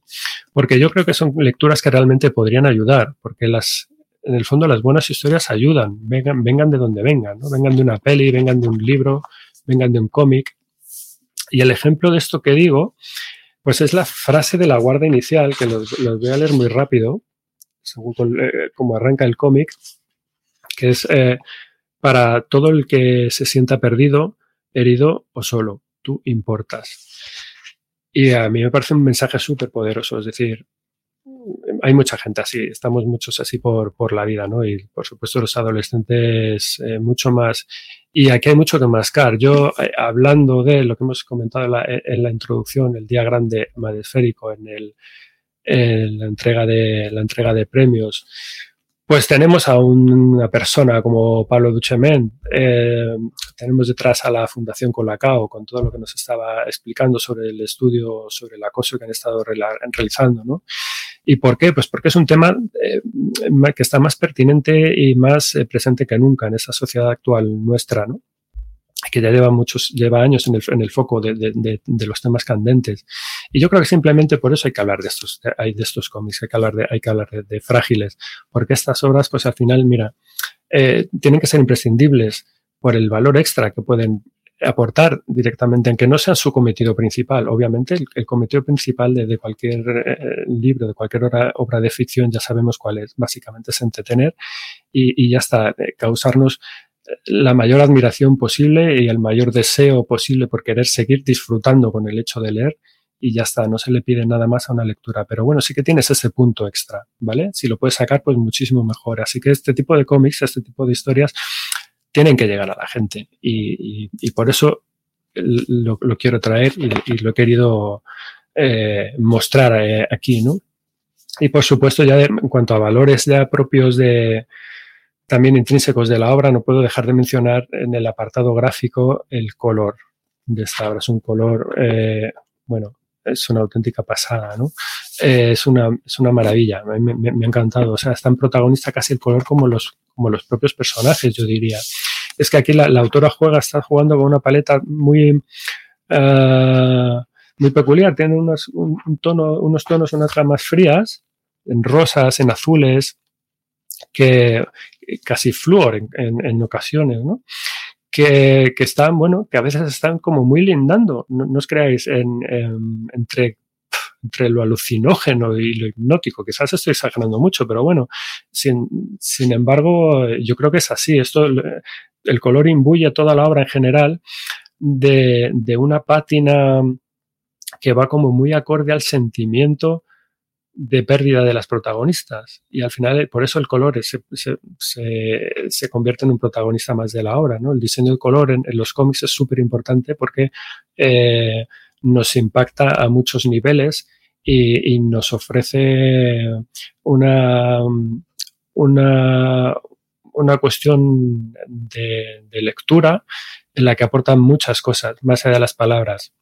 Porque yo creo que son lecturas que realmente podrían ayudar, porque las, en el fondo las buenas historias ayudan, vengan, vengan de donde vengan, vengan de una peli, vengan de un libro, vengan de un cómic. Y el ejemplo de esto que digo, pues es la frase de la guarda inicial, que los, voy a leer muy rápido, según eh, como arranca el cómic, que es eh, para todo el que se sienta perdido, herido o solo, tú importas. Y a mí me parece un mensaje súper poderoso, es decir, hay mucha gente así, estamos muchos así por, por la vida, ¿no? Y por supuesto los adolescentes eh, mucho más. Y aquí hay mucho que mascar. Yo, eh, hablando de lo que hemos comentado en la, en la introducción, el día grande madesférico, en, el, en la, entrega de, la entrega de premios, pues tenemos a una persona como Pablo Duchemen, eh, tenemos detrás a la Fundación Colacao con todo lo que nos estaba explicando sobre el estudio sobre el acoso que han estado realizando, ¿no? ¿Y por qué? Pues porque es un tema eh, que está más pertinente y más eh, presente que nunca en esta sociedad actual nuestra, ¿no? que ya lleva muchos, lleva años en el, en el foco de, de, de, los temas candentes. Y yo creo que simplemente por eso hay que hablar de estos, hay de estos cómics, hay que hablar de, hay que hablar de, frágiles, porque estas obras, pues al final, mira, eh, tienen que ser imprescindibles por el valor extra que pueden aportar directamente, aunque no sea su cometido principal. Obviamente, el, el cometido principal de, cualquier eh, libro, de cualquier obra, de ficción, ya sabemos cuál es. Básicamente es entretener y, y ya está, eh, causarnos la mayor admiración posible y el mayor deseo posible por querer seguir disfrutando con el hecho de leer y ya está, no se le pide nada más a una lectura. Pero bueno, sí que tienes ese punto extra, ¿vale? Si lo puedes sacar, pues muchísimo mejor. Así que este tipo de cómics, este tipo de historias, tienen que llegar a la gente y, por eso lo, quiero traer y, lo he querido eh, mostrar eh, aquí, ¿no? Y por supuesto, ya en cuanto a valores ya propios de, también intrínsecos de la obra, no puedo dejar de mencionar en el apartado gráfico el color de esta obra. Es un color, eh, bueno, es una auténtica pasada, ¿no? Es, una, es una maravilla, me, ha encantado. O sea, es tan protagonista casi el color como los, como los propios personajes, yo diría. Es que aquí la, autora juega, está jugando con una paleta muy, uh, muy peculiar. Tiene unos, unos tonos, unas gamas frías, en rosas, en azules, que casi flúor en, ocasiones, ¿no? Que, que, están, bueno, que a veces están como muy lindando, no, os creáis, en, entre, entre lo alucinógeno y lo hipnótico. Quizás estoy exagerando mucho, pero bueno, sin, sin embargo, yo creo que es así. Esto, el color imbuye toda la obra en general de, de una pátina que va como muy acorde al sentimiento de pérdida de las protagonistas. Y al final, por eso el color se, se, se, convierte en un protagonista más de la obra. ¿no? El diseño de color en, en los cómics es súper importante porque eh, nos impacta a muchos niveles y, nos ofrece una, una, una cuestión de, lectura en la que aportan muchas cosas, más allá de las palabras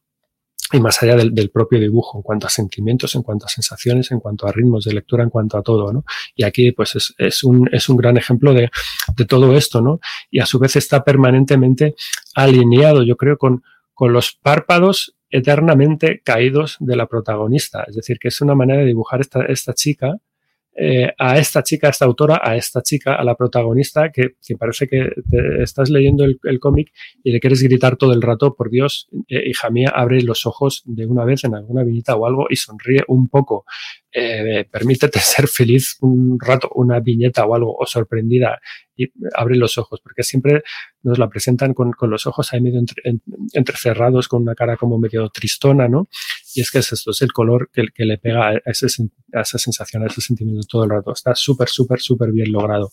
y más allá del, del, propio dibujo, en cuanto a sentimientos, en cuanto a sensaciones, en cuanto a ritmos de lectura, en cuanto a todo, ¿no? Y aquí, pues, es, es, un, es un gran ejemplo de, de todo esto, ¿no? Y a su vez está permanentemente alineado, yo creo, con, con los párpados eternamente caídos de la protagonista. Es decir, que es una manera de dibujar esta, esta chica eh, a esta chica, a esta autora, a esta chica, a la protagonista, que, parece que estás leyendo el, cómic y le quieres gritar todo el rato, por Dios, eh, hija mía, abre los ojos de una vez en alguna viñeta o algo y sonríe un poco. Eh, permítete ser feliz un rato, una viñeta o algo, o sorprendida, y abre los ojos, porque siempre nos la presentan con, con los ojos ahí medio entre, en, entrecerrados, con una cara como medio tristona, ¿no? Y es que es esto, es el color que, le pega a, ese, a esa sensación, a ese sentimiento todo el rato. Está súper, súper, súper bien logrado.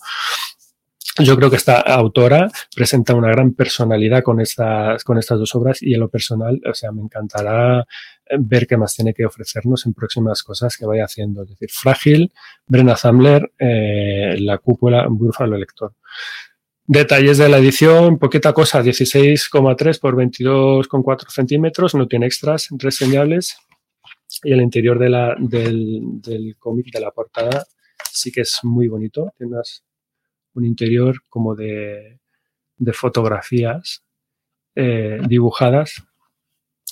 Yo creo que esta autora presenta una gran personalidad con estas, con estas dos obras y en lo personal, o sea, me encantará ver qué más tiene que ofrecernos en próximas cosas que vaya haciendo. Es decir, Frágil, Brenna Zamler, eh, La Cúpula, Búfalo Lector. Detalles de la edición, poquita cosa, 16,3 por 22,4 centímetros, no tiene extras reseñables. Y el interior de la, del, del cómic, de la portada, sí que es muy bonito. Tiene un interior como de, de fotografías eh, dibujadas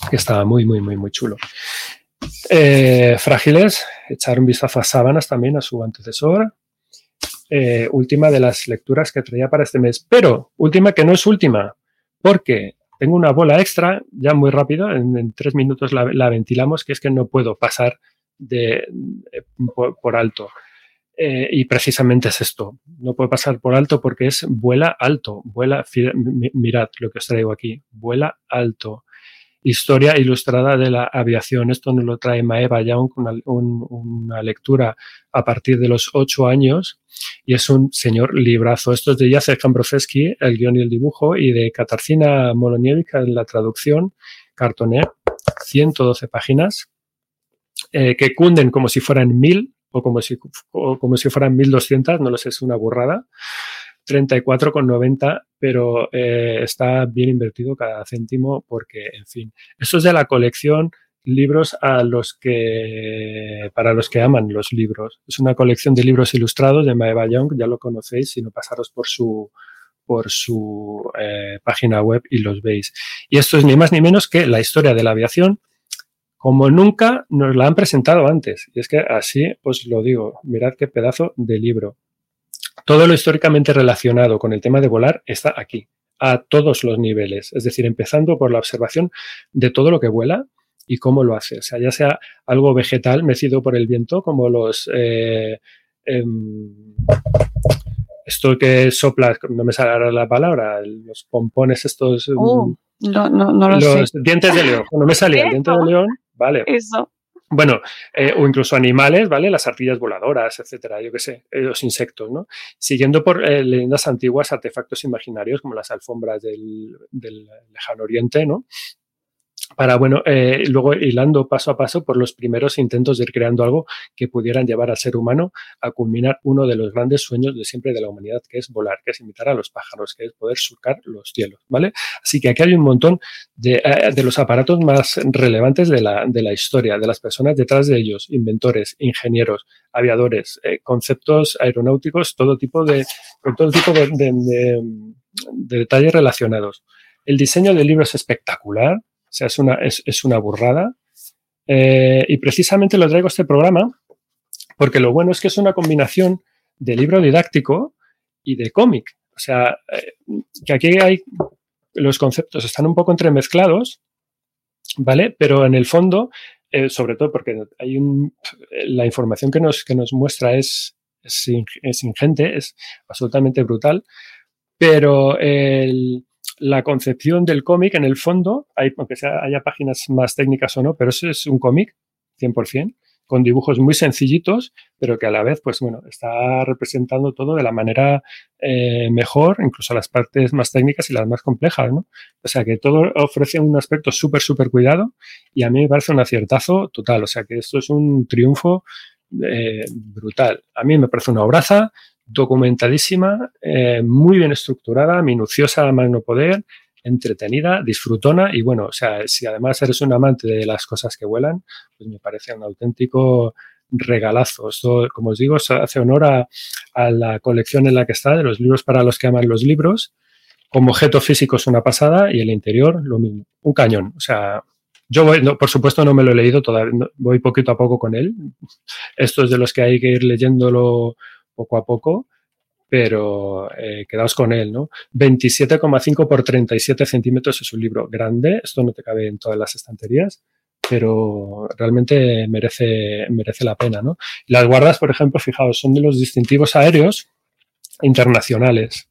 que estaba muy, muy, muy, muy chulo. Eh, frágiles, echar un vistazo a Sábanas también, a su antecesor. Eh, última de las lecturas que traía para este mes, pero última que no es última, porque tengo una bola extra, ya muy rápido, en, tres minutos la, la, ventilamos, que es que no puedo pasar de, por, por, alto. Eh, y precisamente es esto, no puedo pasar por alto porque es vuela alto, vuela, mirad lo que os traigo aquí, vuela alto historia ilustrada de la aviación. Esto nos lo trae Maeva Young, una, una lectura a partir de los ocho años y es un señor librazo. Esto es de Jacek Kambrowski, el guion y el dibujo, y de Katarzyna Moloniewicz en la traducción, cartoné, 112 páginas, eh, que cunden como si fueran mil o como si, o como si fueran 1200, no lo sé, es una burrada. 34,90, pero eh, está bien invertido cada céntimo porque, en fin, esto es de la colección libros a los que, para los que aman los libros. Es una colección de libros ilustrados de Maeva Young, ya lo conocéis, sino pasaros por su, por su eh, página web y los veis. Y esto es ni más ni menos que la historia de la aviación como nunca nos la han presentado antes. Y es que así os lo digo, mirad qué pedazo de libro. Todo lo históricamente relacionado con el tema de volar está aquí, a todos los niveles. Es decir, empezando por la observación de todo lo que vuela y cómo lo hace. O sea, ya sea algo vegetal mecido por el viento, como los... Eh, em, esto que sopla, no me sale la palabra, los pompones estos... Oh, no, no, no lo los dientes de león. No me salía el diente de león, vale. Eso. Bueno, eh, o incluso animales, ¿vale? Las ardillas voladoras, etcétera, yo qué sé, eh, los insectos, ¿no? Siguiendo por eh, leyendas antiguas, artefactos imaginarios como las alfombras del, del lejano oriente, ¿no? Para, bueno, eh, luego hilando paso a paso por los primeros intentos de ir creando algo que pudieran llevar al ser humano a culminar uno de los grandes sueños de siempre de la humanidad, que es volar, que es imitar a los pájaros, que es poder surcar los cielos, ¿vale? Así que aquí hay un montón de, eh, los aparatos más relevantes de la, de la, historia, de las personas detrás de ellos, inventores, ingenieros, aviadores, eh, conceptos aeronáuticos, todo tipo de, todo tipo de, de, de detalles relacionados. El diseño del libro es espectacular, sea, es una, es, es una burrada. Eh, y precisamente lo traigo a este programa porque lo bueno es que es una combinación de libro didáctico y de cómic. O sea, eh, que aquí hay los conceptos están un poco entremezclados, ¿vale? Pero en el fondo, eh, sobre todo porque hay un, la información que nos, que nos muestra es, es, es ingente, es absolutamente brutal, pero el, la concepción del cómic, en el fondo, hay, aunque sea, haya páginas más técnicas o no, pero eso es un cómic, 100%, con dibujos muy sencillitos, pero que a la vez, pues bueno, está representando todo de la manera eh, mejor, incluso las partes más técnicas y las más complejas, ¿no? O sea, que todo ofrece un aspecto súper, súper cuidado y a mí me parece un aciertazo total. O sea, que esto es un triunfo eh, brutal. A mí me parece una obraza, documentadísima, eh, muy bien estructurada, minuciosa a magno poder, entretenida, disfrutona y bueno, o sea, si además eres un amante de las cosas que vuelan, pues me parece un auténtico regalazo. Esto, como os digo, hace honor a, la colección en la que está, de los libros para los que aman los libros. Como objeto físico es una pasada y el interior lo mismo, un cañón. O sea, yo voy, por supuesto no me lo he leído todavía, voy poquito a poco con él. Esto es de los que hay que ir leyéndolo poco a poco, pero eh, quedaos con él, ¿no? 27,5 por 37 centímetros es un libro grande, esto no te cabe en todas las estanterías, pero realmente merece, merece la pena, ¿no? Las guardas, por ejemplo, fijaos, son de los distintivos aéreos internacionales.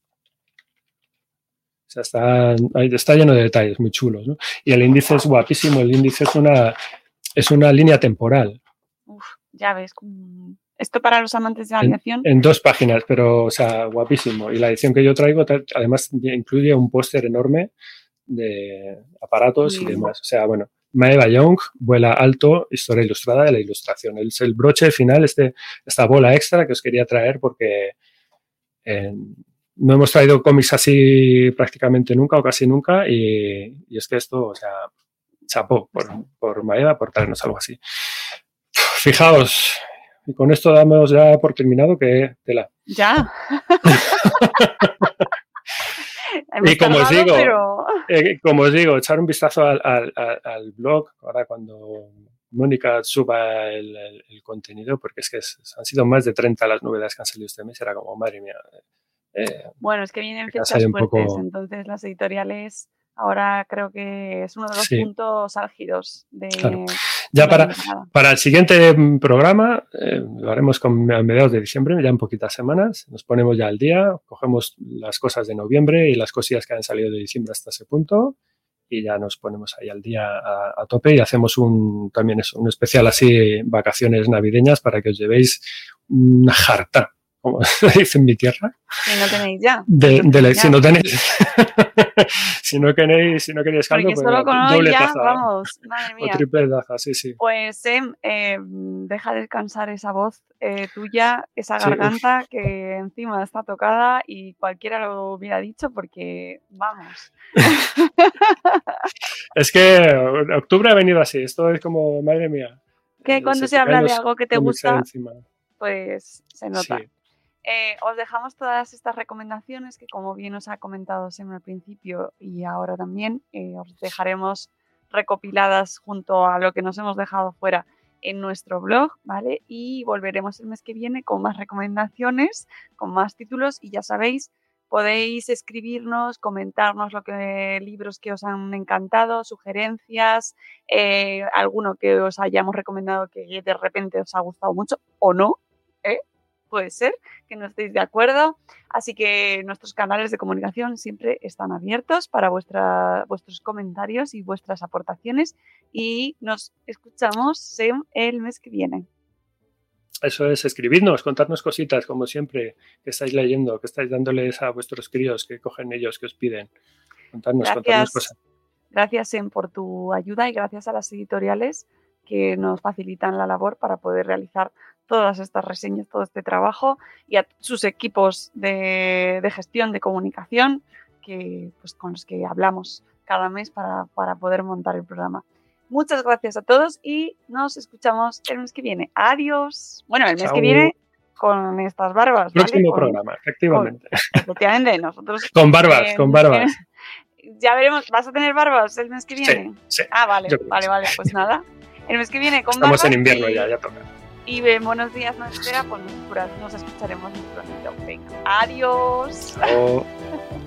O sea, está, lleno de detalles muy chulos, ¿no? Y el índice es guapísimo, el índice es una, es una línea temporal. Uf, ya ves, esto para los amantes de la aviación. En, en, dos páginas, pero, o sea, guapísimo. Y la edición que yo traigo, además, incluye un póster enorme de aparatos y demás. O sea, bueno, Maeva Young, vuela alto, historia ilustrada de la ilustración. Es el broche final, este, esta bola extra que os quería traer porque eh, no hemos traído cómics así prácticamente nunca o casi nunca y, y es que esto, o sea, chapó por, por Maeva por traernos algo así. Fijaos, y con esto damos ya por terminado que tela. Ya. y como os digo, pero... eh, como os digo, echar un vistazo al, al, al, blog ahora cuando Mónica suba el, el, el, contenido, porque es que es, han sido más de 30 las novedades que han salido este mes, era como, madre mía. Eh, bueno, es que vienen fechas fuertes, poco... entonces las editoriales ahora creo que es uno de los sí. puntos álgidos de... Claro. Ya para, para el siguiente programa, eh, lo haremos con, a mediados de diciembre, ya en poquitas semanas, nos ponemos ya al día, cogemos las cosas de noviembre y las cosillas que han salido de diciembre hasta ese punto y ya nos ponemos ahí al día a, a tope y hacemos un también eso, un especial así, vacaciones navideñas para que os llevéis una jarta como se dice en mi tierra. Si no tenéis ya. De, de la- si no tenéis, si no queréis, si no queréis caldo, pues solo con hoy doble ya, taza vamos, madre o mía. triple taza, sí, sí. Pues Sem, eh, deja descansar esa voz eh, tuya, esa Sí, garganta que encima está tocada y cualquiera lo hubiera dicho porque, vamos, Es que octubre ha venido así, esto es como, madre mía. que eh, cuando te se habla de algo que te gusta, pues se nota. Sí. Eh, os dejamos todas estas recomendaciones que, como bien os ha comentado Sem al principio y ahora también, eh, os dejaremos recopiladas junto a lo que nos hemos dejado fuera en nuestro blog, ¿vale? Y volveremos el mes que viene con más recomendaciones, con más títulos y ya sabéis, podéis escribirnos, comentarnos lo libros que os han encantado, sugerencias, eh, alguno que os hayamos recomendado que de repente os ha gustado mucho o no, ¿eh? Puede ser que no estéis de acuerdo. Así que nuestros canales de comunicación siempre están abiertos para vuestra, vuestros comentarios y vuestras aportaciones. Y nos escuchamos el mes que viene. Eso es, escribidnos, contadnos cositas, como siempre, que estáis leyendo, que estáis dándoles a vuestros críos, que cogen ellos, que os piden. Gracias, cosas. gracias Sem por tu ayuda y gracias a las editoriales que nos facilitan la labor para poder realizar todas estas reseñas, todo este trabajo y a sus equipos de, de gestión de comunicación que, pues, con los que hablamos cada mes para, para poder montar el programa. Muchas gracias a todos y nos escuchamos el mes que viene. Adiós. Bueno, el mes Chao. que viene con estas barbas. ¿vale? Próximo Con- programa, efectivamente. Efectivamente, nosotros. Con barbas, eh, con barbas. Ya veremos, ¿vas a tener barbas el mes que Sí, viene? sí. Ah, vale, vale, sí. vale, pues nada. El mes que viene con Estamos barbas en invierno y, ya, ya toca. Y en Buenos Días no espera, pues nos, nos escucharemos muy pronto. Venga, adiós.